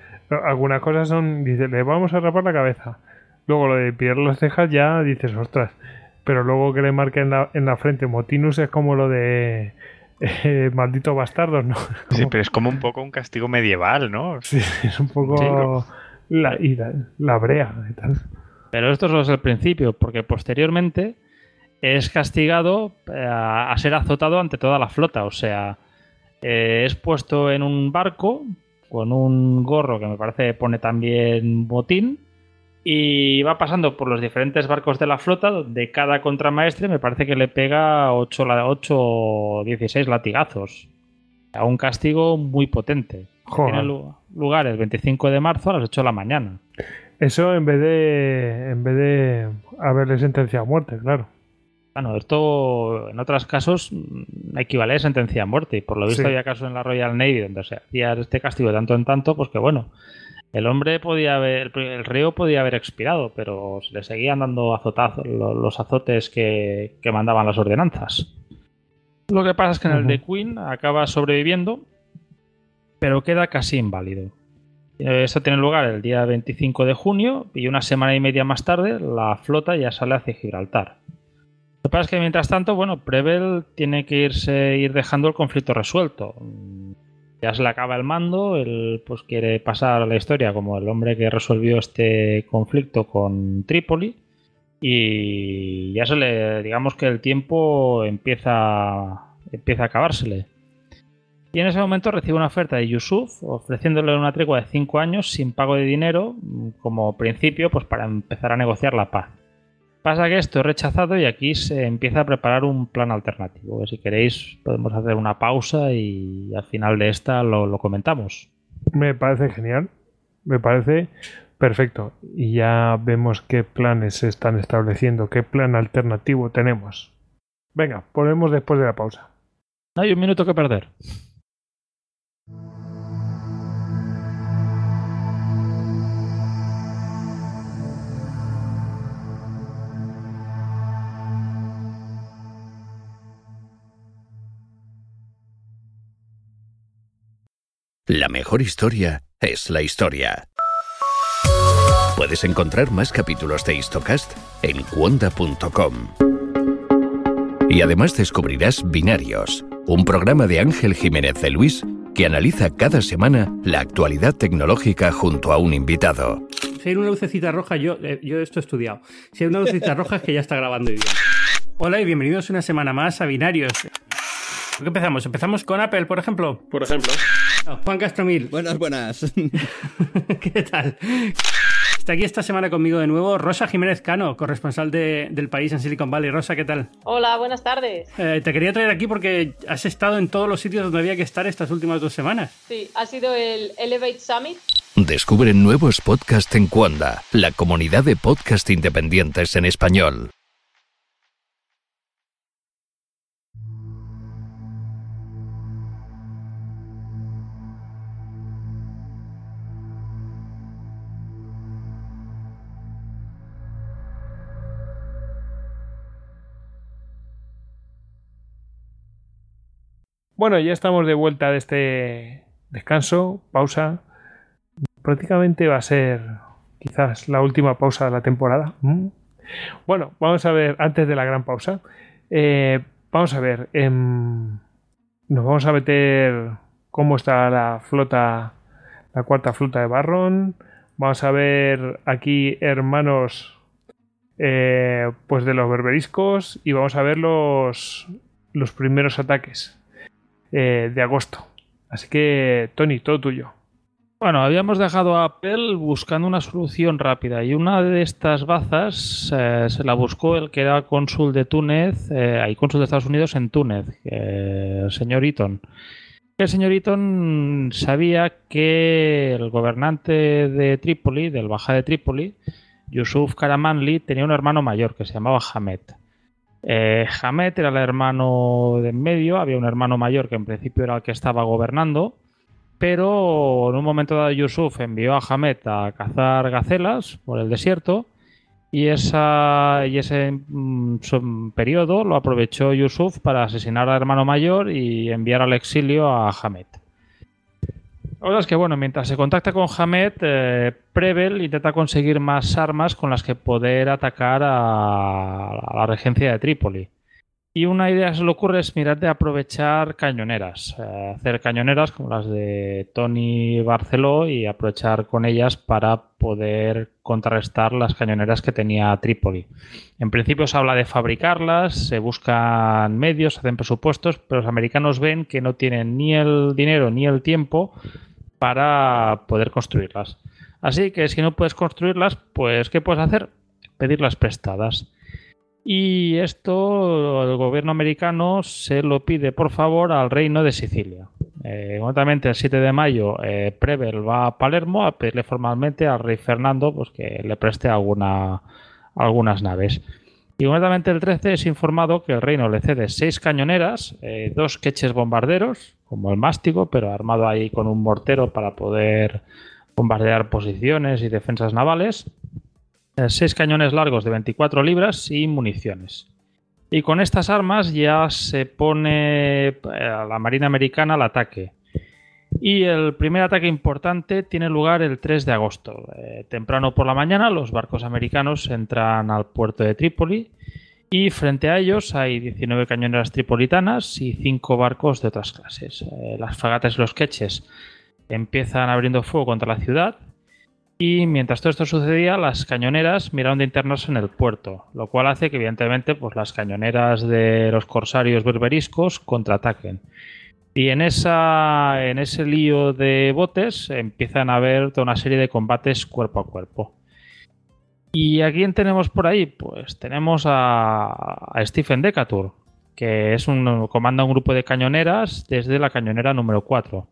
[SPEAKER 1] Algunas cosas son. Dice, le vamos a rapar la cabeza. Luego lo de pillar las cejas ya dices, ostras. Pero luego que le marque en la, en la frente Motinus es como lo de. eh, maldito bastardos, ¿no?
[SPEAKER 3] Sí, pero es como un poco un castigo medieval, ¿no?
[SPEAKER 1] Sí, es un poco. La, y la, la brea y tal.
[SPEAKER 2] Pero esto solo es el principio, porque posteriormente es castigado eh, a ser azotado ante toda la flota. O sea, eh, es puesto en un barco con un gorro que me parece pone también botín y va pasando por los diferentes barcos de la flota donde cada contramaestre me parece que le pega 8, 8 o 16 latigazos. A un castigo muy potente.
[SPEAKER 1] Joder.
[SPEAKER 2] Tiene lu- lugar el 25 de marzo a las 8 de la mañana.
[SPEAKER 1] Eso en vez de. En vez de haberle sentenciado a muerte, claro.
[SPEAKER 2] Bueno, esto en otros casos equivale a sentencia a muerte. Y por lo visto
[SPEAKER 1] Sí.
[SPEAKER 2] había casos en la Royal Navy donde se hacía este castigo de tanto en tanto, pues que bueno, El hombre podía haber, el reo podía haber expirado, pero se le seguían dando azotazos, los azotes que, mandaban las ordenanzas. Lo que pasa es que en el de Queen acaba sobreviviendo, pero queda casi inválido. Esto tiene lugar el día 25 de junio y una semana y media más tarde la flota ya sale hacia Gibraltar. Lo que pasa es que mientras tanto, bueno, Prevel tiene que irse ir dejando el conflicto resuelto ya se le acaba el mando, él pues quiere pasar a la historia como el hombre que resolvió este conflicto con Trípoli y ya se le, digamos que el tiempo empieza, empieza a acabársele. Y en ese momento recibe una oferta de Yusuf ofreciéndole una tregua de 5 años sin pago de dinero como principio pues para empezar a negociar la paz. Pasa que esto es rechazado y aquí se empieza a preparar un plan alternativo. Si queréis, podemos hacer una pausa y al final de esta lo, comentamos.
[SPEAKER 1] Me parece genial. Me parece perfecto. Y ya vemos qué planes se están estableciendo, qué plan alternativo tenemos. Venga, ponemos después de la pausa.
[SPEAKER 2] No hay un minuto que perder.
[SPEAKER 4] La mejor historia es la historia. Puedes encontrar más capítulos de Histocast en cuonda.com. Y además descubrirás Binarios, un programa de Ángel Jiménez de Luis que analiza cada semana la actualidad tecnológica junto a un invitado.
[SPEAKER 5] Si hay una lucecita roja, yo, eh, yo esto he estudiado. Si hay una lucecita roja es que ya está grabando bien. Hola y bienvenidos una semana más a Binarios. ¿Qué empezamos? ¿Empezamos con Apple, por ejemplo?
[SPEAKER 6] Por ejemplo.
[SPEAKER 5] Juan Castromil.
[SPEAKER 6] Buenas, buenas.
[SPEAKER 5] ¿Qué tal? Está aquí esta semana conmigo de nuevo Rosa Jiménez Cano, corresponsal del país en Silicon Valley. Rosa, ¿qué tal?
[SPEAKER 7] Hola, buenas tardes.
[SPEAKER 5] Eh, te quería traer aquí porque has estado en todos los sitios donde había que estar estas últimas dos semanas.
[SPEAKER 7] Sí, ha sido el Elevate Summit.
[SPEAKER 4] Descubre nuevos podcasts en Cuanda, la comunidad de podcast independientes en español.
[SPEAKER 1] Bueno, ya estamos de vuelta de este descanso, pausa. Prácticamente va a ser quizás la última pausa de la temporada. Mm. Bueno, vamos a ver, antes de la gran pausa, eh, vamos a ver, em, nos vamos a meter cómo está la flota, la cuarta flota de Barron. Vamos a ver aquí hermanos eh, pues de los berberiscos y vamos a ver los, los primeros ataques eh, de agosto. Así que, Tony, todo tuyo.
[SPEAKER 2] Bueno, habíamos dejado a Apple buscando una solución rápida y una de estas bazas eh, se la buscó el que era cónsul de Túnez, eh, hay cónsul de Estados Unidos en Túnez, el señor Eaton. El señor Eaton sabía que el gobernante de Trípoli, del Baja de Trípoli, Yusuf Karamanli, tenía un hermano mayor que se llamaba Hamed. Eh, Hamed era el hermano de en medio, había un hermano mayor que en principio era el que estaba gobernando, pero en un momento dado Yusuf envió a Hamed a cazar gacelas por el desierto y, ese mm, periodo lo aprovechó Yusuf para asesinar al hermano mayor y enviar al exilio a Hamed. Verdad es que, bueno, mientras se contacta con Hamed, eh, Prevel intenta conseguir más armas con las que poder atacar a, la regencia de Trípoli. Y una idea se le ocurre es mirar de aprovechar cañoneras, eh, hacer cañoneras como las de Tony Barceló y aprovechar con ellas para poder contrarrestar las cañoneras que tenía Trípoli. En principio se habla de fabricarlas, se buscan medios, se hacen presupuestos, pero los americanos ven que no tienen ni el dinero ni el tiempo para poder construirlas. Así que si no puedes construirlas, pues ¿qué puedes hacer? Pedirlas prestadas. Y esto el gobierno americano se lo pide por favor al reino de Sicilia. Eh, el 7 de mayo, eh, Prevel va a Palermo a pedirle formalmente al rey Fernando pues, que le preste alguna, algunas naves. Inmediatamente el 13 es informado que el reino le cede seis cañoneras, eh, dos queches bombarderos, como el mástico, pero armado ahí con un mortero para poder bombardear posiciones y defensas navales, eh, seis cañones largos de 24 libras y municiones. Y con estas armas ya se pone eh, a la Marina Americana al ataque. Y el primer ataque importante tiene lugar el 3 de agosto. Eh, temprano por la mañana los barcos americanos entran al puerto de Trípoli y frente a ellos hay 19 cañoneras tripolitanas y 5 barcos de otras clases. Eh, las fragatas y los queches empiezan abriendo fuego contra la ciudad y mientras todo esto sucedía, las cañoneras miraron de internarse en el puerto, lo cual hace que evidentemente pues, las cañoneras de los corsarios berberiscos contraataquen. Y en, esa, en ese lío de botes empiezan a haber toda una serie de combates cuerpo a cuerpo. ¿Y a quién tenemos por ahí? Pues tenemos a, Stephen Decatur, que es un, comanda un grupo de cañoneras desde la cañonera número 4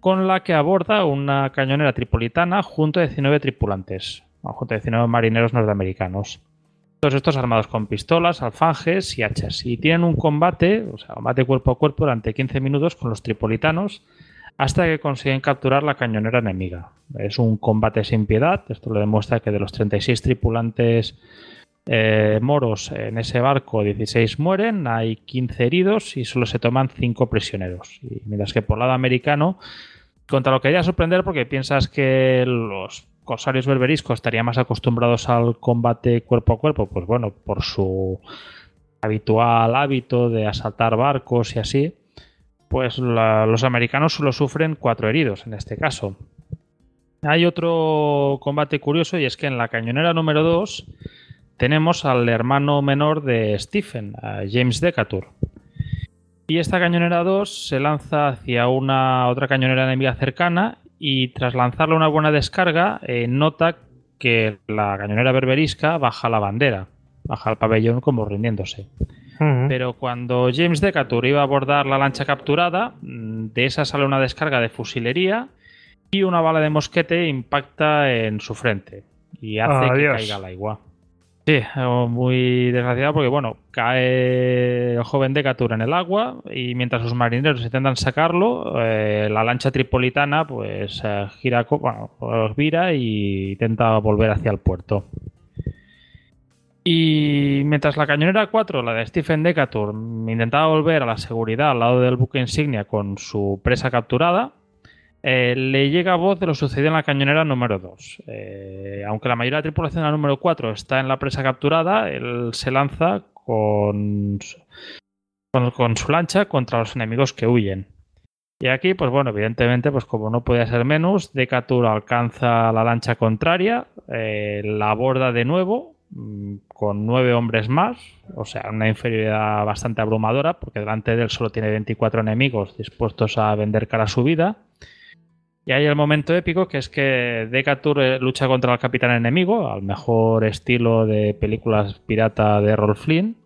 [SPEAKER 2] con la que aborda una cañonera tripolitana junto a 19 tripulantes, junto a 19 marineros norteamericanos. Todos estos armados con pistolas, alfanjes y hachas. Y tienen un combate, o sea, combate cuerpo a cuerpo durante 15 minutos con los tripolitanos hasta que consiguen capturar la cañonera enemiga. Es un combate sin piedad. Esto lo demuestra que de los 36 tripulantes eh, moros en ese barco, 16 mueren, hay 15 heridos y solo se toman 5 prisioneros. Y mientras que por lado americano contra lo que quería sorprender porque piensas que los corsarios berberiscos estarían más acostumbrados al combate cuerpo a cuerpo, pues bueno, por su habitual hábito de asaltar barcos y así, pues los americanos solo sufren cuatro heridos en este caso. Hay otro combate curioso y es que en la cañonera número 2 tenemos al hermano menor de Stephen, James Decatur. Y esta cañonera 2 se lanza hacia una otra cañonera enemiga cercana y tras lanzarle una buena descarga eh, nota que la cañonera berberisca baja la bandera, baja el pabellón como rindiéndose. Pero cuando James Decatur iba a abordar la lancha capturada, mm, de esa sale una descarga de fusilería y una bala de mosquete impacta en su frente y hace que caiga al agua. Sí, muy desgraciado porque, bueno, cae el joven Decatur en el agua y mientras los marineros intentan sacarlo, eh, la lancha tripolitana pues eh, gira, bueno, pues, vira y intenta volver hacia el puerto. Y mientras la cañonera 4, la de Stephen Decatur, intentaba volver a la seguridad al lado del buque insignia con su presa capturada, eh, le llega voz de lo sucedido en la cañonera número 2. Eh, aunque la mayoría de la tripulación de la número 4 está en la presa capturada, él se lanza con, con, su lancha contra los enemigos que huyen. Y aquí, pues bueno, evidentemente, pues como no podía ser menos, Decatur alcanza la lancha contraria, eh, la aborda de nuevo mm, con nueve hombres más, o sea, una inferioridad bastante abrumadora, porque delante de él solo tiene 24 enemigos dispuestos a vender cara a su vida. Y hay el momento épico que es que Decatur eh, lucha contra el capitán enemigo, al mejor estilo de películas pirata de Rolf Flynn.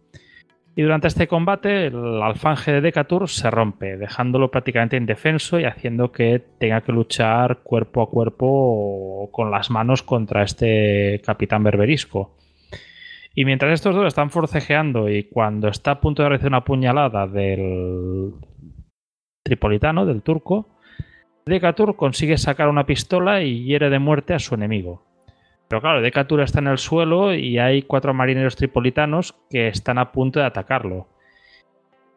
[SPEAKER 2] Y durante este combate, el alfanje de Decatur se rompe, dejándolo prácticamente indefenso y haciendo que tenga que luchar cuerpo a cuerpo con las manos contra este capitán berberisco. Y mientras estos dos están forcejeando y cuando está a punto de recibir una puñalada del tripolitano, del turco, Decatur consigue sacar una pistola y hiere de muerte a su enemigo. Pero claro, Decatur está en el suelo y hay cuatro marineros tripolitanos que están a punto de atacarlo.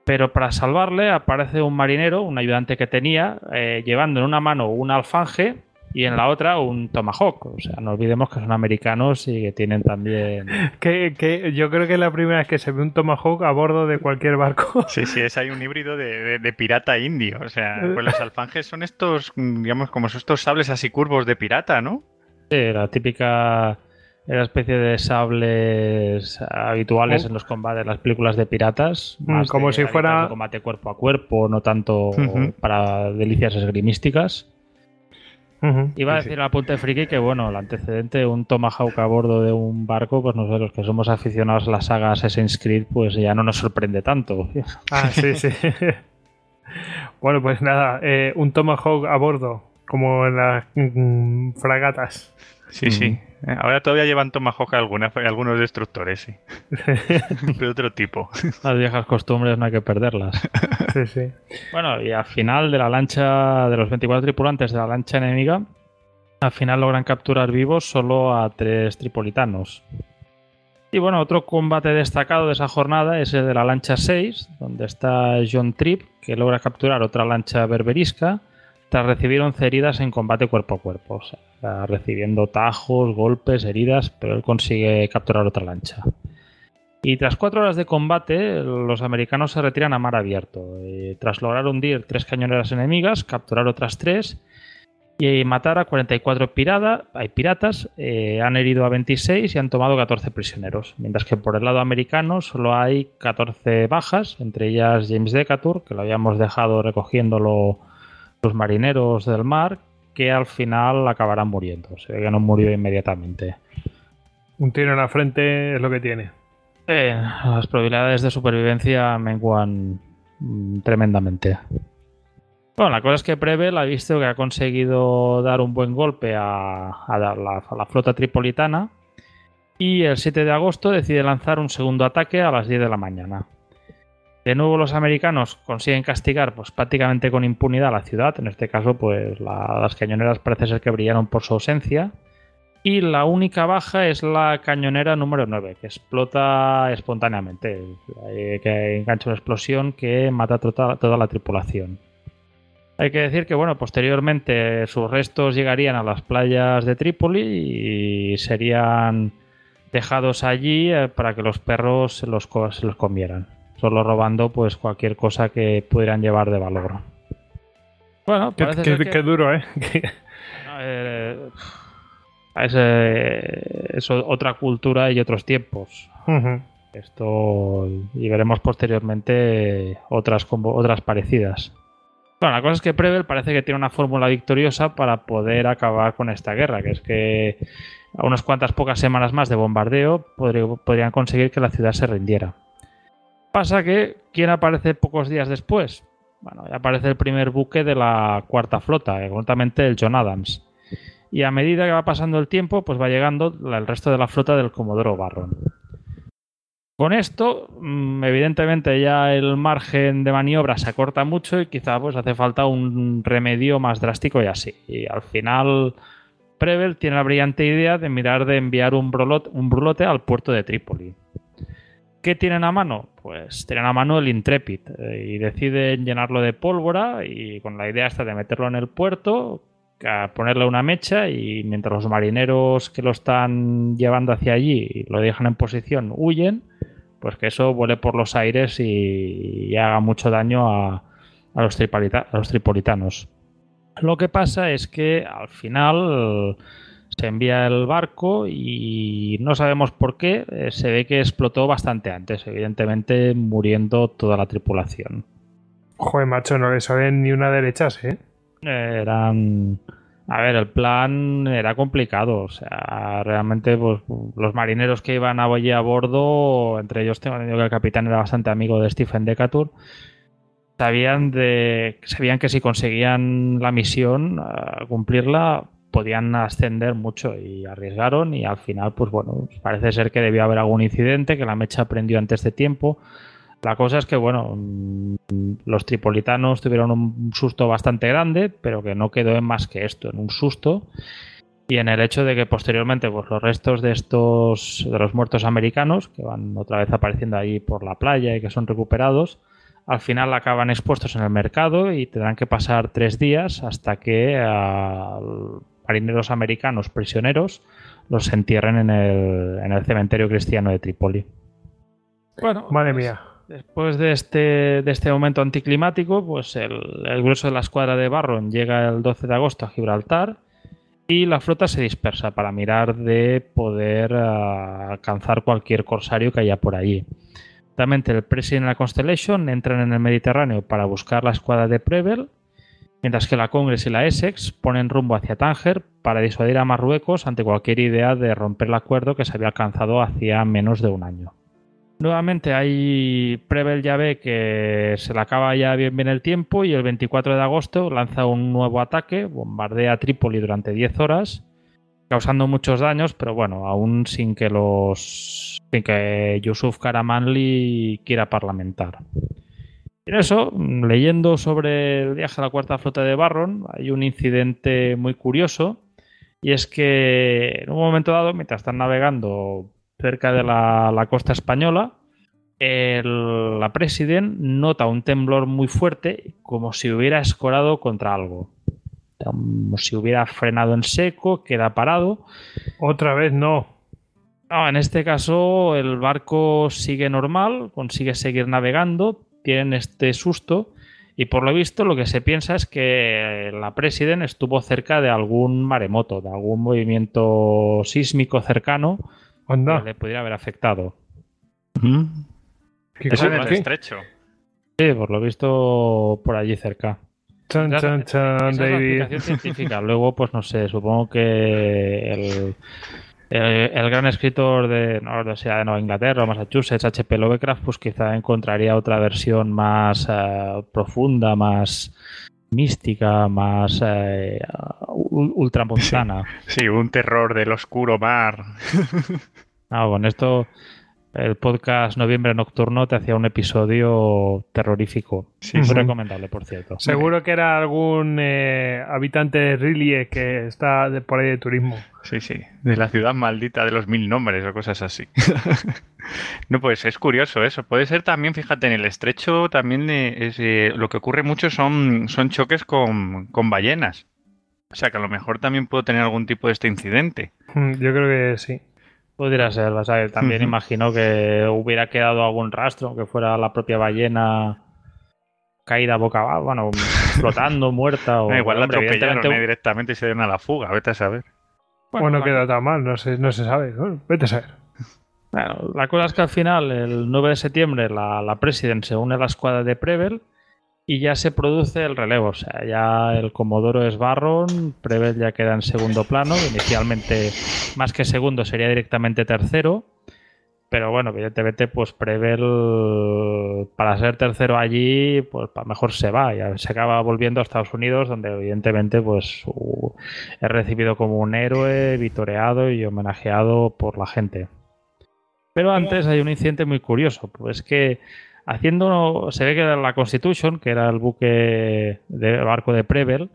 [SPEAKER 2] Pero para salvarle aparece un marinero, un ayudante que tenía, eh, llevando en una mano un alfanje y en la otra un Tomahawk. O sea, no olvidemos que son americanos y que tienen también.
[SPEAKER 1] Que, yo creo que es la primera vez que se ve un Tomahawk a bordo de cualquier barco.
[SPEAKER 3] Sí, sí, es hay un híbrido de, pirata indio. O sea, pues los alfanjes son estos, digamos, como estos sables así curvos de pirata, ¿no?
[SPEAKER 2] Sí, la típica la especie de sables habituales en los combates, las películas de piratas.
[SPEAKER 1] Mm, como si fuera.
[SPEAKER 2] combate cuerpo a cuerpo, no tanto para delicias esgrimísticas. Iba a decir a punta de friki que, bueno, el antecedente, un Tomahawk a bordo de un barco, pues nosotros los que somos aficionados a la saga Assassin's Creed, pues ya no nos sorprende tanto.
[SPEAKER 1] Ah, sí, sí. bueno, pues nada, eh, un Tomahawk a bordo, como en las mm, fragatas.
[SPEAKER 3] Sí, sí. Ahora todavía llevan Tomahawk algunas, algunos destructores, sí. de otro tipo.
[SPEAKER 2] Las viejas costumbres no hay que perderlas.
[SPEAKER 1] Sí, sí.
[SPEAKER 2] Bueno, y al final de la lancha, de los 24 tripulantes de la lancha enemiga, Al final logran capturar vivos solo a tres tripolitanos. Y bueno, otro combate destacado de esa jornada es el de la lancha 6, donde está John Tripp, que logra capturar otra lancha berberisca tras recibir 11 heridas en combate cuerpo a cuerpo. Recibiendo tajos, golpes, heridas, pero él consigue capturar otra lancha. Y tras cuatro horas de combate, los americanos se retiran a mar abierto. tras lograr hundir tres cañoneras enemigas, capturar otras tres y matar a 44 hay piratas, eh, han herido a 26 y han tomado 14 prisioneros. Mientras que por el lado americano solo hay 14 bajas, entre ellas James Decatur, que lo habíamos dejado recogiéndolo los marineros del mar, que al final acabarán muriendo. Se ve que no murió inmediatamente.
[SPEAKER 1] Un tiro en la frente es lo que tiene.
[SPEAKER 2] las probabilidades de supervivencia menguan mm, tremendamente. Bueno, la cosa es que Prevel ha visto que ha conseguido dar un buen golpe a, la, flota tripolitana y el 7 de agosto decide lanzar un segundo ataque a las 10 de la mañana. De nuevo los americanos consiguen castigar pues, prácticamente con impunidad a la ciudad, en este caso pues las cañoneras parece ser que brillaron por su ausencia. Y la única baja es la cañonera número 9, que explota espontáneamente, eh, que engancha una explosión que mata a toda la tripulación. Hay que decir que, bueno, posteriormente sus restos llegarían a las playas de Trípoli y serían dejados allí eh, para que los perros se los, los comieran, solo robando pues cualquier cosa que pudieran llevar de valor.
[SPEAKER 1] Bueno, qué, duro, ¿eh?
[SPEAKER 2] eh es, otra cultura y otros tiempos. Esto y veremos posteriormente otras, otras parecidas. Bueno, la cosa es que Prevel parece que tiene una fórmula victoriosa para poder acabar con esta guerra, que es que a unas cuantas pocas semanas más de bombardeo podrían conseguir que la ciudad se rindiera. Pasa que, ¿quién aparece pocos días después? Bueno, aparece el primer buque de la cuarta flota, concretamente el John Adams. Y a medida que va pasando el tiempo, pues va llegando el resto de la flota del Comodoro Barron. Con esto, mm, evidentemente ya el margen de maniobra se acorta mucho y quizá pues hace falta un remedio más drástico y así. Y al final, Prevel tiene la brillante idea de mirar de enviar un, un brulote al puerto de Trípoli. ¿Qué tienen a mano? Pues tienen a mano el Intrepid eh, y deciden llenarlo de pólvora y con la idea esta de meterlo en el puerto, ponerle una mecha y mientras los marineros que lo están llevando hacia allí y lo dejan en posición huyen, pues que eso vuele por los aires y, haga mucho daño a, los tripolitanos. Lo que pasa es que al final se envía el barco y no sabemos por qué, eh, se ve que explotó bastante antes, evidentemente muriendo toda la tripulación.
[SPEAKER 1] Joder, macho, no le saben ni una derecha, ¿eh?
[SPEAKER 2] Eran. A ver, el plan era complicado. O sea, realmente pues, los marineros que iban allí a bordo, entre ellos tengo entendido que el capitán era bastante amigo de Stephen Decatur, sabían, de, sabían que si conseguían la misión, eh, cumplirla, podían ascender mucho y arriesgaron y al final, pues bueno, parece ser que debió haber algún incidente, que la mecha prendió antes de tiempo. La cosa es que, bueno, mm, los tripolitanos tuvieron un susto bastante grande, pero que no quedó en más que esto, en un susto. Y en el hecho de que posteriormente pues, los restos de estos de los muertos americanos que van otra vez apareciendo ahí por la playa y que son recuperados al final acaban expuestos en el mercado y tendrán que pasar tres días hasta que a marineros americanos prisioneros los entierren en el, en el cementerio cristiano de Trípoli.
[SPEAKER 1] Bueno, madre pues, mía.
[SPEAKER 2] Después de este, de este momento anticlimático, pues el, grueso de la escuadra de Barron llega el 12 de agosto a Gibraltar y la flota se dispersa para mirar de poder ah, alcanzar cualquier corsario que haya por allí. Realmente el President y la Constellation entran en el Mediterráneo para buscar la escuadra de Prevel, mientras que la Congress y la Essex ponen rumbo hacia Tánger para disuadir a Marruecos ante cualquier idea de romper el acuerdo que se había alcanzado hacía menos de un año. Nuevamente hay Prevel ya ve que se le acaba ya bien el tiempo y el 24 de agosto lanza un nuevo ataque, bombardea Trípoli durante 10 horas, causando muchos daños, pero bueno, aún sin que los sin que Yusuf Karamanli quiera parlamentar. En eso, leyendo sobre el viaje a la cuarta flota de Barron, hay un incidente muy curioso Y es que en un momento dado, mientras están navegando cerca de la, la costa española, el- la President nota un temblor muy fuerte, como si hubiera escorado contra algo. Como si hubiera frenado en seco, queda parado.
[SPEAKER 1] Otra vez no.
[SPEAKER 2] No, en este caso el barco sigue normal, consigue seguir navegando, tienen este susto y por lo visto lo que se piensa es que la President estuvo cerca de algún maremoto, de algún movimiento sísmico cercano
[SPEAKER 1] Anda.
[SPEAKER 2] que le pudiera haber afectado.
[SPEAKER 1] ¿Qué
[SPEAKER 3] Eso
[SPEAKER 1] qué?
[SPEAKER 3] estrecho.
[SPEAKER 2] Sí, por lo visto por allí cerca.
[SPEAKER 1] Chan, chan, chan,
[SPEAKER 2] Esa es la
[SPEAKER 1] David.
[SPEAKER 2] científica. Luego, pues no sé, supongo que el, el- el gran escritor de, no, o sea, de Nueva Inglaterra Massachusetts, H.P. Lovecraft, pues quizá encontraría otra versión más eh, profunda, más mística, más eh, ul- ultramontana.
[SPEAKER 3] Sí, un terror del oscuro mar.
[SPEAKER 2] Ah, con esto el podcast Noviembre Nocturno te hacía un episodio terrorífico.
[SPEAKER 3] Sí,
[SPEAKER 2] Muy
[SPEAKER 1] sí.
[SPEAKER 2] recomendable, por cierto.
[SPEAKER 1] Seguro que era algún eh, habitante de Rillie que está de- por ahí de turismo.
[SPEAKER 3] Sí, sí. De la ciudad maldita de los mil nombres o cosas así. no, pues es curioso eso. Puede ser también, fíjate, en el estrecho también eh, es, eh, lo que ocurre mucho son, son choques con, con ballenas. O sea que a lo mejor también puedo tener algún tipo de este incidente.
[SPEAKER 1] Mm, Yo creo que sí.
[SPEAKER 2] Podría ser, o sea, también
[SPEAKER 3] Ujú.
[SPEAKER 2] imagino que hubiera quedado algún rastro, que fuera la propia ballena caída boca abajo, bueno, flotando, muerta o...
[SPEAKER 3] No, igual la
[SPEAKER 2] hombre,
[SPEAKER 3] atropellaron
[SPEAKER 2] evidentemente-
[SPEAKER 3] eh, directamente y se dieron a la fuga. Vete a saber.
[SPEAKER 2] Bueno,
[SPEAKER 1] o no queda tan mal, no se, no se sabe. Bueno, vete a saber.
[SPEAKER 2] Bueno, la cosa es que al final, el 9 de septiembre, la, la President se une a la escuadra de Preble y ya se produce el relevo. O sea, ya el Comodoro es Barron, Preble ya queda en segundo plano. Inicialmente, más que segundo, sería directamente tercero. Pero bueno, evidentemente, pues Preble, para ser tercero allí, pues mejor se va. Ya se acaba volviendo a Estados Unidos, donde evidentemente, pues es recibido como un héroe, vitoreado y homenajeado por la gente. Pero antes hay un incidente muy curioso, pues que haciendo, se ve que la Constitution, que era el buque de barco de Preble,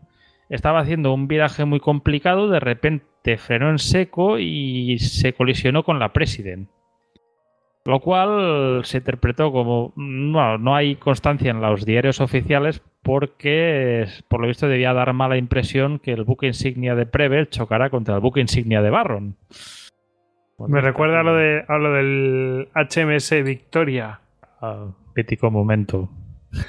[SPEAKER 2] estaba haciendo un viraje muy complicado, de repente frenó en seco y se colisionó con la President. Lo cual se interpretó como, no, no hay constancia en los diarios oficiales porque, por lo visto, debía dar mala impresión que el buque insignia de Preble chocara contra el buque insignia de Barron.
[SPEAKER 1] Me recuerda a lo, de, a lo del HMS Victoria.
[SPEAKER 2] Ah, mítico momento.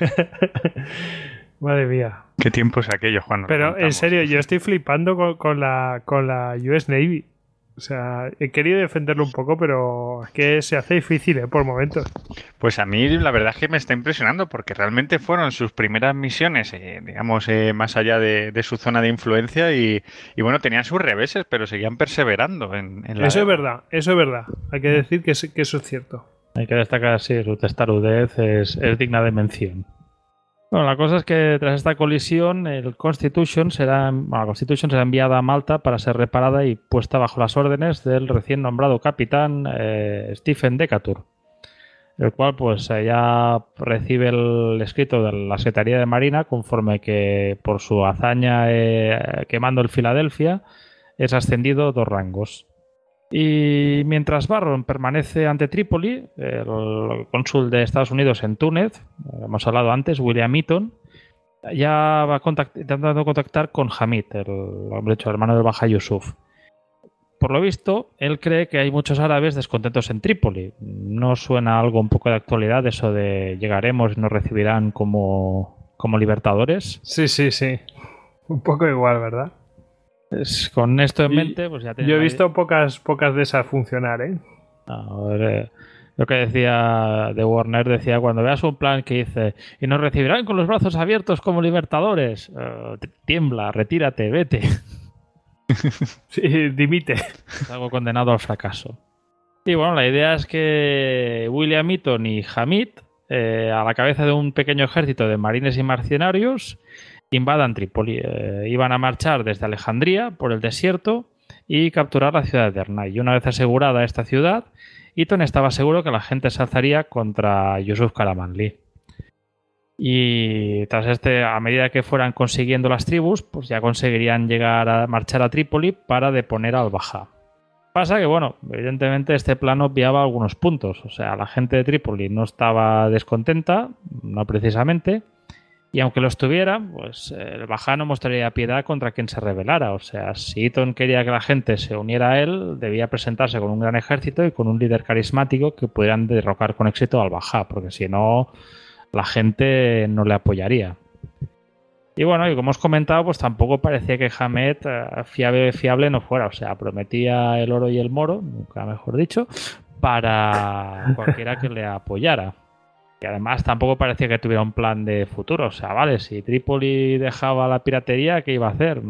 [SPEAKER 1] Madre mía.
[SPEAKER 3] ¿Qué tiempo es aquello, Juan?
[SPEAKER 1] Pero en serio, yo estoy flipando con, con la, con la US Navy. O sea, he querido defenderlo un poco, pero es que se hace difícil, ¿eh? Por momentos.
[SPEAKER 3] Pues a mí la verdad es que me está impresionando porque realmente fueron sus primeras misiones, eh, digamos, eh, más allá de, de su zona de influencia y, y bueno, tenían sus reveses, pero seguían perseverando en, en la...
[SPEAKER 1] Eso es verdad, eso es verdad. Hay que decir que, es- que eso es cierto.
[SPEAKER 2] Hay que destacar, sí, su testarudez es, digna de mención. Bueno, la cosa es que tras esta colisión, el Constitution será, bueno, la Constitution será enviada a Malta para ser reparada y puesta bajo las órdenes del recién nombrado capitán eh, Stephen Decatur, el cual pues ya recibe el escrito de la Secretaría de Marina conforme que por su hazaña eh, quemando el Filadelfia es ascendido dos rangos. Y mientras Barron permanece ante Trípoli, el cónsul de Estados Unidos en Túnez, hemos hablado antes, William Eaton, ya va intentando contactar con Hamid, el hombre hecho hermano del Baja Yusuf. Por lo visto, él cree que hay muchos árabes descontentos en Trípoli. ¿No suena algo un poco de actualidad eso de llegaremos y nos recibirán como, como libertadores?
[SPEAKER 1] Sí, sí, sí. Un poco igual, ¿verdad?
[SPEAKER 2] Es- con esto en
[SPEAKER 1] Y
[SPEAKER 2] mente, pues ya
[SPEAKER 1] Yo he visto pocas, pocas de esas funcionar, ¿eh?
[SPEAKER 2] A ver, eh, lo que decía de Warner, decía cuando veas un plan que dice y nos recibirán con los brazos abiertos como libertadores, eh, tiembla, retírate, vete.
[SPEAKER 1] Sí, dimite.
[SPEAKER 2] Es algo condenado al fracaso. Y bueno, la idea es que William Eaton y Hamid, eh, a la cabeza de un pequeño ejército de marines y mercenarios, invadan Trípoli. Eh, iban a marchar desde Alejandría por el desierto y capturar la ciudad de Derna. Y una vez asegurada esta ciudad, Eaton estaba seguro que la gente se alzaría contra Yusuf Karamanli. Y tras este, a medida que fueran consiguiendo las tribus, pues ya conseguirían llegar a marchar a Trípoli para deponer al Bajá. Pasa que, bueno, evidentemente este plan obviaba algunos puntos. O sea, la gente de Trípoli no estaba descontenta, no precisamente, y aunque lo estuviera, pues el Bajá no mostraría piedad contra quien se rebelara. O sea, si Eaton quería que la gente se uniera a él, debía presentarse con un gran ejército y con un líder carismático que pudieran derrocar con éxito al Bajá, porque si no, la gente no le apoyaría. Y bueno, y como os comentado, pues tampoco parecía que Hamed eh, fiable, fiable no fuera. O sea, prometía el oro y el moro, nunca mejor dicho, para cualquiera que le apoyara. Y además tampoco parecía que tuviera un plan de futuro. O sea, vale, si Trípoli dejaba la piratería, ¿qué iba a hacer?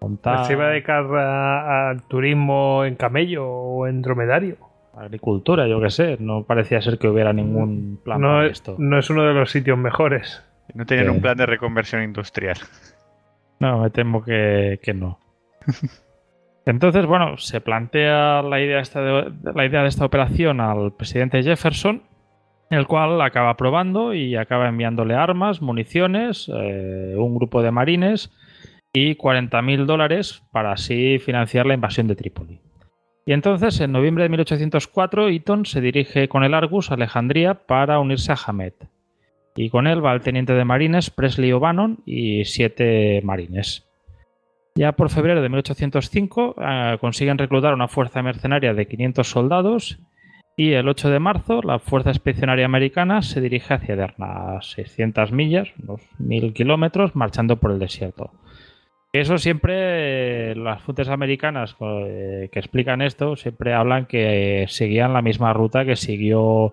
[SPEAKER 1] Montar... Pues se iba a dedicar al turismo en camello o en dromedario.
[SPEAKER 2] Agricultura, yo qué sé. No parecía ser que hubiera ningún plan
[SPEAKER 1] no
[SPEAKER 2] para
[SPEAKER 1] es,
[SPEAKER 2] esto.
[SPEAKER 1] No es uno de los sitios mejores.
[SPEAKER 3] No tenían un plan de reconversión industrial.
[SPEAKER 2] No, me temo que, que no. Entonces, bueno, se plantea la idea, esta de, la idea de esta operación al presidente Jefferson, el cual acaba aprobando y acaba enviándole armas, municiones, eh, un grupo de marines y 40.000 dólares para así financiar la invasión de Trípoli. Y entonces, en noviembre de 1804, Eaton se dirige con el Argus a Alejandría para unirse a Hamed. Y con él va el teniente de marines Presley O'Bannon y siete marines. Ya por febrero de 1805 eh, consiguen reclutar una fuerza mercenaria de 500 soldados y el 8 de marzo la Fuerza Expedicionaria Americana se dirige hacia Derna, a 600 millas, unos 1000 kilómetros, marchando por el desierto. Eso siempre, las fuentes americanas eh, que explican esto, siempre hablan que seguían la misma ruta que siguió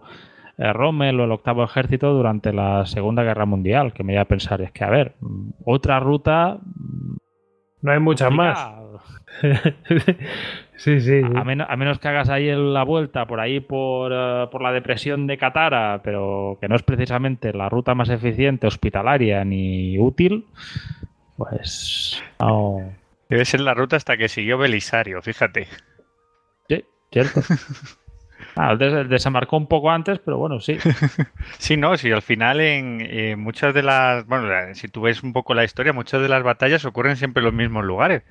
[SPEAKER 2] eh, Rommel o el octavo ejército durante la Segunda Guerra Mundial, que me iba a pensar, es que, a ver, otra ruta...
[SPEAKER 1] No hay muchas más. sí, sí.
[SPEAKER 2] A, men a, menos que hagas ahí la vuelta por ahí por, uh, por, la depresión de Catara, pero que no es precisamente la ruta más eficiente, hospitalaria ni útil, pues no.
[SPEAKER 3] Debe ser la ruta hasta que siguió Belisario, fíjate.
[SPEAKER 2] Sí, cierto. Ah, desembarcó un poco antes, pero bueno, sí.
[SPEAKER 3] sí, no, sí, al final en eh, muchas de las, bueno, si tú ves un poco la historia, muchas de las batallas ocurren siempre en los mismos lugares,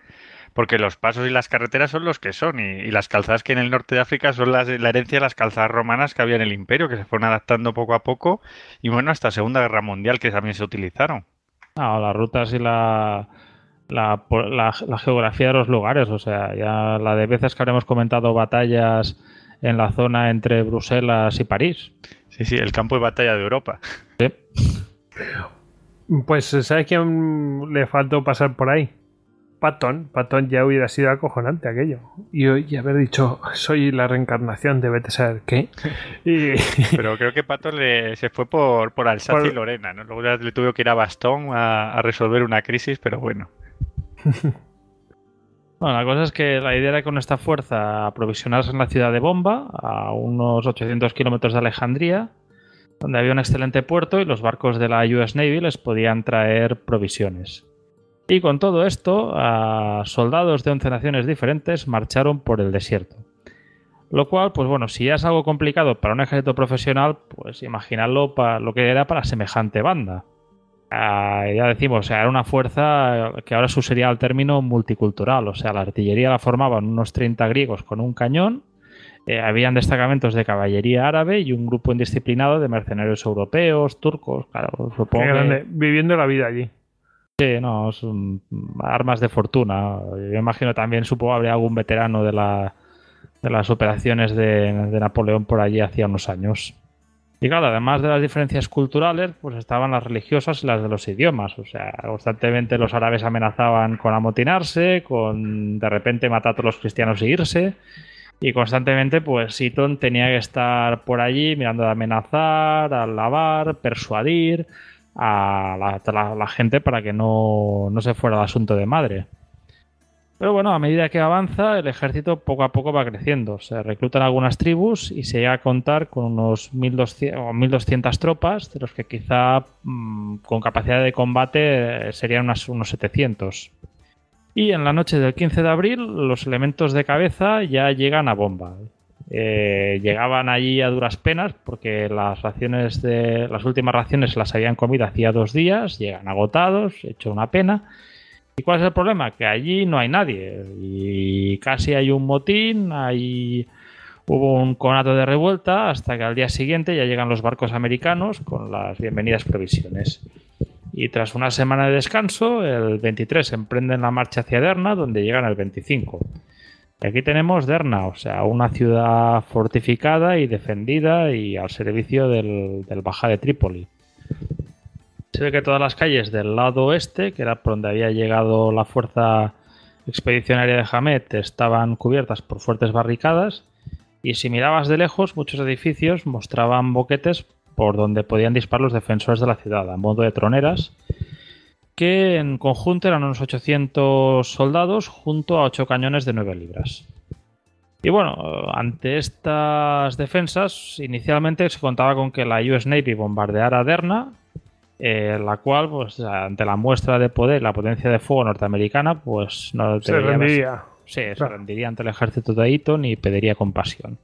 [SPEAKER 3] porque los pasos y las carreteras son los que son, y, y las calzadas que hay en el norte de África son las, la herencia de las calzadas romanas que había en el imperio, que se fueron adaptando poco a poco, y bueno, hasta Segunda Guerra Mundial que también se utilizaron.
[SPEAKER 2] Ah, las rutas y la, la, la, la geografía de los lugares, o sea, ya la de veces que habremos comentado batallas en la zona entre Bruselas y París.
[SPEAKER 3] Sí, sí, el campo de batalla de Europa.
[SPEAKER 2] Sí.
[SPEAKER 1] Pues, ¿sabes quién le faltó pasar por ahí? Patton. Patton ya hubiera sido acojonante aquello. Y, y haber dicho, soy la reencarnación de vete saber qué. Y...
[SPEAKER 3] Pero creo que Patton le, se fue por, por Alsacia por... y Lorena, ¿no? Luego le tuvo que ir a Bastón a, a resolver una crisis, pero bueno.
[SPEAKER 2] Bueno, la cosa es que la idea era con esta fuerza aprovisionarse en la ciudad de Bomba, a unos 800 kilómetros de Alejandría, donde había un excelente puerto y los barcos de la US Navy les podían traer provisiones. Y con todo esto, a soldados de 11 naciones diferentes marcharon por el desierto. Lo cual, pues bueno, si ya es algo complicado para un ejército profesional, pues imaginadlo para lo que era para semejante banda. Uh, ya decimos, o sea, era una fuerza que ahora se usaría el término multicultural, o sea, la artillería la formaban unos 30 griegos con un cañón, eh, habían destacamentos de caballería árabe y un grupo indisciplinado de mercenarios europeos, turcos, claro, supongo
[SPEAKER 1] que... Viviendo la vida allí.
[SPEAKER 2] Sí, no, son armas de fortuna. Yo imagino también, supongo, habría algún veterano de, la, de las operaciones de, Napoleón por allí hacía unos años. Y claro, además de las diferencias culturales, pues estaban las religiosas y las de los idiomas. O sea, constantemente los árabes amenazaban con amotinarse, con de repente matar a todos los cristianos e irse. Y constantemente, pues Seaton tenía que estar por allí mirando de amenazar, alabar, persuadir a la, gente para que no, no se fuera el asunto de madre. Pero bueno, a medida que avanza, el ejército poco a poco va creciendo. Se reclutan algunas tribus y se llega a contar con unos 1.200, o 1.200 tropas, de los que quizá mmm, con capacidad de combate serían unas, unos 700. Y en la noche del 15 de abril, los elementos de cabeza ya llegan a bomba. Eh, llegaban allí a duras penas porque las raciones de las últimas raciones las habían comido hacía dos días, llegan agotados, hecho una pena. ¿Y cuál es el problema? Que allí no hay nadie y casi hay un motín, hay hubo un conato de revuelta hasta que al día siguiente ya llegan los barcos americanos con las bienvenidas provisiones. Y tras una semana de descanso, el 23 emprenden la marcha hacia Derna, donde llegan el 25. Aquí tenemos Derna, o sea, una ciudad fortificada y defendida y al servicio del, del Baja de Trípoli. Se ve que todas las calles del lado oeste, que era por donde había llegado la fuerza expedicionaria de Hamed, estaban cubiertas por fuertes barricadas. Y si mirabas de lejos, muchos edificios mostraban boquetes por donde podían disparar los defensores de la ciudad, a modo de troneras, que en conjunto eran unos 800 soldados junto a 8 cañones de 9 libras. Y bueno, ante estas defensas, inicialmente se contaba con que la US Navy bombardeara Derna, eh, la cual, pues ante la muestra de poder, la potencia de fuego norteamericana, pues no
[SPEAKER 1] Se rendiría.
[SPEAKER 2] Sí, se rendiría ante el ejército de Eaton y pediría compasión.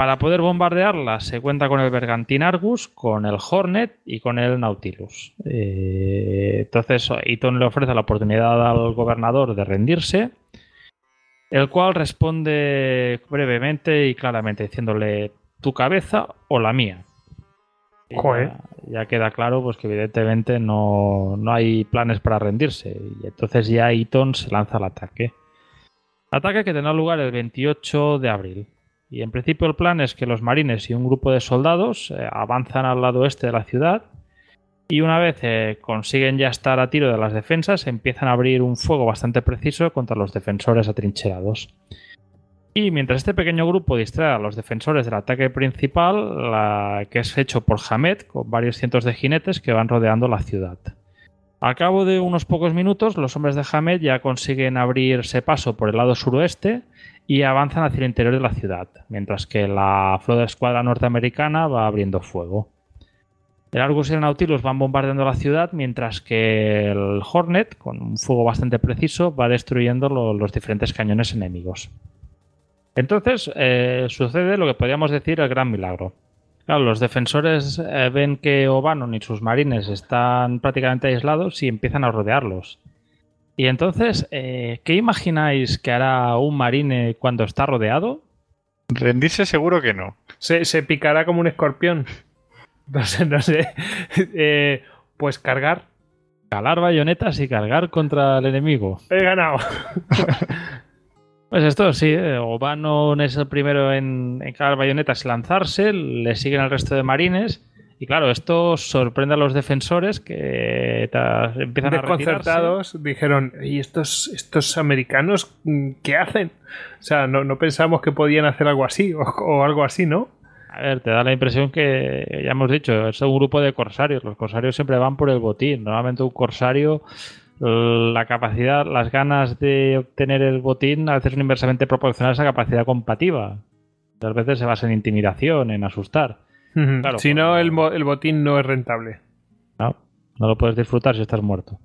[SPEAKER 2] Para poder bombardearla se cuenta con el bergantín Argus, con el Hornet y con el Nautilus. Eh, entonces Eaton le ofrece la oportunidad al gobernador de rendirse, el cual responde brevemente y claramente diciéndole tu cabeza o la mía. Y
[SPEAKER 1] Joder.
[SPEAKER 2] Ya, ya queda claro pues que evidentemente no, no hay planes para rendirse y entonces ya Eaton se lanza al ataque. Ataque que tendrá lugar el 28 de abril. Y en principio el plan es que los marines y un grupo de soldados eh, avanzan al lado oeste de la ciudad y una vez eh, consiguen ya estar a tiro de las defensas empiezan a abrir un fuego bastante preciso contra los defensores atrincherados. Y mientras este pequeño grupo distrae a los defensores del ataque principal, que es hecho por Hamed, con varios cientos de jinetes que van rodeando la ciudad. Al cabo de unos pocos minutos, los hombres de Hamed ya consiguen abrirse paso por el lado suroeste y avanzan hacia el interior de la ciudad, mientras que la flota de escuadra norteamericana va abriendo fuego. El Argus y el Nautilus van bombardeando la ciudad, mientras que el Hornet, con un fuego bastante preciso, va destruyendo lo- los diferentes cañones enemigos. Entonces eh, sucede lo que podríamos decir el gran milagro. Los defensores eh, ven que O'Bannon y sus marines están prácticamente aislados y empiezan a rodearlos. Y entonces, eh, ¿qué imagináis que hará un marine cuando está rodeado?
[SPEAKER 3] Rendirse seguro que no.
[SPEAKER 1] Se, se picará como un escorpión. No sé, no sé. Eh, pues cargar.
[SPEAKER 2] Calar bayonetas y cargar contra el enemigo.
[SPEAKER 1] He ganado.
[SPEAKER 2] Pues esto sí, eh, O'Bannon es el primero en, en calar bayonetas y lanzarse, le siguen el resto de marines. Y claro, esto sorprende a los defensores que empiezan a retirarse.
[SPEAKER 1] Desconcertados dijeron, ¿y estos, estos americanos mm, qué hacen? O sea, no, no pensamos que podían hacer algo así o, o algo así, ¿no?
[SPEAKER 2] A ver, te da la impresión que, ya hemos dicho, es un grupo de corsarios. Los corsarios siempre van por el botín. Normalmente un corsario, la capacidad, las ganas de obtener el botín a veces son inversamente proporcionales a esa capacidad combativa. Muchas veces se basa en intimidación, en asustar. Claro,
[SPEAKER 1] si no, el, el botín no es rentable.
[SPEAKER 2] No, no lo puedes disfrutar si estás muerto.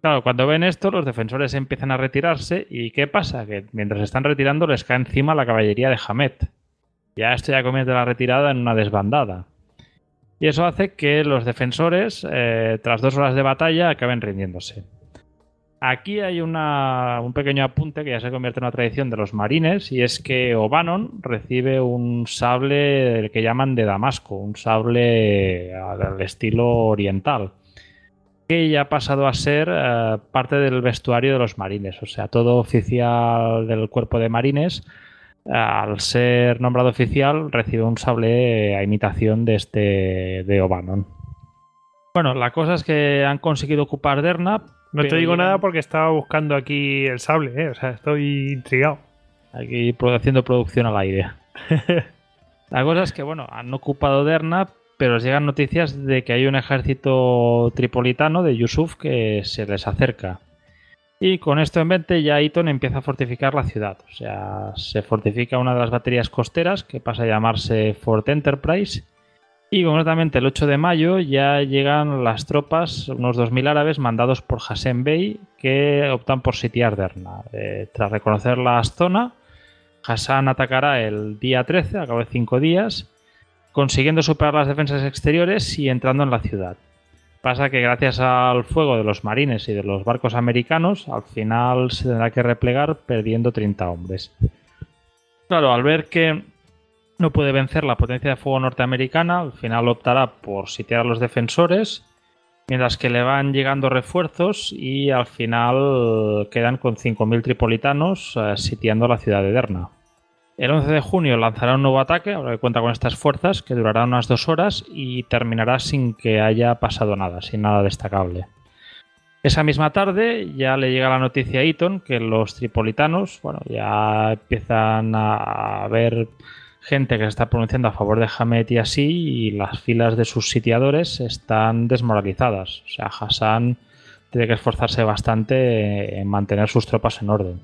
[SPEAKER 2] Claro, cuando ven esto, los defensores empiezan a retirarse. ¿Y qué pasa? Que mientras están retirando, les cae encima la caballería de Hamed. Ya esto ya comienza la retirada en una desbandada. Y eso hace que los defensores, eh, tras dos horas de batalla, acaben rindiéndose. Aquí hay una- un pequeño apunte que ya se convierte en una tradición de los marines, y es que O'Bannon recibe un sable que llaman de Damasco, un sable al estilo oriental, que ya ha pasado a ser eh, parte del vestuario de los marines, o sea, todo oficial del cuerpo de marines, eh, al ser nombrado oficial, recibe un sable eh, a imitación de este de O'Bannon. Bueno, la cosa es que han conseguido ocupar Derna,
[SPEAKER 1] No te digo nada porque estaba buscando aquí el sable, ¿eh? O sea, estoy intrigado.
[SPEAKER 2] Aquí haciendo producción al aire. La cosa es que, bueno, han ocupado Derna, pero llegan noticias de que hay un ejército tripolitano de Yusuf que se les acerca. Y con esto en mente ya Eaton empieza a fortificar la ciudad. O sea, se fortifica una de las baterías costeras que pasa a llamarse Fort Enterprise. Y concretamente el 8 de mayo ya llegan las tropas, unos 2.000 árabes mandados por Hassan Bey, que optan por sitiar Derna. Eh, tras reconocer la zona, Hassan atacará el día 13, a cabo de cinco días, consiguiendo superar las defensas exteriores y entrando en la ciudad. Pasa que gracias al fuego de los marines y de los barcos americanos, al final se tendrá que replegar perdiendo 30 hombres. Claro, al ver que no puede vencer la potencia de fuego norteamericana, al final optará por sitiar a los defensores, mientras que le van llegando refuerzos y al final quedan con 5.000 tripolitanos eh, sitiando la ciudad de Derna. El 11 de junio lanzará un nuevo ataque, ahora que cuenta con estas fuerzas, que durará unas dos horas y terminará sin que haya pasado nada, sin nada destacable. Esa misma tarde ya le llega la noticia a Eaton que los tripolitanos, bueno, ya empiezan a ver gente que se está pronunciando a favor de Hamed y así, y las filas de sus sitiadores están desmoralizadas. O sea, Hassan tiene que esforzarse bastante en mantener sus tropas en orden.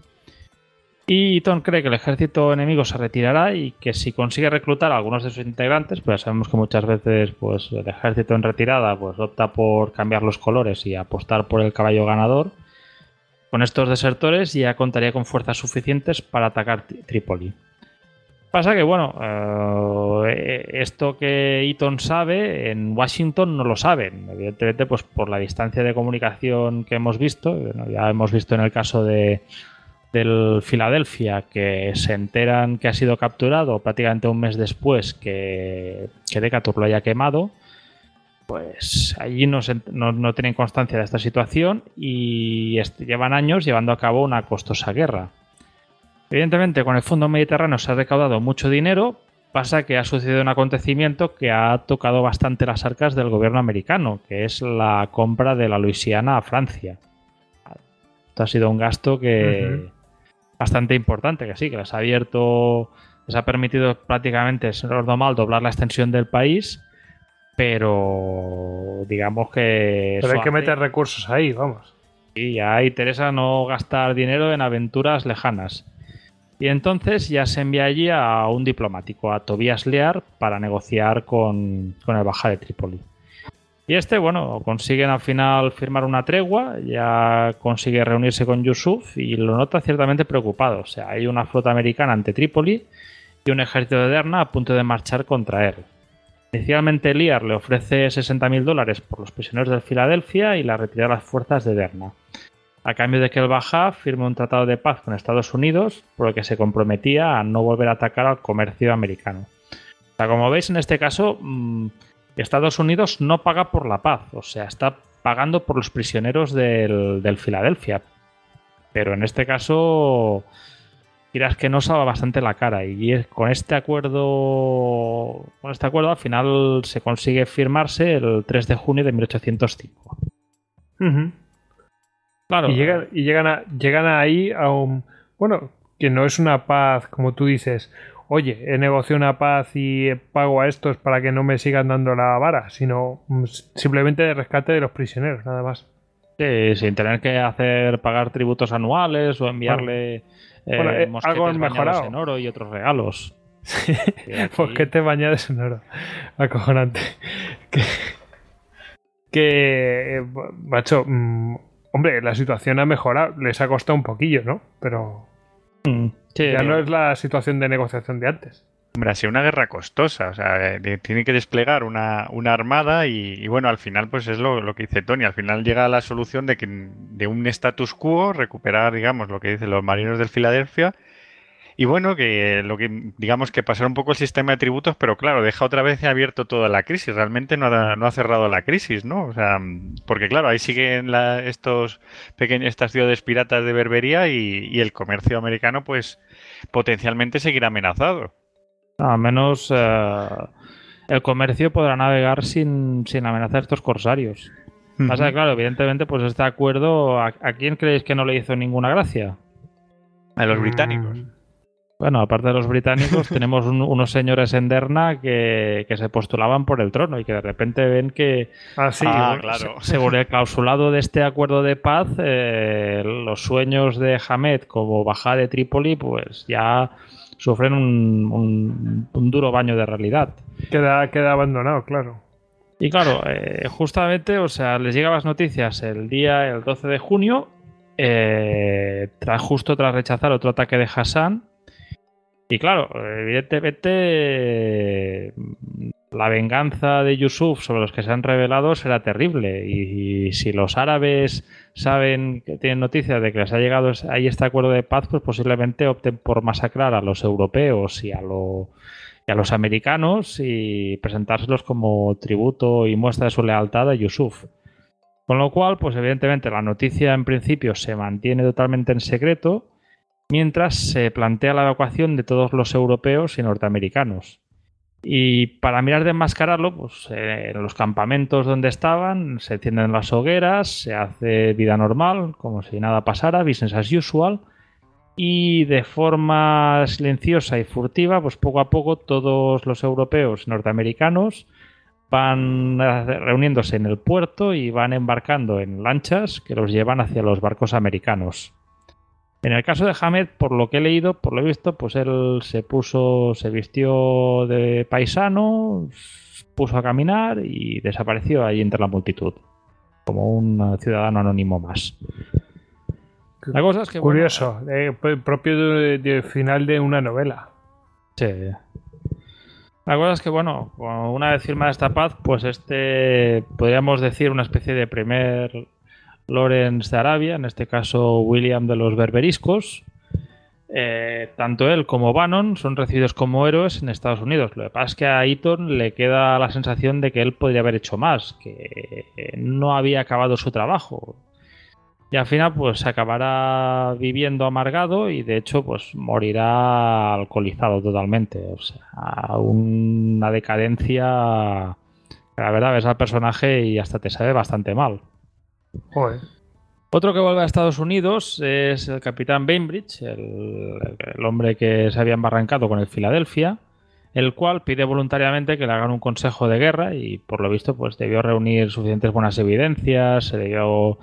[SPEAKER 2] Y Eaton cree que el ejército enemigo se retirará y que si consigue reclutar a algunos de sus integrantes, pues ya sabemos que muchas veces pues, el ejército en retirada pues, opta por cambiar los colores y apostar por el caballo ganador. Con estos desertores ya contaría con fuerzas suficientes para atacar Trípoli. Pasa que, bueno, eh, esto que Eaton sabe, en Washington no lo saben. Evidentemente, pues por la distancia de comunicación que hemos visto, ya hemos visto en el caso de, del Filadelfia que se enteran que ha sido capturado prácticamente un mes después que, que Decatur lo haya quemado, pues allí no, no, tienen constancia de esta situación y llevan años llevando a cabo una costosa guerra. Evidentemente, con el Fondo Mediterráneo se ha recaudado mucho dinero, pasa que ha sucedido un acontecimiento que ha tocado bastante las arcas del gobierno americano, que es la compra de la Luisiana a Francia. Esto ha sido un gasto que, bastante importante, que sí, que les ha abierto, les ha permitido prácticamente, si no mal, doblar la extensión del país, pero digamos que...
[SPEAKER 1] Pero hay que meter recursos ahí, vamos.
[SPEAKER 2] Y ya interesa no gastar dinero en aventuras lejanas. Y entonces ya se envía allí a un diplomático, a Tobias Lear, para negociar con, con el Baja de Trípoli. Y este, bueno, consiguen al final firmar una tregua, ya consigue reunirse con Yusuf y lo nota ciertamente preocupado. O sea, hay una flota americana ante Trípoli y un ejército de Derna a punto de marchar contra él. Inicialmente Liar le ofrece 60.000 dólares por los prisioneros de Filadelfia y la retirada de las fuerzas de Derna, a cambio de que el Baja firme un tratado de paz con Estados Unidos por el que se comprometía a no volver a atacar al comercio americano. O sea, como veis en este caso... Mm, Estados Unidos no paga por la paz, o sea, está pagando por los prisioneros del, del Filadelfia. Pero en este caso, dirás que no salva bastante la cara. Y con este acuerdo, con este acuerdo al final se consigue firmarse el 3 de junio de 1805.
[SPEAKER 1] Claro. Y llegan, y llegan, a, llegan ahí a un. Bueno, que no es una paz, como tú dices, oye, he negociado una paz y pago a estos para que no me sigan dando la vara, sino mm, simplemente de rescate de los prisioneros, nada más.
[SPEAKER 2] Sí, sin tener que hacer pagar tributos anuales o enviarle
[SPEAKER 1] bueno, eh, eh, algo mejorado
[SPEAKER 2] en oro y otros regalos.
[SPEAKER 1] pues que te bañades en oro. Acojonante. que, que eh, macho, mm, hombre, la situación ha mejorado. Les ha costado un poquillo, ¿no? Pero Mm, ya no es la situación de negociación de antes.
[SPEAKER 3] Hombre, ha sido una guerra costosa, o sea, tiene que desplegar una, armada y, bueno, al final pues es lo, que dice Tony, al final llega a la solución de que de un status quo recuperar, digamos, lo que dicen los marinos del Filadelfia y bueno, que lo que digamos que pasar un poco el sistema de tributos, pero claro, deja otra vez abierto toda la crisis. Realmente no ha, no ha cerrado la crisis, ¿no? O sea, porque claro, ahí siguen estos pequeños, estas ciudades piratas de Berbería y, el comercio americano, pues potencialmente seguirá amenazado.
[SPEAKER 2] Al menos eh, el comercio podrá navegar sin, sin amenazar a estos corsarios. Pasa claro, evidentemente, pues este acuerdo, ¿a, quién creéis que no le hizo ninguna gracia?
[SPEAKER 3] A los británicos.
[SPEAKER 2] Mm. Bueno, aparte de los británicos, tenemos unos señores en Derna que, se postulaban por el trono y que de repente ven que,
[SPEAKER 1] ah, sí,
[SPEAKER 2] ah, claro. según el clausulado de este acuerdo de paz, eh, los sueños de Hamed como Bajá de Trípoli, pues ya sufren un, duro baño de realidad.
[SPEAKER 1] Queda, queda abandonado, claro.
[SPEAKER 2] Y claro, eh, justamente, o sea, les llegan las noticias el día, el 12 de junio, eh, tras, justo tras rechazar otro ataque de Hassan Y claro, evidentemente la venganza de Yusuf sobre los que se han revelado será terrible. Y, si los árabes saben que tienen noticias de que les ha llegado ahí este acuerdo de paz, pues posiblemente opten por masacrar a los europeos y a, y a los americanos y presentárselos como tributo y muestra de su lealtad a Yusuf. Con lo cual, pues evidentemente la noticia en principio se mantiene totalmente en secreto mientras se plantea la evacuación de todos los europeos y norteamericanos. Y para mirar de enmascararlo, pues eh, en los campamentos donde estaban se encienden las hogueras, se hace vida normal, como si nada pasara, business as usual. Y de forma silenciosa y furtiva, pues poco a poco todos los europeos y norteamericanos van reuniéndose en el puerto y van embarcando en lanchas que los llevan hacia los barcos americanos. En el caso de Hamed, por lo que he leído, por lo visto, pues él se puso, se vistió de paisano, puso a caminar y desapareció ahí entre la multitud, como un ciudadano anónimo más.
[SPEAKER 1] La cosa es que. Curioso, eh, propio del final de una novela.
[SPEAKER 2] Sí. La cosa es que, bueno, una vez firmada esta paz, pues este, podríamos decir, una especie de primer Lorenz de Arabia, en este caso William de los Berberiscos. Eh, tanto él como Bannon son recibidos como héroes en Estados Unidos. Lo que pasa es que a Eaton le queda la sensación de que él podría haber hecho más, que no había acabado su trabajo. Y al final, pues acabará viviendo amargado y de hecho, pues morirá alcoholizado totalmente. O sea, una decadencia. La verdad, ves al personaje y hasta te sabe bastante mal. Otro que vuelve a Estados Unidos es el capitán Bainbridge, el, hombre que se había embarrancado con el Filadelfia, el cual pide voluntariamente que le hagan un consejo de guerra y por lo visto pues debió reunir suficientes buenas evidencias, se debió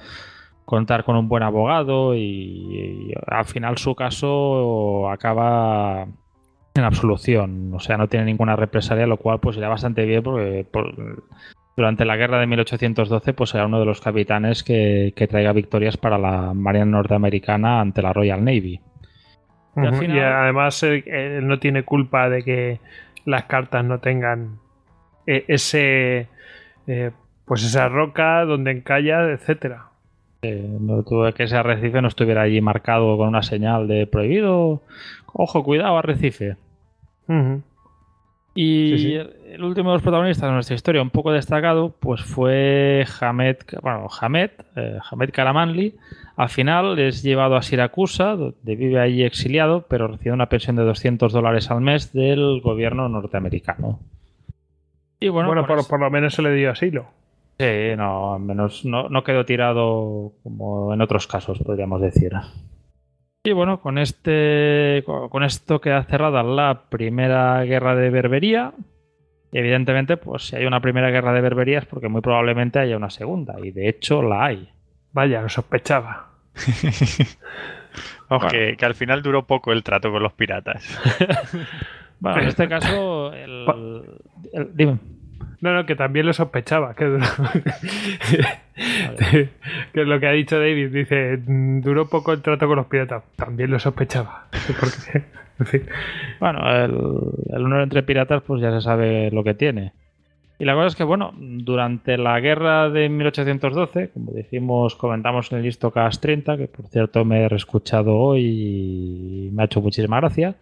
[SPEAKER 2] contar con un buen abogado y, al final su caso acaba en absolución, o sea, no tiene ninguna represalia, lo cual pues sería bastante bien porque durante la guerra de 1812 pues era uno de los capitanes que, traiga victorias para la Marina norteamericana ante la Royal Navy.
[SPEAKER 1] Y, además él, no tiene culpa de que las cartas no tengan eh, ese eh, pues esa roca donde encalla, etcétera.
[SPEAKER 2] no tuve que ese arrecife no estuviera allí marcado con una señal de prohibido. Ojo, cuidado, arrecife. Y El, último de los protagonistas de nuestra historia, un poco destacado, pues fue Hamed, bueno, Hamed, eh, Hamed Karamanli. Al final es llevado a Siracusa, donde vive allí exiliado, pero recibe una pensión de 200 dólares al mes del gobierno norteamericano.
[SPEAKER 1] Y bueno, bueno por, lo menos se le dio asilo.
[SPEAKER 2] Sí, no, al menos no, no quedó tirado como en otros casos, podríamos decir. Y bueno, con este con esto queda cerrada la primera guerra de Berbería. evidentemente, pues si hay una primera guerra de Berbería es porque muy probablemente haya una segunda. Y de hecho la hay.
[SPEAKER 1] Vaya, lo sospechaba.
[SPEAKER 3] que, al final duró poco el trato con los piratas.
[SPEAKER 2] bueno, en este caso, el, dime.
[SPEAKER 1] No, no, que también lo sospechaba. Que, que es lo que ha dicho David. Dice, duró poco el trato con los piratas. También lo sospechaba.
[SPEAKER 2] Bueno, el, el honor entre piratas pues ya se sabe lo que tiene. Y la cosa es que, bueno, durante la guerra de 1812, como decimos, comentamos en el Histocast 30, que por cierto me he reescuchado hoy y me ha hecho muchísima gracia,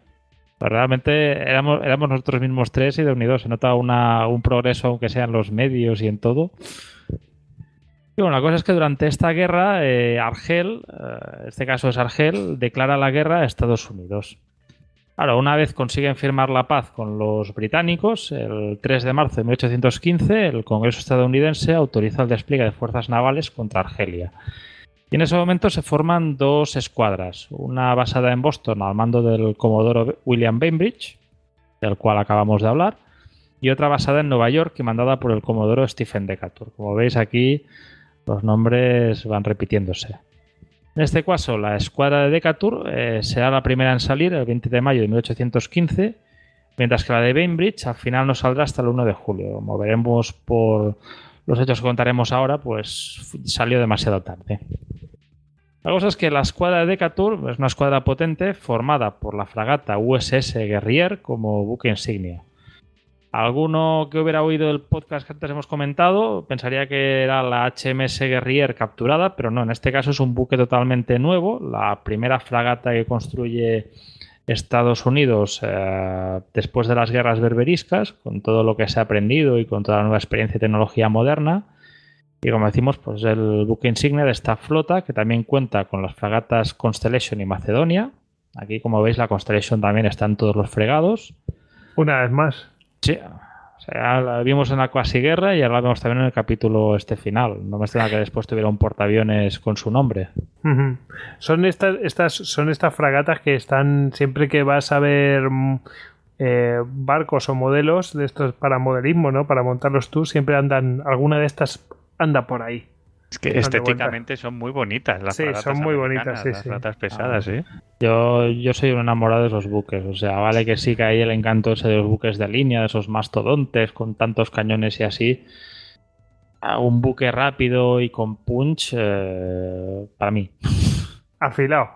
[SPEAKER 2] pues realmente éramos, éramos nosotros mismos tres y de unidos se nota un progreso, aunque sea en los medios y en todo. Y bueno, la cosa es que durante esta guerra, eh, Argel, eh, este caso es Argel, declara la guerra a Estados Unidos. Ahora, una vez consiguen firmar la paz con los británicos, el 3 de marzo de 1815, el Congreso estadounidense autoriza el despliegue de fuerzas navales contra Argelia. Y en ese momento se forman dos escuadras, una basada en Boston al mando del comodoro William Bainbridge, del cual acabamos de hablar, y otra basada en Nueva York y mandada por el comodoro Stephen Decatur. Como veis aquí, los nombres van repitiéndose. En este caso, la escuadra de Decatur eh, será la primera en salir el 20 de mayo de 1815, mientras que la de Bainbridge al final no saldrá hasta el 1 de julio. Como veremos por los hechos que contaremos ahora, pues salió demasiado tarde. La cosa es que la escuadra de Decatur es una escuadra potente formada por la fragata USS Guerrier como buque insignia. Alguno que hubiera oído el podcast que antes hemos comentado pensaría que era la HMS Guerrier capturada, pero no, en este caso es un buque totalmente nuevo, la primera fragata que construye Estados Unidos eh, después de las guerras berberiscas, con todo lo que se ha aprendido y con toda la nueva experiencia y tecnología moderna. Y como decimos, pues el buque insignia de esta flota, que también cuenta con las fragatas Constellation y Macedonia. Aquí, como veis, la Constellation también está en todos los fregados.
[SPEAKER 1] Una vez más.
[SPEAKER 2] Sí, sea, la vimos en la cuasi guerra y ahora la vemos también en el capítulo este final. No me extraña que después tuviera un portaaviones con su nombre.
[SPEAKER 1] Son estas, estas, son estas fragatas que están siempre que vas a ver mm, eh, barcos o modelos de estos para modelismo, ¿no? Para montarlos tú, siempre andan, alguna de estas anda por ahí.
[SPEAKER 3] Es que estéticamente son muy bonitas las
[SPEAKER 1] Sí, son muy bonitas, sí,
[SPEAKER 3] las
[SPEAKER 1] sí.
[SPEAKER 3] fragatas pesadas, ¿eh?
[SPEAKER 2] Yo, yo soy un enamorado de esos buques. O sea, vale que sí que hay el encanto ese de los buques de línea, de esos mastodontes con tantos cañones y así. A un buque rápido y con punch, eh, para mí.
[SPEAKER 1] Afilado.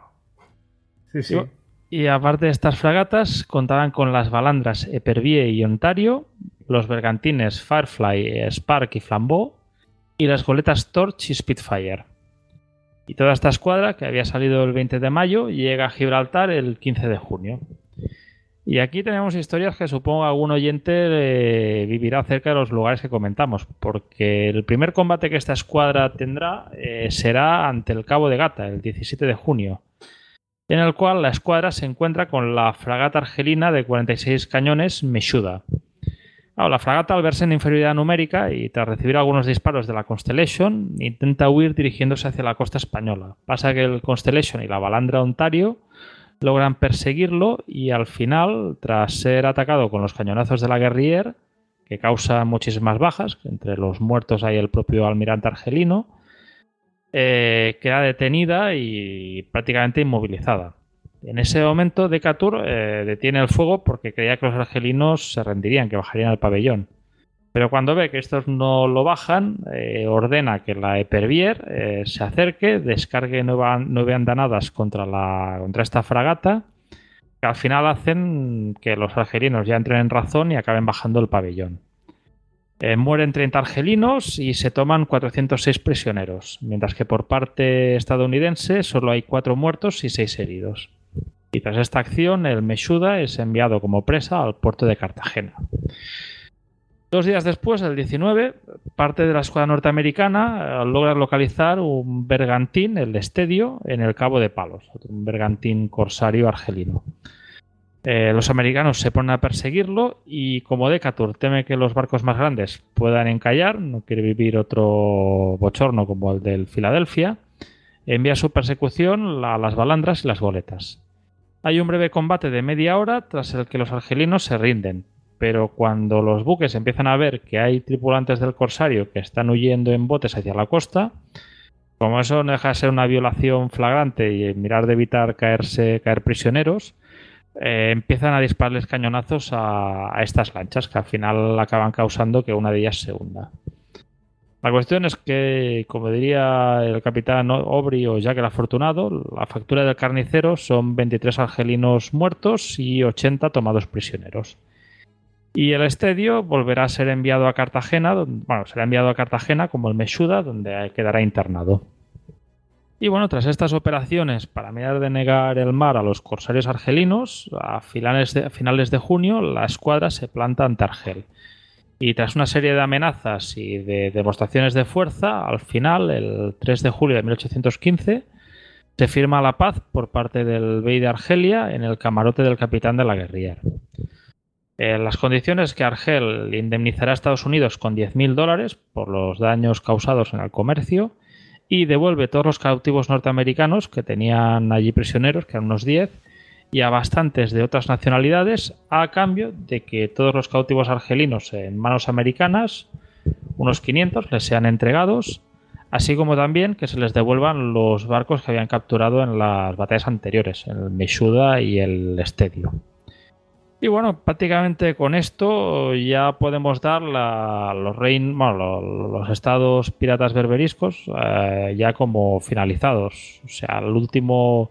[SPEAKER 1] Sí, sí.
[SPEAKER 2] Yo- Y aparte de estas fragatas, contaban con las balandras Epervier y Ontario, los bergantines Firefly, Spark y Flambeau, y las goletas Torch y Spitfire. Y toda esta escuadra, que había salido el 20 de mayo, llega a Gibraltar el 15 de junio. Y aquí tenemos historias que supongo algún oyente eh, vivirá cerca de los lugares que comentamos, porque el primer combate que esta escuadra tendrá eh, será ante el Cabo de Gata, el 17 de junio en el cual la escuadra se encuentra con la fragata argelina de 46 cañones Meshuda. La fragata, al verse en inferioridad numérica y tras recibir algunos disparos de la Constellation, intenta huir dirigiéndose hacia la costa española. Pasa que el Constellation y la balandra Ontario logran perseguirlo y al final, tras ser atacado con los cañonazos de la Guerrier, que causa muchísimas bajas, entre los muertos hay el propio almirante argelino, eh, queda detenida y prácticamente inmovilizada. En ese momento, Decatur eh, detiene el fuego porque creía que los argelinos se rendirían, que bajarían al pabellón. Pero cuando ve que estos no lo bajan, eh, ordena que la Epervier eh, se acerque, descargue nueve andanadas contra, esta fragata, que al final hacen que los argelinos ya entren en razón y acaben bajando el pabellón. Mueren 30 argelinos y se toman 406 prisioneros, mientras que por parte estadounidense solo hay 4 muertos y 6 heridos. Y tras esta acción, el Meshuda es enviado como presa al puerto de Cartagena. Dos días después, el 19, parte de la escuadra norteamericana eh, logra localizar un bergantín, el Estedio, en el Cabo de Palos, un bergantín corsario argelino. Eh, los americanos se ponen a perseguirlo y como Decatur teme que los barcos más grandes puedan encallar, no quiere vivir otro bochorno como el del Filadelfia, envía su persecución a las balandras y las goletas. Hay un breve combate de media hora tras el que los argelinos se rinden, pero cuando los buques empiezan a ver que hay tripulantes del corsario que están huyendo en botes hacia la costa, como eso no deja de ser una violación flagrante y mirar de evitar caerse, caer prisioneros, eh, empiezan a dispararles cañonazos a, a estas lanchas que al final acaban causando que una de ellas se hunda. La cuestión es que, como diría el capitán Obri o Jack el Afortunado, la factura del carnicero son 23 argelinos muertos y 80 tomados prisioneros. Y el estedio volverá a ser enviado a Cartagena, bueno, será enviado a Cartagena como el Meshuda, donde quedará internado. Y bueno, tras estas operaciones para mirar de negar el mar a los corsarios argelinos, a finales de, a finales de junio la escuadra se planta ante Argel. Y tras una serie de amenazas y de demostraciones de fuerza, al final, el 3 de julio de 1815, se firma la paz por parte del Bey de Argelia en el camarote del capitán de la guerrilla. Eh, las condiciones que Argel indemnizará a Estados Unidos con 10.000 dólares por los daños causados en el comercio y devuelve todos los cautivos norteamericanos que tenían allí prisioneros, que eran unos 10, y a bastantes de otras nacionalidades, a cambio de que todos los cautivos argelinos en manos americanas, unos 500, les sean entregados, así como también que se les devuelvan los barcos que habían capturado en las batallas anteriores, el Meshuda y el Estedio. Y bueno, prácticamente con esto ya podemos dar la, los, rein, bueno, los, estados piratas berberiscos eh, ya como finalizados. O sea, al último,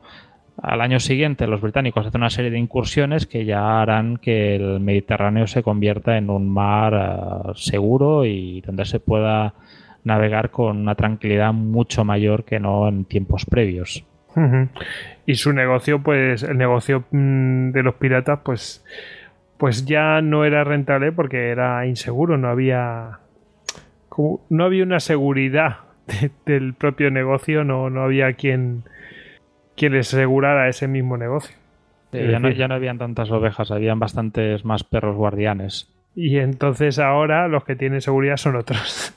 [SPEAKER 2] al año siguiente los británicos hacen una serie de incursiones que ya harán que el Mediterráneo se convierta en un mar eh, seguro y donde se pueda navegar con una tranquilidad mucho mayor que no en tiempos previos.
[SPEAKER 1] Y su negocio, pues, el negocio mm, de los piratas, pues, pues ya no era rentable porque era inseguro, no había, no había una seguridad del propio negocio, no, no había quien, quien les asegurara ese mismo negocio.
[SPEAKER 2] ya, no, ya no habían tantas ovejas, habían bastantes más perros guardianes.
[SPEAKER 1] Y entonces ahora los que tienen seguridad son otros.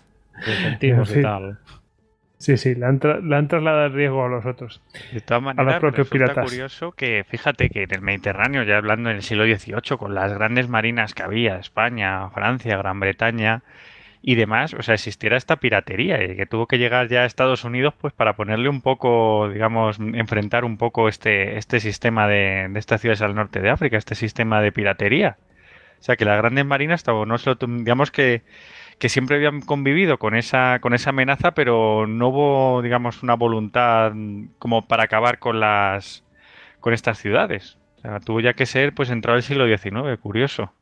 [SPEAKER 2] y tal.
[SPEAKER 1] Sí, sí, le han, trasladado el riesgo a los otros.
[SPEAKER 3] De todas maneras, a los propios piratas. curioso que, fíjate que en el Mediterráneo, ya hablando en el siglo XVIII, con las grandes marinas que había, España, Francia, Gran Bretaña y demás, o sea, existiera esta piratería y que tuvo que llegar ya a Estados Unidos pues para ponerle un poco, digamos, enfrentar un poco este, este sistema de, estas ciudades al norte de África, este sistema de piratería. O sea, que las grandes marinas, no solo, digamos que que siempre habían convivido con esa, con esa amenaza, pero no hubo, digamos, una voluntad como para acabar con las con estas ciudades. O sea, tuvo ya que ser, pues, entrado el siglo XIX, curioso.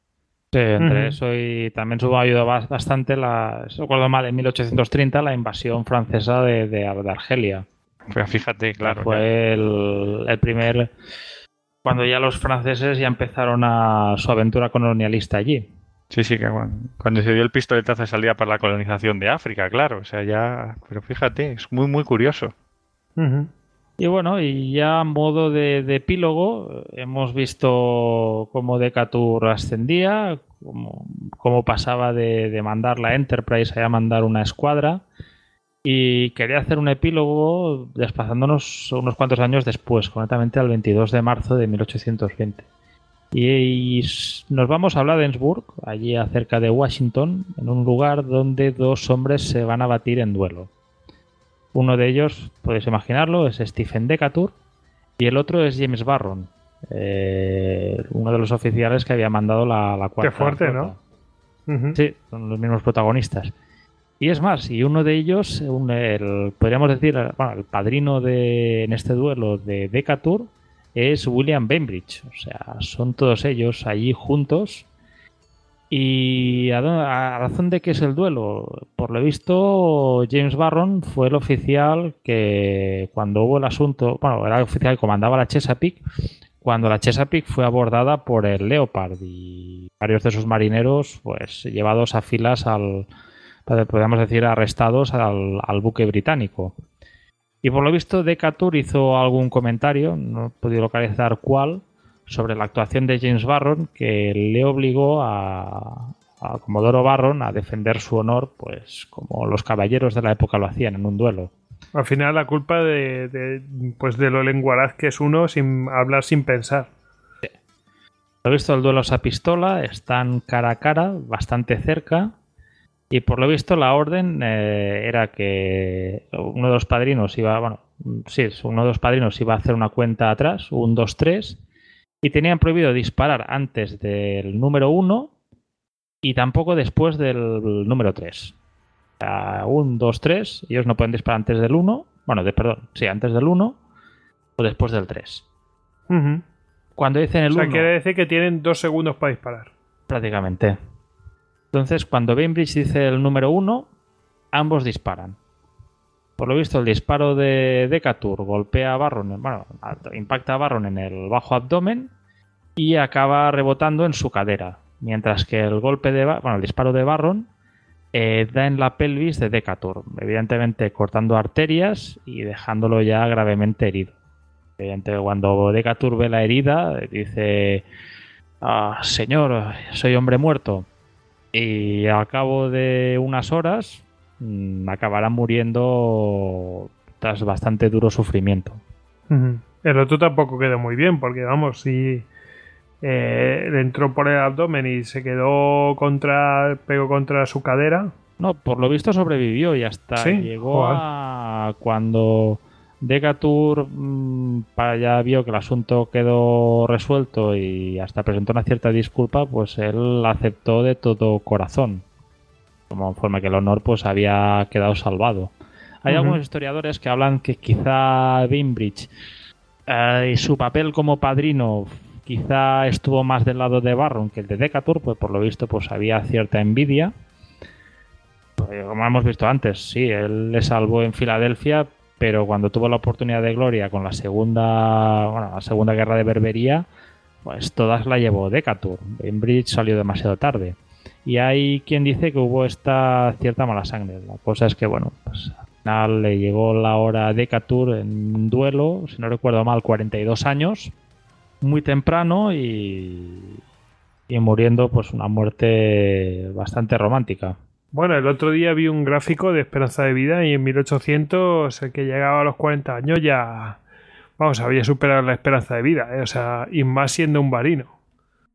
[SPEAKER 2] Sí, entre eso y también se ayudado bastante, la, recuerdo mal, en 1830, la invasión francesa de, de, Argelia.
[SPEAKER 3] Pues fíjate, claro.
[SPEAKER 2] Fue El, el, primer. Cuando ya los franceses ya empezaron a su aventura colonialista allí.
[SPEAKER 3] Sí, sí, que cuando, se dio el pistoletazo de salida para la colonización de África, claro. O sea, ya. Pero fíjate, es muy, muy curioso.
[SPEAKER 2] Y bueno, y ya a modo de, epílogo, hemos visto cómo Decatur ascendía, cómo, pasaba de, mandar la Enterprise a mandar una escuadra. Y quería hacer un epílogo desplazándonos unos cuantos años después, concretamente al 22 de marzo de 1820. Y, nos vamos a Bladensburg, allí acerca de Washington, en un lugar donde dos hombres se van a batir en duelo. Uno de ellos, podéis imaginarlo, es Stephen Decatur y el otro es James Barron, eh, uno de los oficiales que había mandado la, la cuarta.
[SPEAKER 1] Qué fuerte, ¿no?
[SPEAKER 2] Sí, son los mismos protagonistas. Y es más, y uno de ellos, el, podríamos decir, bueno, el padrino de, en este duelo de Decatur, es William Bainbridge. O sea, son todos ellos allí juntos. Y a, razón de que es el duelo, por lo visto, James Barron fue el oficial que cuando hubo el asunto, bueno, era el oficial que comandaba la Chesapeake, cuando la Chesapeake fue abordada por el Leopard y varios de sus marineros, pues llevados a filas al, podríamos decir, arrestados al, al buque británico. Y por lo visto, Decatur hizo algún comentario, no he podido localizar cuál, sobre la actuación de James Barron que le obligó a, a Comodoro Barron a defender su honor, pues como los caballeros de la época lo hacían en un duelo.
[SPEAKER 1] Al final la culpa de, pues de lo lenguaraz que es uno sin hablar sin pensar.
[SPEAKER 2] Por lo visto el duelo es a pistola, están cara a cara, bastante cerca, y por lo visto la orden eh, era que uno de los padrinos iba, bueno, sí, uno de los padrinos iba a hacer una cuenta atrás, un 2, 3, y tenían prohibido disparar antes del número 1 y tampoco después del número 3. O sea, un 2, 3, ellos no pueden disparar antes del 1, bueno, de, perdón, sí, antes del 1 o después del 3. Cuando dicen el 1... O
[SPEAKER 1] sea, quiere decir que tienen dos segundos para disparar.
[SPEAKER 2] Prácticamente. Entonces, cuando Bainbridge dice el número uno, ambos disparan. Por lo visto, el disparo de Decatur golpea a Barron, bueno, impacta a Barron en el bajo abdomen y acaba rebotando en su cadera. Mientras que el golpe de, bueno, el disparo de Barron eh, da en la pelvis de Decatur, evidentemente cortando arterias y dejándolo ya gravemente herido. Evidentemente, cuando Decatur ve la herida, dice: ah, Señor, soy hombre muerto. Y al cabo de unas horas mm, acabará muriendo tras bastante duro sufrimiento.
[SPEAKER 1] El otro tampoco quedó muy bien, porque vamos, si eh, entró por el abdomen y se quedó contra, pegó contra su cadera.
[SPEAKER 2] No, por lo visto sobrevivió y hasta llegó a cuando Decatur mm, para ya vio que el asunto quedó resuelto y hasta presentó una cierta disculpa, pues él aceptó de todo corazón, como forma que el honor pues había quedado salvado. Hay algunos historiadores que hablan que quizá Bainbridge eh, y su papel como padrino quizá estuvo más del lado de Barron que el de Decatur, pues por lo visto pues había cierta envidia. Pues, como hemos visto antes, sí, él le salvó en Filadelfia, pero cuando tuvo la oportunidad de gloria con la segunda, bueno, la segunda guerra de Berbería, pues todas la llevó Decatur. Bainbridge salió demasiado tarde. Y hay quien dice que hubo esta cierta mala sangre. La cosa es que, bueno, pues al final le llegó la hora a Decatur en un duelo, si no recuerdo mal, 42 años, muy temprano y, y muriendo pues una muerte bastante romántica.
[SPEAKER 1] Bueno, el otro día vi un gráfico de esperanza de vida y en 1800 el que llegaba a los 40 años ya, vamos, había superado la esperanza de vida, ¿eh? o sea, y más siendo un varino.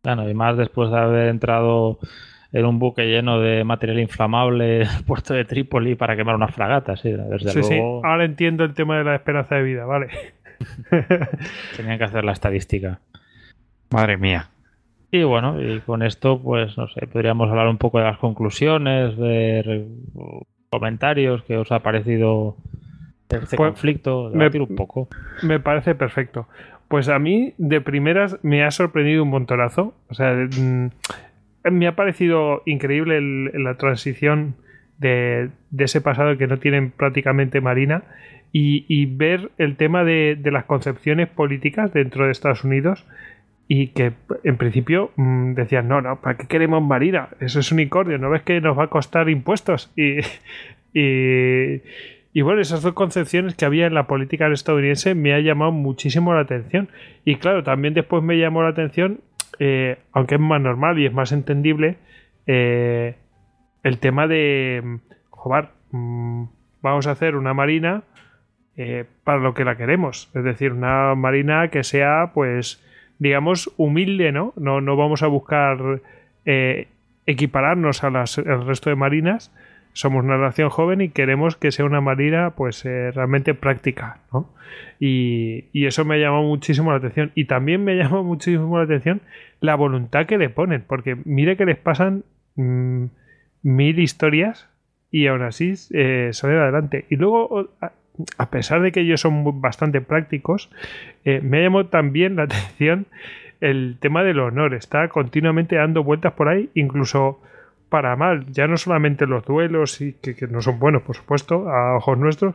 [SPEAKER 2] Bueno, y más después de haber entrado en un buque lleno de material inflamable al puerto de Trípoli para quemar unas fragatas, sí, desde
[SPEAKER 1] sí, sí,
[SPEAKER 2] luego
[SPEAKER 1] ahora entiendo el tema de la esperanza de vida, ¿vale?
[SPEAKER 2] tenían que hacer la estadística.
[SPEAKER 3] Madre mía.
[SPEAKER 2] Y bueno, y con esto, pues no sé, podríamos hablar un poco de las conclusiones, ver comentarios que os ha parecido este
[SPEAKER 1] Pues,
[SPEAKER 2] conflicto,
[SPEAKER 1] me-
[SPEAKER 2] debatir un poco.
[SPEAKER 1] Me parece perfecto. Pues a mí, de primeras, me ha sorprendido un montonazo. O sea, mm, me ha parecido increíble el- la transición de, ese pasado que no tienen prácticamente marina y, ver el tema de, las concepciones políticas dentro de Estados Unidos y que en principio mm, decían, no, no, ¿para qué queremos marina? Eso es unicornio, ¿no ves que nos va a costar impuestos? Y, y bueno, esas dos concepciones que había en la política estadounidense me ha llamado muchísimo la atención. Y claro, también después me llamó la atención, eh, aunque es más normal y es más entendible, eh, el tema de, joder, mm, vamos a hacer una marina eh, para lo que la queremos. Es decir, una marina que sea, pues, digamos, humilde, ¿no? No, no vamos a buscar equipararnos a las- al resto de marinas. Somos una nación joven y queremos que sea una marina, pues, eh, realmente práctica, ¿no? Y, eso me llamó muchísimo la atención. Y también me llamó muchísimo la atención la voluntad que le ponen, porque mire que les pasan mm, mil historias y aún así eh, salen adelante. Y luego, a, pesar de que ellos son bastante prácticos, eh, me llamó también la atención el tema del honor. Está continuamente dando vueltas por ahí, incluso para mal. Ya no solamente los duelos, y que, no son buenos, por supuesto, a ojos nuestros,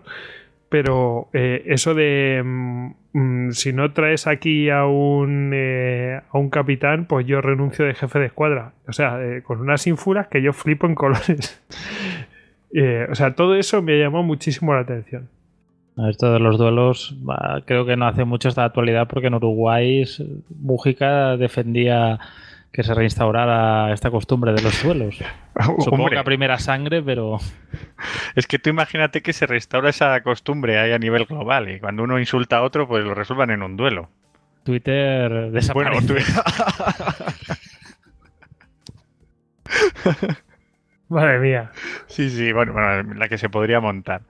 [SPEAKER 1] pero eh, eso de mm, mm, si no traes aquí a un eh, a un capitán, pues yo renuncio de jefe de escuadra. O sea, eh, con unas ínfulas que yo flipo en colores. O sea, todo eso me llamó muchísimo la atención.
[SPEAKER 2] Esto de los duelos creo que no hace mucho esta actualidad porque en Uruguay Mújica defendía que se reinstaurara esta costumbre de los duelos. Supongo
[SPEAKER 3] Hombre,
[SPEAKER 2] que a primera sangre, pero
[SPEAKER 3] es que tú imagínate que se restaura esa costumbre ahí a nivel global y cuando uno insulta a otro, pues lo resuelvan en un duelo.
[SPEAKER 2] Twitter
[SPEAKER 3] Bueno,
[SPEAKER 2] desaparece.
[SPEAKER 3] tú-
[SPEAKER 1] Madre mía.
[SPEAKER 3] Sí, sí, bueno, bueno, la que se podría montar.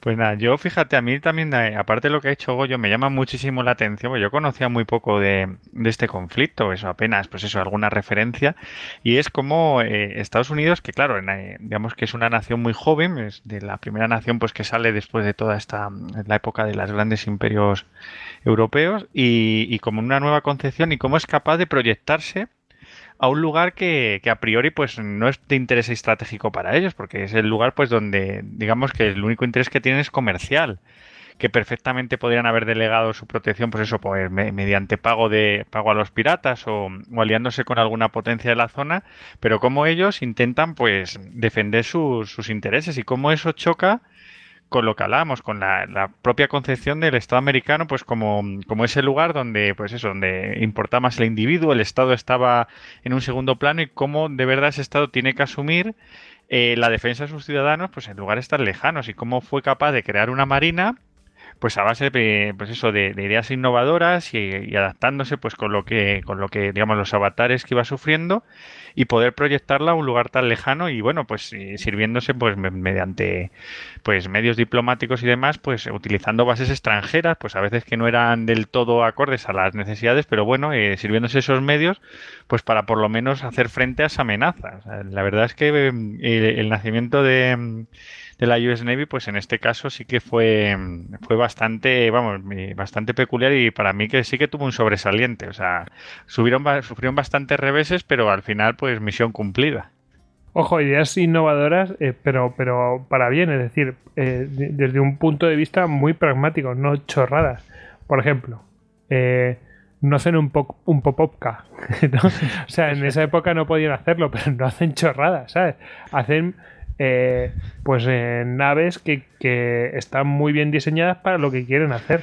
[SPEAKER 3] Pues nada, yo fíjate, a mí también, eh, aparte de lo que ha hecho Goyo, me llama muchísimo la atención, porque yo conocía muy poco de, este conflicto, eso apenas, pues eso, alguna referencia, y es como eh, Estados Unidos, que claro, eh, digamos que es una nación muy joven, es de la primera nación pues que sale después de toda esta, la época de los grandes imperios europeos, y, y como una nueva concepción, y cómo es capaz de proyectarse a un lugar que, que a priori pues no es de interés estratégico para ellos, porque es el lugar pues donde digamos que el único interés que tienen es comercial, que perfectamente podrían haber delegado su protección pues eso pues me- mediante pago de pago a los piratas o, aliándose con alguna potencia de la zona, pero como ellos intentan pues defender sus intereses y cómo eso choca con lo que hablábamos, con la, la propia concepción del Estado americano, pues como, como ese lugar donde, pues eso, donde importa más el individuo, el Estado estaba en un segundo plano y cómo de verdad ese Estado tiene que asumir eh, la defensa de sus ciudadanos, pues en lugares tan lejanos. Y cómo fue capaz de crear una marina pues a base de, pues eso, de, ideas innovadoras y, adaptándose pues con lo que, con lo que, digamos, los avatares que iba sufriendo y poder proyectarla a un lugar tan lejano y bueno, pues sirviéndose pues mediante pues medios diplomáticos y demás, pues utilizando bases extranjeras, pues a veces que no eran del todo acordes a las necesidades, pero bueno, eh, sirviéndose esos medios, pues para por lo menos hacer frente a esa amenaza. la verdad es que eh, el nacimiento de de la US Navy, pues en este caso sí que fue, fue bastante, vamos, bastante peculiar y para mí que sí que tuvo un sobresaliente. O sea, sufrieron bastantes reveses, pero al final, pues misión cumplida.
[SPEAKER 1] Ojo, ideas innovadoras, eh, pero, pero para bien, es decir, eh, desde un punto de vista muy pragmático, no chorradas. Por ejemplo, eh, no hacen un, un pop-up O sea, en esa época no podían hacerlo, pero no hacen chorradas, ¿sabes? Hacen eh, pues en naves que, están muy bien diseñadas para lo que quieren hacer.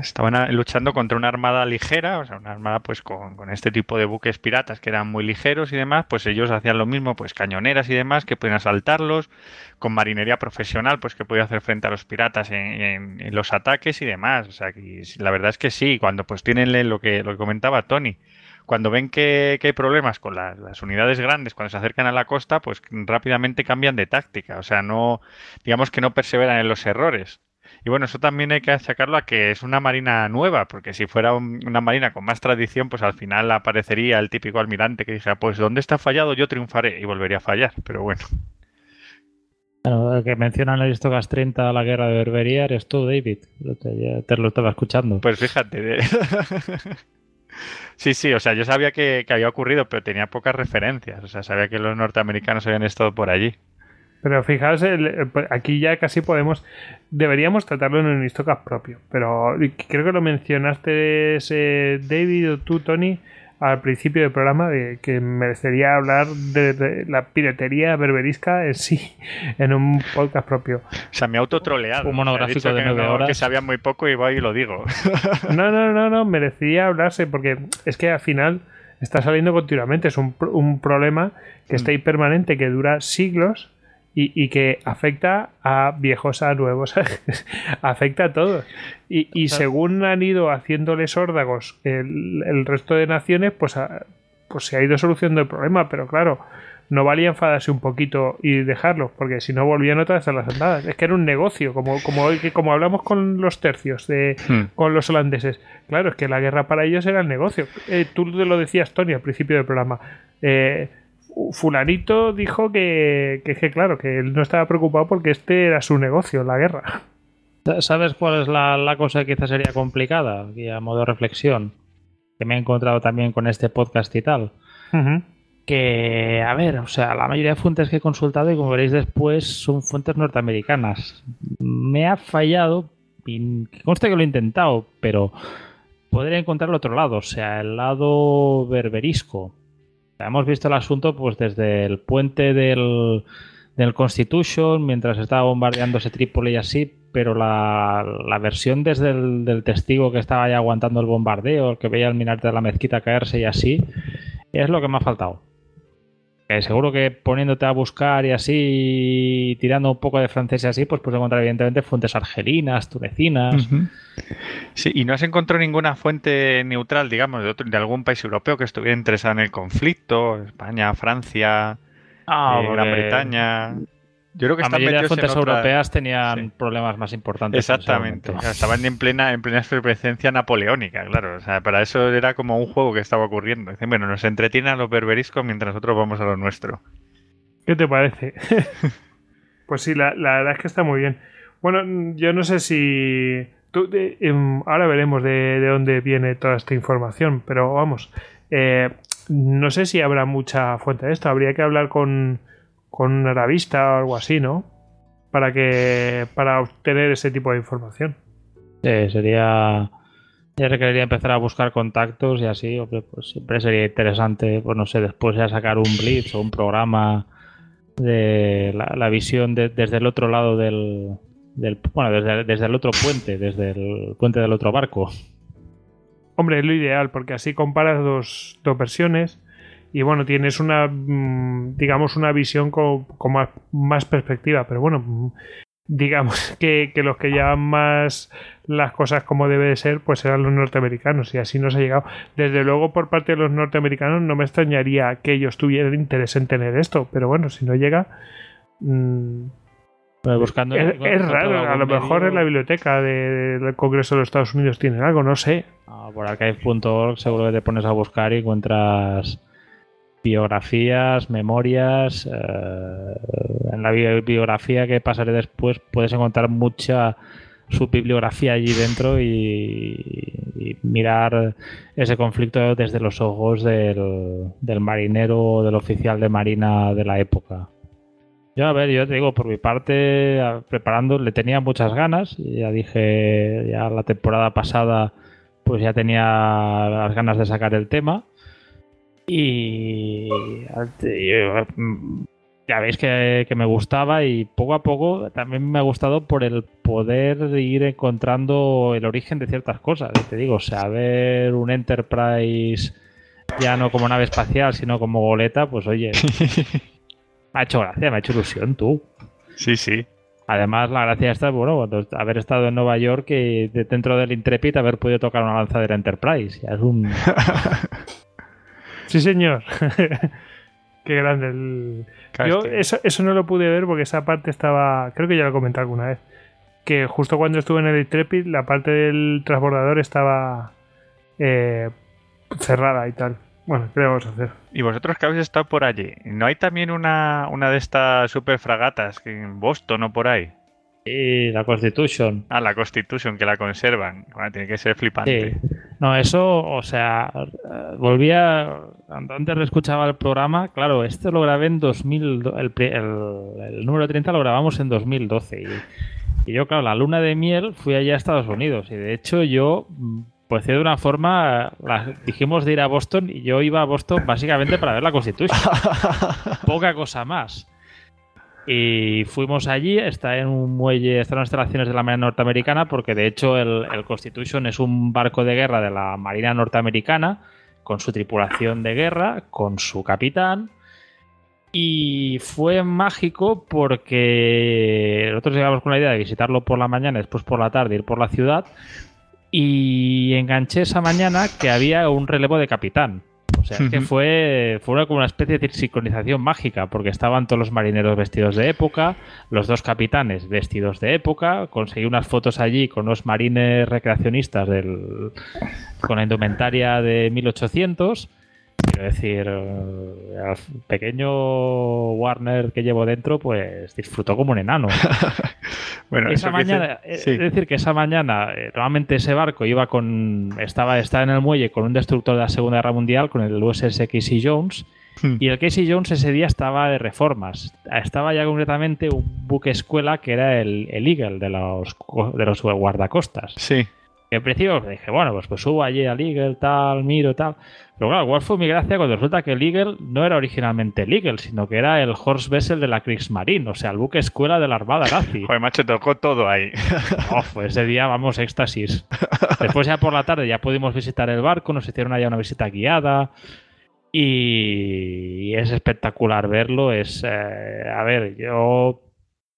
[SPEAKER 3] Estaban luchando contra una armada ligera, o sea, una armada pues con, este tipo de buques piratas que eran muy ligeros y demás, pues ellos hacían lo mismo, pues cañoneras y demás que pueden asaltarlos, con marinería profesional, pues que podía hacer frente a los piratas en, los ataques y demás. O sea, que la verdad es que sí, cuando pues tienen lo que, lo que comentaba Tony, cuando ven que, hay problemas con las, unidades grandes, cuando se acercan a la costa, pues rápidamente cambian de táctica. O sea, no, digamos que no perseveran en los errores. Y bueno, eso también hay que achacarlo a que es una marina nueva, porque si fuera una marina con más tradición, pues al final aparecería el típico almirante que dijera, pues donde está fallado yo triunfaré y volvería a fallar. Pero bueno.
[SPEAKER 2] Bueno, el que mencionan el Istocas 30 la guerra de Berbería eres tú, David. Te, te lo estaba escuchando.
[SPEAKER 3] Pues fíjate. Sí, sí, o sea, yo sabía que, había ocurrido, pero tenía pocas referencias. O sea, sabía que los norteamericanos habían estado por allí.
[SPEAKER 1] Pero fijaos, pues, aquí ya casi podemos. Deberíamos tratarlo en un histocast propio. Pero creo que lo mencionaste, ese David o tú, Tony, al principio del programa de que merecería hablar de, la piratería berberisca en sí en un podcast propio.
[SPEAKER 3] O sea, me autotroleado.
[SPEAKER 2] Un monográfico de nueve horas.
[SPEAKER 3] Que sabía muy poco y voy y lo digo.
[SPEAKER 1] No, no, no, no, merecía hablarse porque es que al final está saliendo continuamente. Es un, un problema que está ahí permanente, que dura siglos y, que afecta a viejos, a nuevos, afecta a todos. Y, según han ido haciéndoles órdagos el, el resto de naciones, pues, pues se ha ido solucionando el problema, pero claro, no valía enfadarse un poquito y dejarlo, porque si no volvían otra vez a las andadas. Es que era un negocio, como, como, como hablamos con los tercios, de, hmm. con los holandeses. Claro, es que la guerra para ellos era el negocio. Eh, tú lo decías, Tony, al principio del programa. Eh, fulanito dijo que, que, claro, que él no estaba preocupado porque este era su negocio, la guerra.
[SPEAKER 2] ¿Sabes cuál es la, cosa que quizás sería complicada? Y a modo de reflexión, que me he encontrado también con este podcast y tal. Que, a ver, o sea, la mayoría de fuentes que he consultado, y como veréis después, son fuentes norteamericanas. Me ha fallado, y consta que lo he intentado, pero podría encontrar el otro lado, o sea, el lado berberisco Hemos visto el asunto pues desde el puente del, Constitution, mientras estaba bombardeándose Trípoli y así, pero la, versión desde el del testigo que estaba ahí aguantando el bombardeo, el que veía el minarte de la mezquita caerse y así, es lo que me ha faltado seguro que poniéndote a buscar y así, tirando un poco de francés y así, pues puedes encontrar evidentemente fuentes argelinas, tunecinas.
[SPEAKER 3] Sí, y no has encontrado ninguna fuente neutral, digamos, de, de algún país europeo que estuviera interesado en el conflicto, España, Francia, ah, eh, Gran Bretaña.
[SPEAKER 2] Yo creo que la las fuentes europeas tenían problemas más importantes.
[SPEAKER 3] Exactamente. estaban en plena, en plena efervescencia napoleónica, claro. O sea, para eso era como un juego que estaba ocurriendo. Dicen, bueno, nos entretienen a los berberiscos mientras nosotros vamos a lo nuestro.
[SPEAKER 1] ¿Qué te parece? pues sí, la, verdad es que está muy bien. Bueno, yo no sé si. Em, ahora veremos de, dónde viene toda esta información, pero vamos. Eh, no sé si habrá mucha fuente de esto. Habría que hablar con con una revista o algo así, ¿no? Para que para obtener ese tipo de información.
[SPEAKER 2] Sí, sería ya requeriría empezar a buscar contactos y así, pues siempre sería interesante, pues no sé, después ya sacar un blitz o un programa de la, visión desde el otro lado del, bueno, desde, desde, el otro puente, desde el puente del otro barco.
[SPEAKER 1] Hombre, es lo ideal, porque así comparas dos, dos versiones y bueno, tienes una, mm, digamos, una visión con, más, perspectiva, pero bueno, mm, digamos que, que los que llevan más las cosas como debe de ser, pues eran los norteamericanos y así nos ha llegado. Desde luego por parte de los norteamericanos no me extrañaría que ellos tuvieran interés en tener esto, pero bueno, si no llega... mmm,
[SPEAKER 2] Pues buscando
[SPEAKER 1] es, raro, a lo mejor
[SPEAKER 2] medio-
[SPEAKER 1] en la biblioteca de- del Congreso de los Estados Unidos tienen algo, no sé.
[SPEAKER 2] Ah, por archive.org seguro que te pones a buscar y encuentras biografías, memorias. eh, en la bi- biografía que pasaré después puedes encontrar mucha subbibliografía allí dentro y, mirar ese conflicto desde los ojos del, del marinero o del oficial de marina de la época. Yo, a ver, yo te digo, por mi parte, preparando, le tenía muchas ganas. Ya dije, ya la temporada pasada, pues ya tenía las ganas de sacar el tema. Y ya veis que, que me gustaba y poco a poco también me ha gustado por el poder ir encontrando el origen de ciertas cosas. Y Te digo, saber un Enterprise ya no como nave espacial, sino como goleta, pues oye, me ha hecho gracia, me ha hecho ilusión tú.
[SPEAKER 3] Sí, sí.
[SPEAKER 2] Además, la gracia está, bueno, cuando- haber estado en Nueva York y de- dentro del Intrepid haber podido tocar una lanzadera Enterprise. Ya es un...
[SPEAKER 1] Sí, señor. Qué grande. el- Yo eso, eso no lo pude ver porque esa parte estaba, creo que ya lo comenté alguna vez, que justo cuando estuve en el Intrepid la parte del transbordador estaba eh, cerrada y tal. Bueno, ¿qué le vamos a hacer?
[SPEAKER 3] Y vosotros que habéis estado por allí, ¿no hay también una, una de estas super fragatas que en Boston o por ahí?
[SPEAKER 2] Y la Constitution.
[SPEAKER 3] Ah, la Constitution, que la conservan. Bueno, tiene que ser flipante.
[SPEAKER 2] Sí. No, eso, o sea, eh, volvía. Antes escuchaba el programa, claro, este lo grabé en 2000. El, pri- el, el número 30 lo grabamos en 2012. Y, y yo, claro, la luna de miel fui allá a Estados Unidos. Y de hecho, yo, mm, pues de una forma, la- dijimos de ir a Boston y yo iba a Boston básicamente para ver la Constitution. Poca cosa más. Y fuimos allí, está en un muelle, está en las instalaciones de la Marina Norteamericana, porque de hecho el, Constitution es un barco de guerra de la Marina Norteamericana, con su tripulación de guerra, con su capitán. Y fue mágico porque nosotros llegamos con la idea de visitarlo por la mañana, después por la tarde, ir por la ciudad. Y enganché esa mañana que había un relevo de capitán. O sea, que fue, fue una, como una especie de sincronización mágica, porque estaban todos los marineros vestidos de época, los dos capitanes vestidos de época, conseguí unas fotos allí con los marines recreacionistas del, con la indumentaria de 1800. Quiero decir, eh, al pequeño Warner que llevo dentro, pues disfrutó como un enano.
[SPEAKER 3] Bueno,
[SPEAKER 2] esa
[SPEAKER 3] dice-
[SPEAKER 2] mañana, eh,
[SPEAKER 3] sí.
[SPEAKER 2] es decir, que esa mañana, eh, normalmente ese barco iba con, estaba, estaba en el muelle con un destructor de la Segunda Guerra Mundial, con el USS Casey Jones,
[SPEAKER 3] Hmm.
[SPEAKER 2] y el Casey Jones ese día estaba de reformas. Estaba ya concretamente un buque escuela que era el, el Eagle de los, de los guardacostas.
[SPEAKER 3] Sí.
[SPEAKER 2] Y al principio dije, bueno, pues, pues subo allí al Eagle, tal, miro, tal. Pero claro, ¿cuál fue mi gracia cuando resulta que el Eagle no era originalmente el Eagle, sino que era el Horse Vessel de la Kriegsmarine, o sea, el buque escuela de la Armada Nazi?
[SPEAKER 3] Joder, macho, tocó todo ahí.
[SPEAKER 2] Oh, pues ese día, vamos, éxtasis. Después ya por la tarde ya pudimos visitar el barco, nos hicieron allá una visita guiada y es espectacular verlo. Es, eh, a ver, yo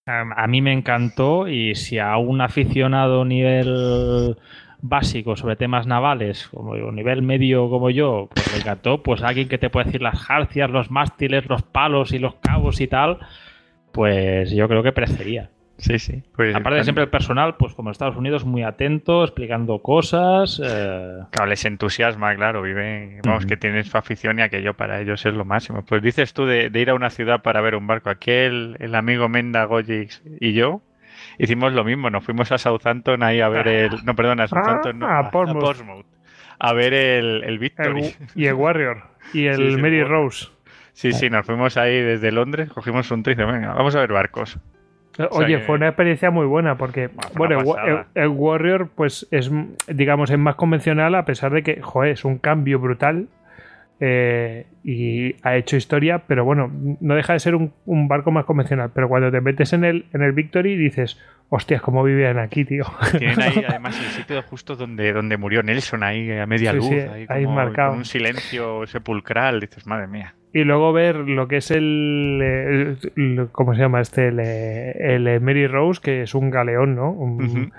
[SPEAKER 2] a mí me encantó y si a un aficionado nivel básico sobre temas navales, como o nivel medio como yo, pues le encantó, pues alguien que te puede decir las jarcias, los mástiles, los palos y los cabos y tal, pues yo creo que perecería.
[SPEAKER 3] Sí, sí. Pues,
[SPEAKER 2] Aparte de siempre el personal, pues como en Estados Unidos, muy atento, explicando cosas. eh,
[SPEAKER 3] Claro, les entusiasma, claro, viven, vamos, que tienen su afición y aquello para ellos es lo máximo. Pues dices tú de, de ir a una ciudad para ver un barco. Aquel, el amigo Menda, Gojix y yo hicimos lo mismo, nos fuimos a Southampton ahí a ver el... No, perdona, a Southampton, no,
[SPEAKER 1] a
[SPEAKER 3] a, a
[SPEAKER 1] Portsmouth.
[SPEAKER 3] A ver el, el
[SPEAKER 1] El-
[SPEAKER 3] Victory.
[SPEAKER 1] y el Warrior. Y el
[SPEAKER 3] Sí,
[SPEAKER 1] Mary. Rose.
[SPEAKER 3] Sí, sí, nos fuimos ahí desde Londres, cogimos un trice, venga, vamos a ver barcos.
[SPEAKER 1] Oye,
[SPEAKER 3] que-
[SPEAKER 1] fue una experiencia muy buena porque, bueno, el- el Warrior, pues es, digamos, es más convencional a pesar de que, joder, es un cambio brutal eh, y ha hecho historia, pero bueno, no deja de ser un, un barco más convencional. Pero cuando te metes en el, en el Victory dices, hostias, cómo vivían aquí, tío.
[SPEAKER 3] Tienen ahí además el sitio justo donde, donde murió Nelson, ahí a media
[SPEAKER 1] Sí,
[SPEAKER 3] luz,
[SPEAKER 1] sí,
[SPEAKER 3] ahí,
[SPEAKER 1] ahí
[SPEAKER 3] como-
[SPEAKER 1] marcado.
[SPEAKER 3] con un silencio sepulcral. Dices, madre mía.
[SPEAKER 1] Y luego ver lo que es el, el- el- ¿cómo se llama este? El, el, Mary Rose, que es un galeón, ¿no? Un,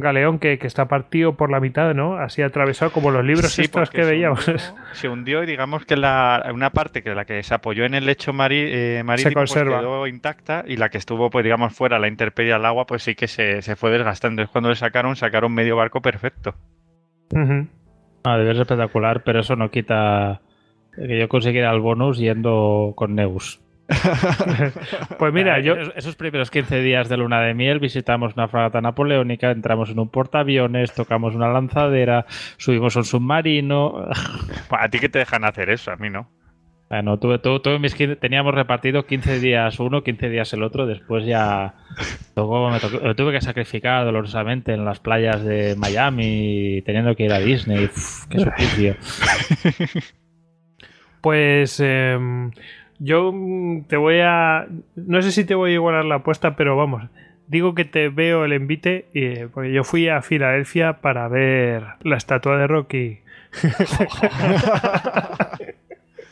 [SPEAKER 1] galeón que, que está partido por la mitad, ¿no? Así atravesado como los libros
[SPEAKER 3] Sí,
[SPEAKER 1] estos
[SPEAKER 3] porque
[SPEAKER 1] que
[SPEAKER 3] se
[SPEAKER 1] veíamos.
[SPEAKER 3] hundió- Se hundió y digamos que la, una parte que la que se apoyó en el lecho mari- eh, marítimo pues,
[SPEAKER 1] conserva.
[SPEAKER 3] quedó intacta y la que estuvo, pues digamos, fuera la intemperie al agua, pues sí que se, se fue desgastando. Entonces cuando le sacaron, sacaron medio barco perfecto.
[SPEAKER 1] Ujú.
[SPEAKER 2] Ah, debe ser espectacular, pero eso no quita que yo consiguiera el bonus yendo con Neus.
[SPEAKER 1] Pues mira, yo,
[SPEAKER 2] esos- primeros 15 días de luna de miel visitamos una fragata napoleónica, entramos en un portaaviones, tocamos una lanzadera, subimos a un submarino.
[SPEAKER 3] A ti que te dejan hacer eso, a mí no.
[SPEAKER 2] Bueno, tuve, tuve- tuve mis 15 teníamos repartido 15 días uno, 15 días el otro. Después ya tocó- me, tocó- me tuve que sacrificar dolorosamente en las playas de Miami, teniendo que ir a Disney. Uf, qué suplicio.
[SPEAKER 1] Pues em, yo mm, te voy a... No sé si te voy a igualar la apuesta, pero vamos. Digo que te veo el envite, eh, porque yo fui a Filadelfia para ver la estatua de Rocky.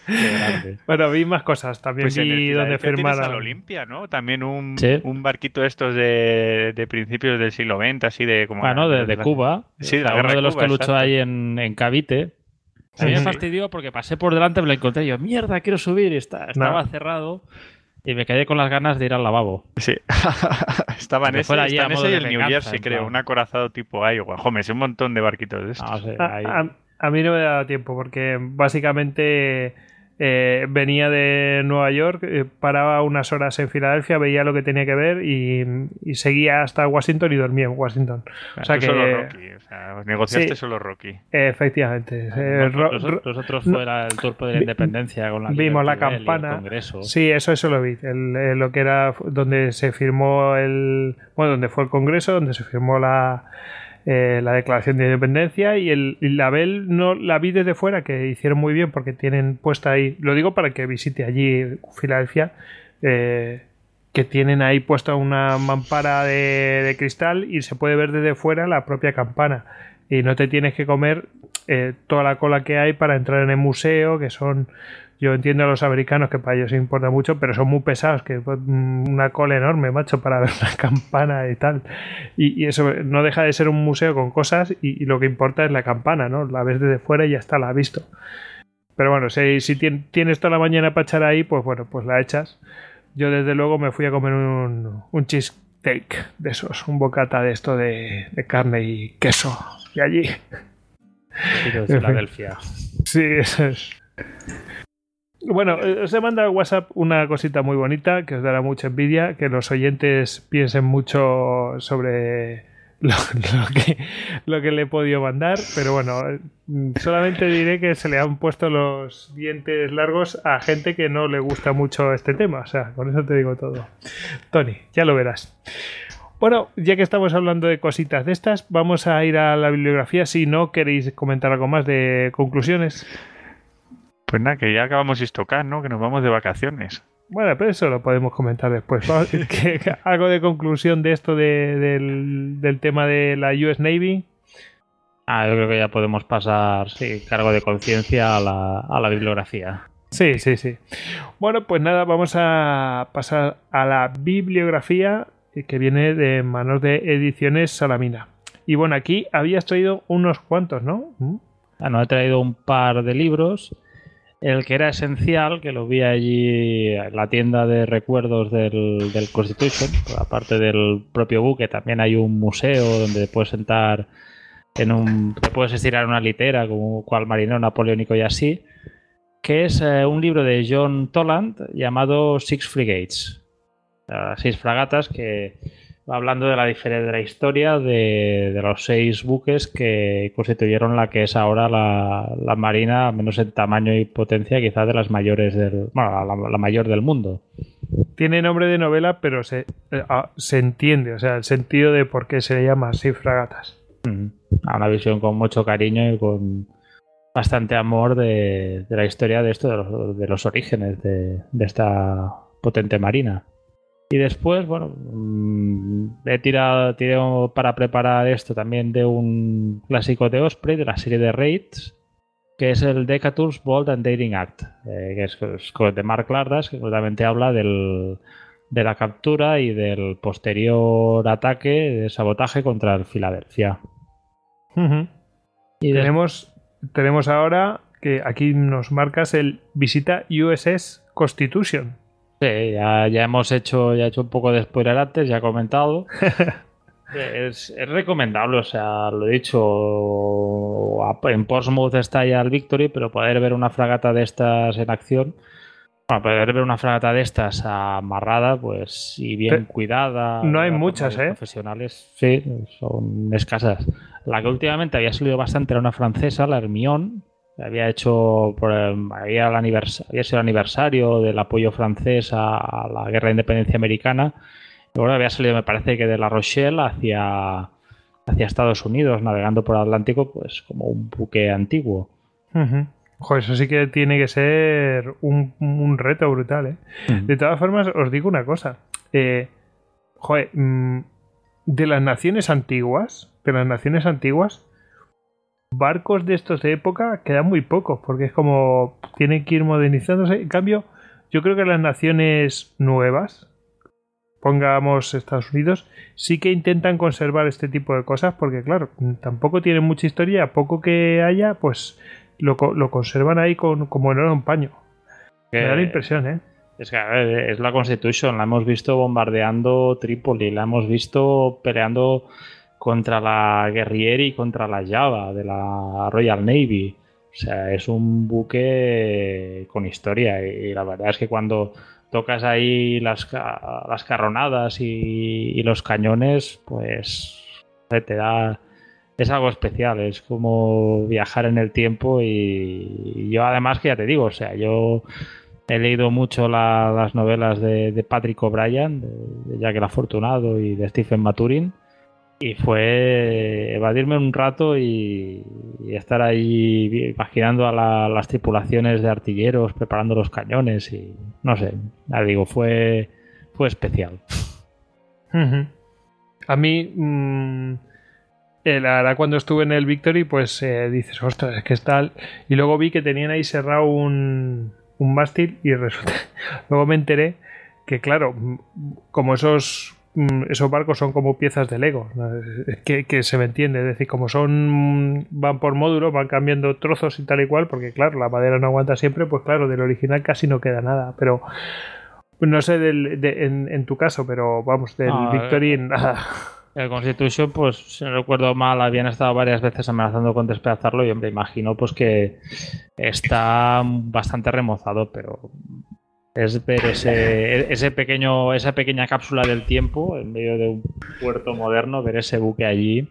[SPEAKER 2] Qué grande.
[SPEAKER 1] Bueno, vi más cosas. También
[SPEAKER 3] Pues en
[SPEAKER 1] vi donde firmaron.
[SPEAKER 3] al Olimpia, ¿no? También un,
[SPEAKER 2] Sí.
[SPEAKER 3] un barquito de estos de, de principios del siglo XX, así de como...
[SPEAKER 2] Bueno, de, de Cuba.
[SPEAKER 3] Sí, de la guerra
[SPEAKER 2] uno de
[SPEAKER 3] de
[SPEAKER 2] los
[SPEAKER 3] Cuba,
[SPEAKER 2] que luchó
[SPEAKER 3] exacto.
[SPEAKER 2] ahí en, en Cavite. A mí me fastidió porque pasé por delante, me lo encontré y yo, mierda, quiero subir. Y está, estaba
[SPEAKER 1] No.
[SPEAKER 2] cerrado y me quedé con las ganas de ir al lavabo.
[SPEAKER 3] Sí. estaba en ese,
[SPEAKER 2] fuera allí
[SPEAKER 3] está
[SPEAKER 2] a
[SPEAKER 3] en
[SPEAKER 2] modo
[SPEAKER 3] ese y el New Jersey, creo. Un acorazado tipo Iowa. Joder, un montón de barquitos de estos.
[SPEAKER 2] No sé,
[SPEAKER 1] A,
[SPEAKER 2] ahí-
[SPEAKER 1] a- a mí no me da tiempo porque básicamente eh, venía de Nueva York, eh, paraba unas horas en Filadelfia, veía lo que tenía que ver y, y seguía hasta Washington y dormía en Washington. O sea
[SPEAKER 3] Tú
[SPEAKER 1] que,
[SPEAKER 3] solo Rocky. O sea, negociaste
[SPEAKER 1] Sí.
[SPEAKER 3] solo Rocky.
[SPEAKER 1] efectivamente, eh,
[SPEAKER 2] Los-
[SPEAKER 1] ro-
[SPEAKER 2] los,
[SPEAKER 1] ro-
[SPEAKER 2] los otros
[SPEAKER 1] no-
[SPEAKER 2] fuera el turpo de la independencia con la
[SPEAKER 1] vimos la campana.
[SPEAKER 2] Congreso.
[SPEAKER 1] Sí, eso, eso lo vi. El- eh, lo que era donde se firmó el. Bueno, donde fue el Congreso, donde se firmó la, eh, la Declaración de Independencia. Y, el, y la Bell no la vi desde fuera, que hicieron muy bien porque tienen puesta ahí. Lo digo para que visite allí Filadelfia. eh, que tienen ahí puesta una mampara de, de cristal y se puede ver desde fuera la propia campana. Y no te tienes que comer eh, toda la cola que hay para entrar en el museo, que son yo entiendo a los americanos que para ellos importa mucho, pero son muy pesados, que mm, una cola enorme, macho, para ver la campana y tal. Y, y eso no deja de ser un museo con cosas y, y lo que importa es la campana, ¿no? La ves desde fuera y ya está, la has visto. Pero bueno, si, si tien- tienes toda la mañana para echar ahí, pues bueno, pues la echas. Yo desde luego me fui a comer un, un cheesesteak de esos, un bocata de esto de, de carne y queso. Y allí.
[SPEAKER 2] Sí, Filadelfia.
[SPEAKER 1] Sí, eso es. Bueno, eh, os al WhatsApp una cosita muy bonita que os dará mucha envidia, que los oyentes piensen mucho sobre lo, lo que, lo que le he podido mandar, pero bueno, eh, solamente diré que se le han puesto los dientes largos a gente que no le gusta mucho este tema, o sea, con eso te digo todo. Tony, ya lo verás. Bueno, ya que estamos hablando de cositas de estas, vamos a ir a la bibliografía si no queréis comentar algo más de conclusiones.
[SPEAKER 3] Pues nada, que ya acabamos Istocast, ¿no? Que nos vamos de vacaciones.
[SPEAKER 1] Bueno, pero eso lo podemos comentar después. Vamos, que- que- algo de conclusión de esto de- del, del tema de la US Navy.
[SPEAKER 2] Ah, yo creo que ya podemos pasar, sí, cargo de conciencia a la, a la bibliografía.
[SPEAKER 1] Sí, sí, sí. Bueno, pues nada, vamos a pasar a la bibliografía eh, que viene de manos de Ediciones Salamina. Y bueno, aquí habías traído unos cuantos, ¿no? ¿Mm?
[SPEAKER 2] Ah, no, he traído un par de libros. El que era esencial, que lo vi allí en la tienda de recuerdos del, Constitution, aparte del propio buque, también hay un museo donde puedes sentar en un. te puedes estirar una litera, como cual marinero napoleónico y así, que es eh, un libro de John Toland llamado Six Frigates. Ah, seis fragatas que hablando de la diferencia de la historia de, de los seis buques que constituyeron la que es ahora la, la marina, al menos en tamaño y potencia, quizás de las mayores del, bueno, la, la mayor del mundo.
[SPEAKER 1] Tiene nombre de novela, pero se, eh, ah, se entiende, o sea, el sentido de por qué se le llama así fragatas.
[SPEAKER 2] A Una visión con mucho cariño y con bastante amor de, de la historia de esto, de los, de los orígenes de esta potente marina. Y después, bueno, mm, he tirado, para preparar esto también de un clásico de Osprey, de la serie de Raids, que es el Decathlon's Bold and Daring Act, eh, que es, es de Mark Lardas, que justamente habla del, de la captura y del posterior ataque de sabotaje contra el Filadelfia. Y
[SPEAKER 1] tenemos, tenemos ahora que aquí nos marcas el visita USS Constitution.
[SPEAKER 2] Sí, ya, ya hemos hecho, ya he hecho un poco de spoiler antes, ya he comentado. es, es recomendable, o sea, lo he dicho, en Portsmouth está ya el Victory, pero poder ver una fragata de estas en acción, bueno, poder ver una fragata de estas amarrada, pues, y bien cuidada.
[SPEAKER 1] no hay muchas, ¿eh?
[SPEAKER 2] Profesionales, sí, son escasas. La que últimamente había salido bastante era una francesa, la Hermione, que había hecho por el- había, el anivers- había sido el aniversario del apoyo francés a, a la guerra de independencia americana. Y bueno, había salido, me parece que de La Rochelle hacia, hacia Estados Unidos, navegando por el Atlántico, pues como un buque antiguo.
[SPEAKER 1] Joder, eso sí que tiene que ser un, un reto brutal, ¿eh? De todas formas, os digo una cosa. Eh, joder, mm, de las naciones antiguas, de las naciones antiguas, barcos de estos de época quedan muy pocos, porque es como tienen que ir modernizándose. En cambio, yo creo que las naciones nuevas, pongamos Estados Unidos, sí que intentan conservar este tipo de cosas, porque claro, tampoco tienen mucha historia, poco que haya, pues lo, lo conservan ahí con, como en oro en paño. Me da la
[SPEAKER 2] Eh,
[SPEAKER 1] impresión, ¿eh?
[SPEAKER 2] Es que a ver, es la Constitution, la hemos visto bombardeando Trípoli, la hemos visto peleando contra la Guerrieri y contra la Java de la Royal Navy. O sea, es un buque con historia y, la verdad es que cuando tocas ahí las, las carronadas y, los cañones, pues te da... Es algo especial, es como viajar en el tiempo y, yo además que ya te digo, o sea, yo He leído mucho la- las novelas de, de Patrick O'Brien, de, de Jack el Afortunado y de Stephen Maturin. Y fue evadirme un rato y, estar ahí imaginando a la- las tripulaciones de artilleros preparando los cañones y no sé, ya digo, fue, fue especial.
[SPEAKER 1] A mí, mm, eh, la verdad, cuando estuve en el Victory, pues eh, dices, ostras, es que es tal. Y luego vi que tenían ahí cerrado un, un mástil y resulta. luego me enteré que, claro, como esos. Mm, Esos barcos son como piezas de Lego, que, que se me entiende, es decir, como son van por módulos, van cambiando trozos y tal y cual, porque claro, la madera no aguanta siempre, pues claro, del original casi no queda nada, pero no sé del, de- en, en tu caso, pero vamos, del
[SPEAKER 2] No,
[SPEAKER 1] Victory
[SPEAKER 2] eh,
[SPEAKER 1] nada.
[SPEAKER 2] El Constitution, pues si no recuerdo mal, habían estado varias veces amenazando con despedazarlo y hombre, imagino pues que está bastante remozado, pero es ver ese, ese pequeño, esa pequeña cápsula del tiempo en medio de un puerto moderno, ver ese buque allí.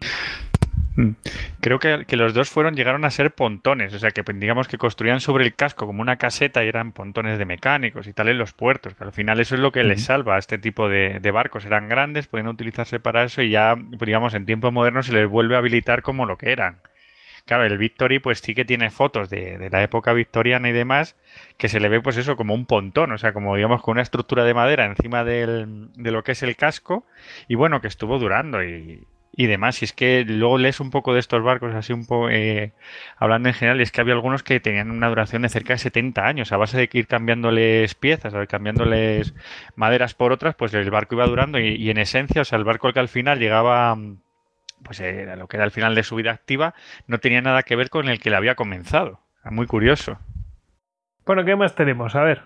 [SPEAKER 3] Creo que, que los dos fueron, llegaron a ser pontones, o sea que digamos que construían sobre el casco como una caseta y eran pontones de mecánicos y tal en los puertos, que al final eso es lo que les salva a este tipo de, de barcos. Eran grandes, pueden utilizarse para eso y ya, pues, digamos, en tiempos modernos se les vuelve a habilitar como lo que eran. Claro, el Victory pues sí que tiene fotos de, la época victoriana y demás, que se le ve pues eso como un pontón, o sea, como digamos con una estructura de madera encima del- de lo que es el casco y bueno, que estuvo durando y, y demás. Y es que luego lees un poco de estos barcos, así un poco eh, hablando en general, y es que había algunos que tenían una duración de cerca de 70 años, a base de que ir cambiándoles piezas, cambiándoles maderas por otras, pues el barco iba durando y, y en esencia, o sea, el barco que al final llegaba, pues eh, a lo que era el final de su vida activa, no tenía nada que ver con el que le había comenzado. Muy curioso.
[SPEAKER 1] Bueno, ¿qué más tenemos? A ver.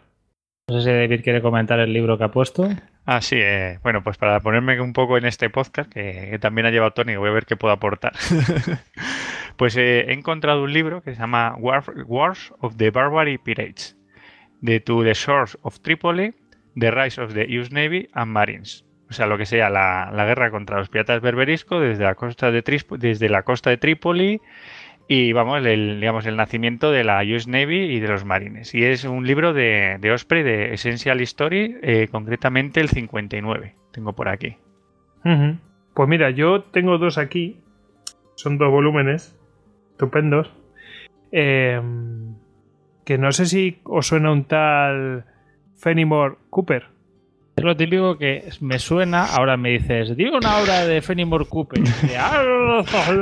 [SPEAKER 2] No sé si David quiere comentar el libro que ha puesto.
[SPEAKER 3] Ah, sí, eh, bueno, pues para ponerme un poco en este podcast, que, que también ha llevado Tony, voy a ver qué puedo aportar. pues eh, he encontrado un libro que se llama War- Wars of the Barbary Pirates, de To the Shores of Tripoli, The Rise of the US Navy and Marines. O sea, lo que sea la, la guerra contra los piratas berberisco desde la costa de, desde la costa de Trípoli y vamos, el, digamos, el nacimiento de la US Navy y de los marines. Y es un libro de, de Osprey, de Essential History, eh, concretamente el 59. Tengo por aquí.
[SPEAKER 1] Pues mira, yo tengo dos aquí. Son dos volúmenes. Estupendos. Eh, que no sé si os suena un tal Fenimore Cooper.
[SPEAKER 2] Es lo típico que me suena, ahora me dices, digo una obra de Fenimore Cooper.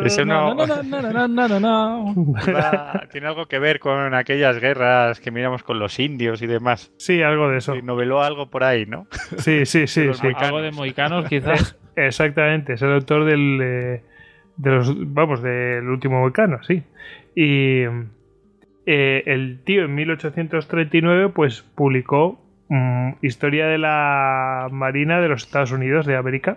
[SPEAKER 3] Ese no.
[SPEAKER 2] no, no, no, no, no, no, no.
[SPEAKER 3] Va- Tiene algo que ver con aquellas guerras que miramos con los indios y demás.
[SPEAKER 1] Sí, algo de eso.
[SPEAKER 3] Y noveló algo por ahí, ¿no?
[SPEAKER 1] Sí, sí, sí.
[SPEAKER 2] Algo de moicanos, quizás.
[SPEAKER 1] Exactamente, es el autor del. eh, de los, vamos, del último volcano, sí. Y eh, el tío en 1839, pues publicó mm, Historia de la Marina de los Estados Unidos de América.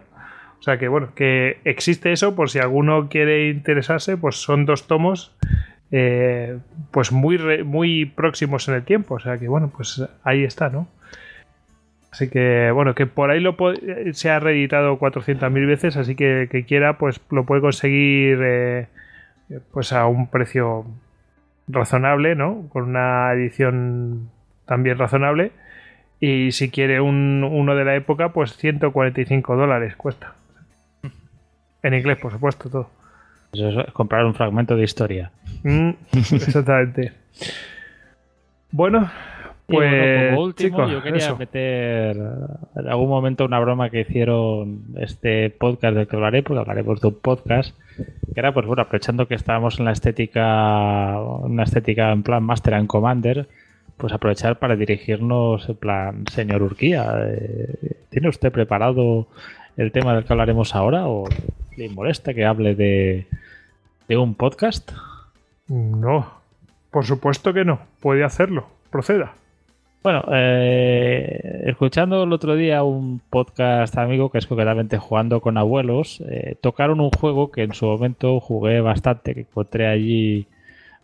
[SPEAKER 1] O sea que, bueno, que existe eso, por si alguno quiere interesarse, pues son dos tomos. eh, pues muy, re- muy próximos en el tiempo. O sea que, bueno, pues ahí está, ¿no? Así que, bueno, que por ahí lo eh, se ha reeditado 400.000 veces, así que que quiera, pues lo puede conseguir eh, pues a un precio razonable, ¿no? Con una edición también razonable. Y si quiere un, uno de la época, pues 145 dólares cuesta. En inglés, por supuesto, todo.
[SPEAKER 2] Eso es comprar un fragmento de historia.
[SPEAKER 1] Mm, exactamente. Bueno, pues
[SPEAKER 2] bueno, como último,
[SPEAKER 1] chicos,
[SPEAKER 2] yo quería
[SPEAKER 1] eso.
[SPEAKER 2] meter en algún momento una broma que hicieron este podcast del que hablaré, porque hablaremos de un podcast, que era, pues bueno, aprovechando que estábamos en la estética, una estética en plan Master and Commander, pues aprovechar para dirigirnos en plan, señor Urquía, eh, ¿tiene usted preparado el tema del que hablaremos ahora o le molesta que hable de, de un podcast?
[SPEAKER 1] No, por supuesto que no. Puede hacerlo. Proceda.
[SPEAKER 2] Bueno, eh, escuchando el otro día un podcast amigo que es concretamente jugando con abuelos, eh, tocaron un juego que en su momento jugué bastante, que encontré allí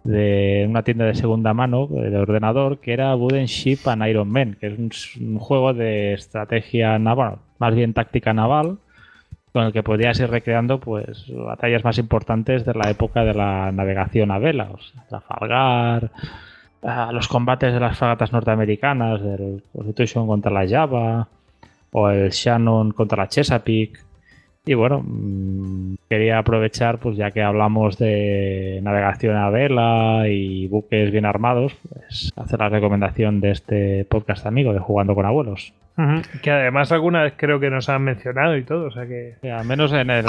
[SPEAKER 2] de una tienda de segunda mano eh, de ordenador, que era Wooden Ship and Iron Man, que es un, juego de estrategia naval, más bien táctica naval, con el que podías ir recreando pues batallas más importantes de la época de la navegación a vela, o sea, Trafalgar, a los combates de las fragatas norteamericanas, del Constitution contra la Java o el Shannon contra la Chesapeake. Y bueno, mm, quería aprovechar, pues ya que hablamos de navegación a vela y buques bien armados, pues hacer la recomendación de este podcast amigo de Jugando con Abuelos.
[SPEAKER 1] Que además alguna vez creo que nos han mencionado y todo, o sea que...
[SPEAKER 2] Sí, al menos en el,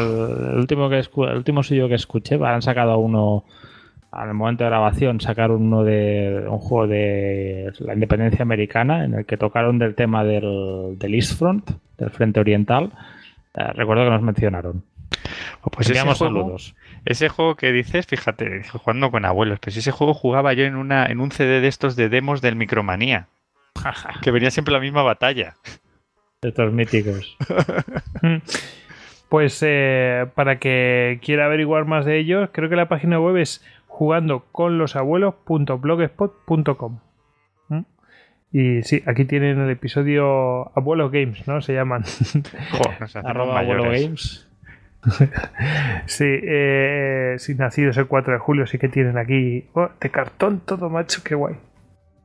[SPEAKER 2] último que escu- el último suyo que escuché, han sacado uno al momento de grabación, sacaron uno de un juego de la independencia americana en el que tocaron del tema del, del East Front, del Frente Oriental. Eh, recuerdo que nos mencionaron.
[SPEAKER 3] Pues ese juego,
[SPEAKER 2] saludos.
[SPEAKER 3] ese juego que dices, fíjate, jugando con abuelos, pues ese juego jugaba yo en una en un CD de estos de demos del Micromanía, que venía siempre la misma batalla.
[SPEAKER 2] Estos míticos.
[SPEAKER 1] Pues eh, para que quiera averiguar más de ellos, creo que la página web es jugandoconlosabuelos.blogspot.com ¿Mm? Y sí, aquí tienen el episodio Abuelos Games, ¿no? Se llaman.
[SPEAKER 3] Jo, nos hacemos
[SPEAKER 2] Arroba Abuelo. Games.
[SPEAKER 1] sí, eh, sí, nacidos el 4 de julio, sí que tienen aquí. Oh, de cartón todo, macho, qué guay.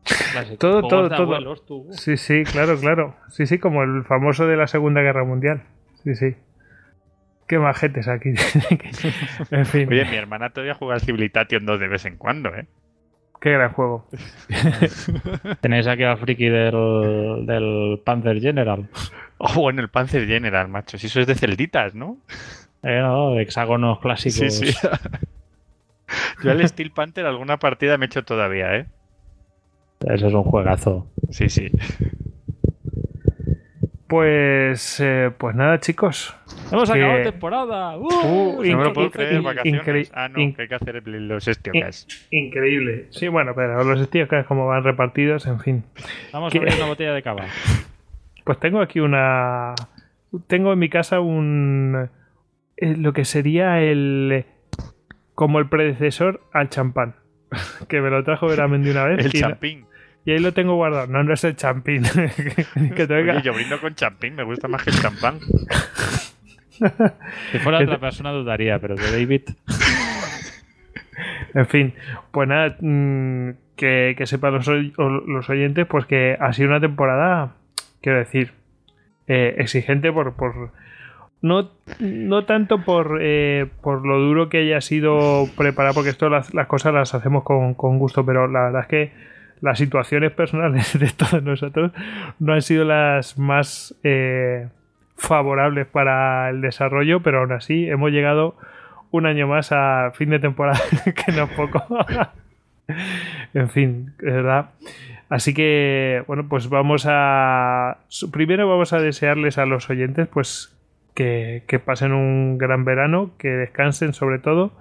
[SPEAKER 1] Todo,
[SPEAKER 2] Juegos
[SPEAKER 1] todo,
[SPEAKER 2] de
[SPEAKER 1] todo.
[SPEAKER 2] abuelos, tú.
[SPEAKER 1] Sí, sí, claro, claro. Sí, sí, como el famoso de la Segunda Guerra Mundial. Sí, sí. Qué majetes aquí. en fin,
[SPEAKER 3] Oye, mi hermana todavía juega al Civilization 2 de vez en cuando, ¿eh?
[SPEAKER 1] Qué gran juego.
[SPEAKER 2] Tenéis aquí al friki del, del Panzer General.
[SPEAKER 3] Oh, bueno, el Panzer General, macho. Si eso es de celditas, ¿no?
[SPEAKER 2] Eh, no, hexágonos clásicos.
[SPEAKER 3] Sí, sí. Yo al Steel Panther alguna partida me he hecho todavía, ¿eh?
[SPEAKER 2] Eso es un juegazo.
[SPEAKER 3] Sí, sí.
[SPEAKER 1] Pues, eh, pues nada, chicos.
[SPEAKER 2] ¡Hemos
[SPEAKER 1] Que-
[SPEAKER 2] acabado temporada! ¡Uh!
[SPEAKER 1] Uh,
[SPEAKER 3] No me lo puedo creer, vacaciones. Ah, no, que hay que hacer los estiocas.
[SPEAKER 1] Increíble. Sí, bueno, pero los estilos como van repartidos, en fin.
[SPEAKER 2] Vamos a abrir una botella de cava.
[SPEAKER 1] Pues tengo aquí una. Tengo en mi casa un. eh, lo que sería el. Como el predecesor al champán. Que me lo trajo Veramente una vez.
[SPEAKER 3] El
[SPEAKER 1] no-
[SPEAKER 3] champín.
[SPEAKER 1] Y ahí lo tengo guardado. No, no es el champín. que tenga-
[SPEAKER 3] Oye, yo brindo con champín, me gusta más que el champán.
[SPEAKER 2] Si fuera otra
[SPEAKER 1] te-
[SPEAKER 2] persona dudaría, pero de David.
[SPEAKER 1] En fin, pues nada, mm, que, que sepan los, oy- los oyentes, pues que ha sido una temporada, quiero decir, eh, exigente por, por no, no tanto por, eh, por lo duro que haya sido preparar, porque esto las, las cosas las hacemos con, con gusto, pero la verdad es que las situaciones personales de todos nosotros no han sido las más eh, favorables para el desarrollo, pero aún así hemos llegado un año más a fin de temporada, que no es poco. en fin, de verdad. Así que, bueno, pues vamos a. Primero vamos a desearles a los oyentes, pues, que, pasen un gran verano, que descansen sobre todo,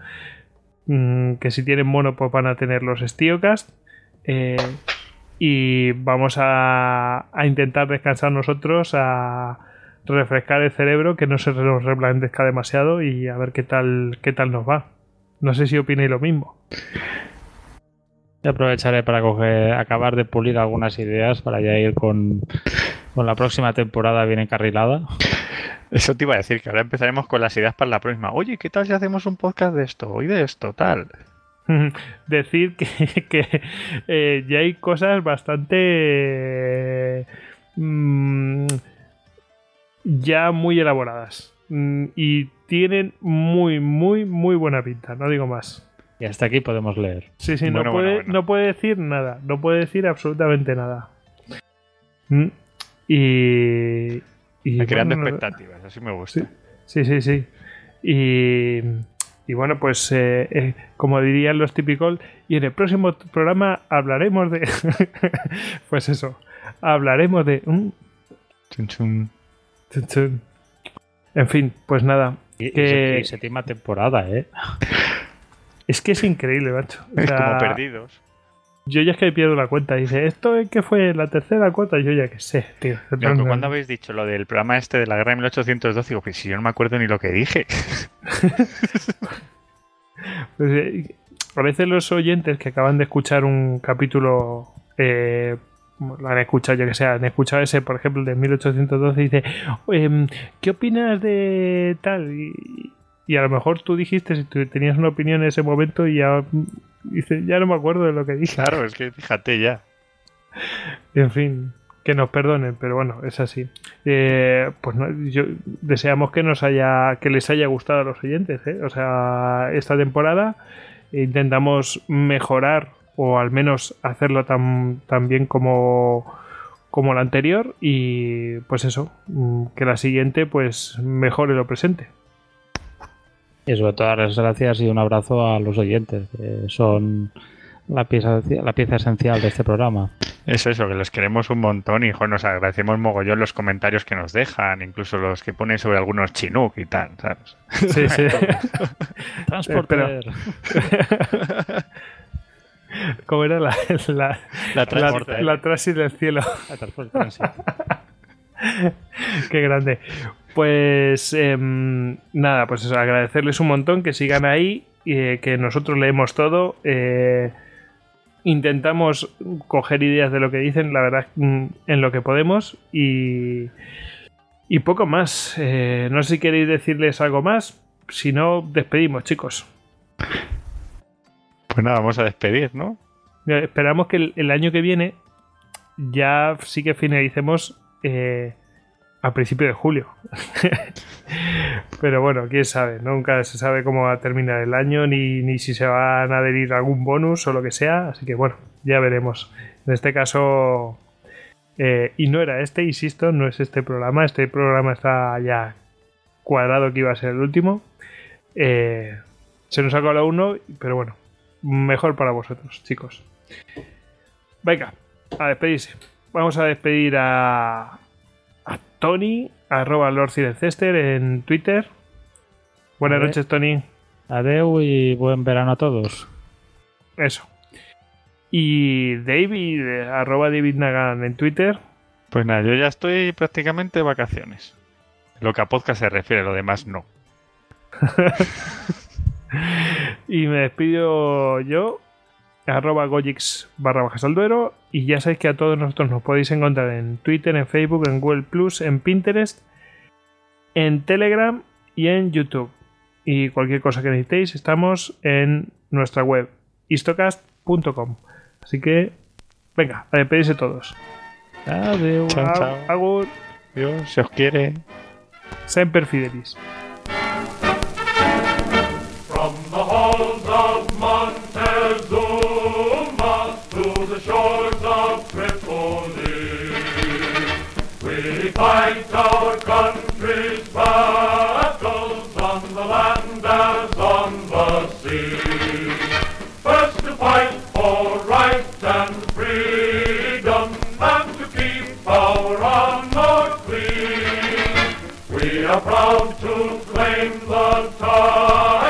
[SPEAKER 1] mm, que si tienen mono, pues van a tener los Stiocast. Eh, y vamos a, a intentar descansar nosotros, a refrescar el cerebro, que no se nos reblandezca demasiado y a ver qué tal, qué tal nos va. No sé si opináis lo mismo.
[SPEAKER 2] Yo aprovecharé para coger, acabar de pulir algunas ideas para ya ir con, con la próxima temporada bien encarrilada.
[SPEAKER 3] Eso te iba a decir, que ahora empezaremos con las ideas para la próxima. Oye, ¿qué tal si hacemos un podcast de esto? Y de esto, tal.
[SPEAKER 1] Decir que, que eh, ya hay cosas bastante... mm, ya muy elaboradas. Mm, y tienen muy, muy, muy buena pinta, no digo más.
[SPEAKER 2] Y hasta aquí podemos leer.
[SPEAKER 1] Sí, sí,
[SPEAKER 3] Bueno,
[SPEAKER 1] no, puede,
[SPEAKER 3] bueno, bueno.
[SPEAKER 1] no puede decir nada, no puede decir absolutamente nada. Mm, Y... y
[SPEAKER 3] Creando expectativas, así me gusta.
[SPEAKER 1] Sí, sí, sí. Y, y bueno, pues eh, eh, como dirían los típicos, y en el próximo programa hablaremos de... pues eso, hablaremos de... mm,
[SPEAKER 3] Chun, chun.
[SPEAKER 1] chun, chun. En fin, pues nada.
[SPEAKER 2] Y,
[SPEAKER 1] Que-
[SPEAKER 2] y séptima temporada, ¿eh?
[SPEAKER 1] Es que es increíble, macho. O
[SPEAKER 3] Es como perdidos.
[SPEAKER 1] Yo ya es que pierdo la cuenta. Dice, ¿esto es que fue la tercera cuota? Yo ya que sé, tío.
[SPEAKER 3] Cuando habéis dicho lo del programa este de la guerra de 1812, digo, pues si yo no me acuerdo ni lo que dije.
[SPEAKER 1] Pues, eh, a veces los oyentes que acaban de escuchar un capítulo, eh, lo han escuchado, yo que sea, han escuchado ese, por ejemplo, de 1812, y dice, em, ¿qué opinas de tal? Y, y a lo mejor tú dijiste, si tú tenías una opinión en ese momento, y ya, mm, dice, ya no me acuerdo de lo que dije.
[SPEAKER 3] Claro, es que fíjate ya.
[SPEAKER 1] En fin, que nos perdonen, pero bueno, es así. Eh, pues no, yo, deseamos que nos haya, que les haya gustado a los oyentes, ¿eh? O sea, esta temporada intentamos mejorar o al menos hacerlo tan, tan bien como, como la anterior y pues eso, mm, que la siguiente pues mejore lo presente.
[SPEAKER 2] Y sobre todo las gracias y un abrazo a los oyentes, que son la pieza, la pieza esencial de este programa.
[SPEAKER 3] Eso, eso, que los queremos un montón y nos agradecemos mogollón los comentarios que nos dejan, incluso los que ponen sobre algunos chinook y tal, ¿sabes?
[SPEAKER 1] Sí, sí.
[SPEAKER 2] Transporter.
[SPEAKER 1] ¿Cómo era la, la,
[SPEAKER 3] La
[SPEAKER 1] la, la del cielo?
[SPEAKER 2] Ah, Transporter, sí.
[SPEAKER 1] Qué grande. Pues em, nada, pues eso, agradecerles un montón que sigan ahí, eh, que nosotros leemos todo. eh, intentamos coger ideas de lo que dicen, la verdad, mm, en lo que podemos. Y, y poco más. Eh, no sé si queréis decirles algo más. Si no, despedimos, chicos.
[SPEAKER 3] Pues nada, vamos a despedir, ¿no?
[SPEAKER 1] Esperamos que el, el año que viene ya sí que finalicemos eh, a principio de julio. Pero bueno, quién sabe, nunca se sabe cómo va a terminar el año ni, ni si se van a adherir algún bonus o lo que sea. Así que bueno, ya veremos. En este caso, eh, y no era este, insisto, no es este programa. Este programa está ya cuadrado que iba a ser el último. Eh, se nos ha colado uno, pero bueno, mejor para vosotros, chicos. Venga, a despedirse. Vamos a despedir a Tony, arroba Lord Cirencester en Twitter. Buenas noches, Tony.
[SPEAKER 2] Adeu y buen verano a todos.
[SPEAKER 1] Eso. Y David, arroba David Nagan en Twitter.
[SPEAKER 3] Pues nada, yo ya estoy prácticamente de vacaciones. Lo que a podcast se refiere, lo demás no.
[SPEAKER 1] Y me despido yo, arroba Gojix barra bajas al duero. Y ya sabéis que a todos nosotros nos podéis encontrar en Twitter, en Facebook, en Google Plus, en Pinterest, en Telegram y en YouTube. Y cualquier cosa que necesitéis, estamos en nuestra web, istocast.com. Así que, venga, a despedirse todos.
[SPEAKER 2] Adeu.
[SPEAKER 3] Chao, chao.
[SPEAKER 1] Agur,
[SPEAKER 3] Dios, se os quiere.
[SPEAKER 1] semper fidelis.
[SPEAKER 6] Fight our country's battles on the land as on the sea. First to fight for right and freedom and to keep our honor clean. We are proud to claim the title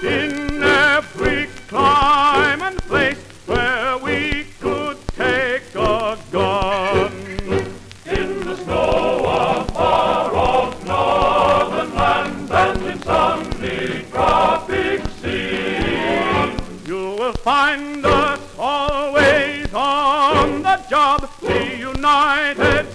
[SPEAKER 6] In every clime and place where we could take a gun. In the snow of far off northern land and in sunny tropic sea. You will find us always on the job, United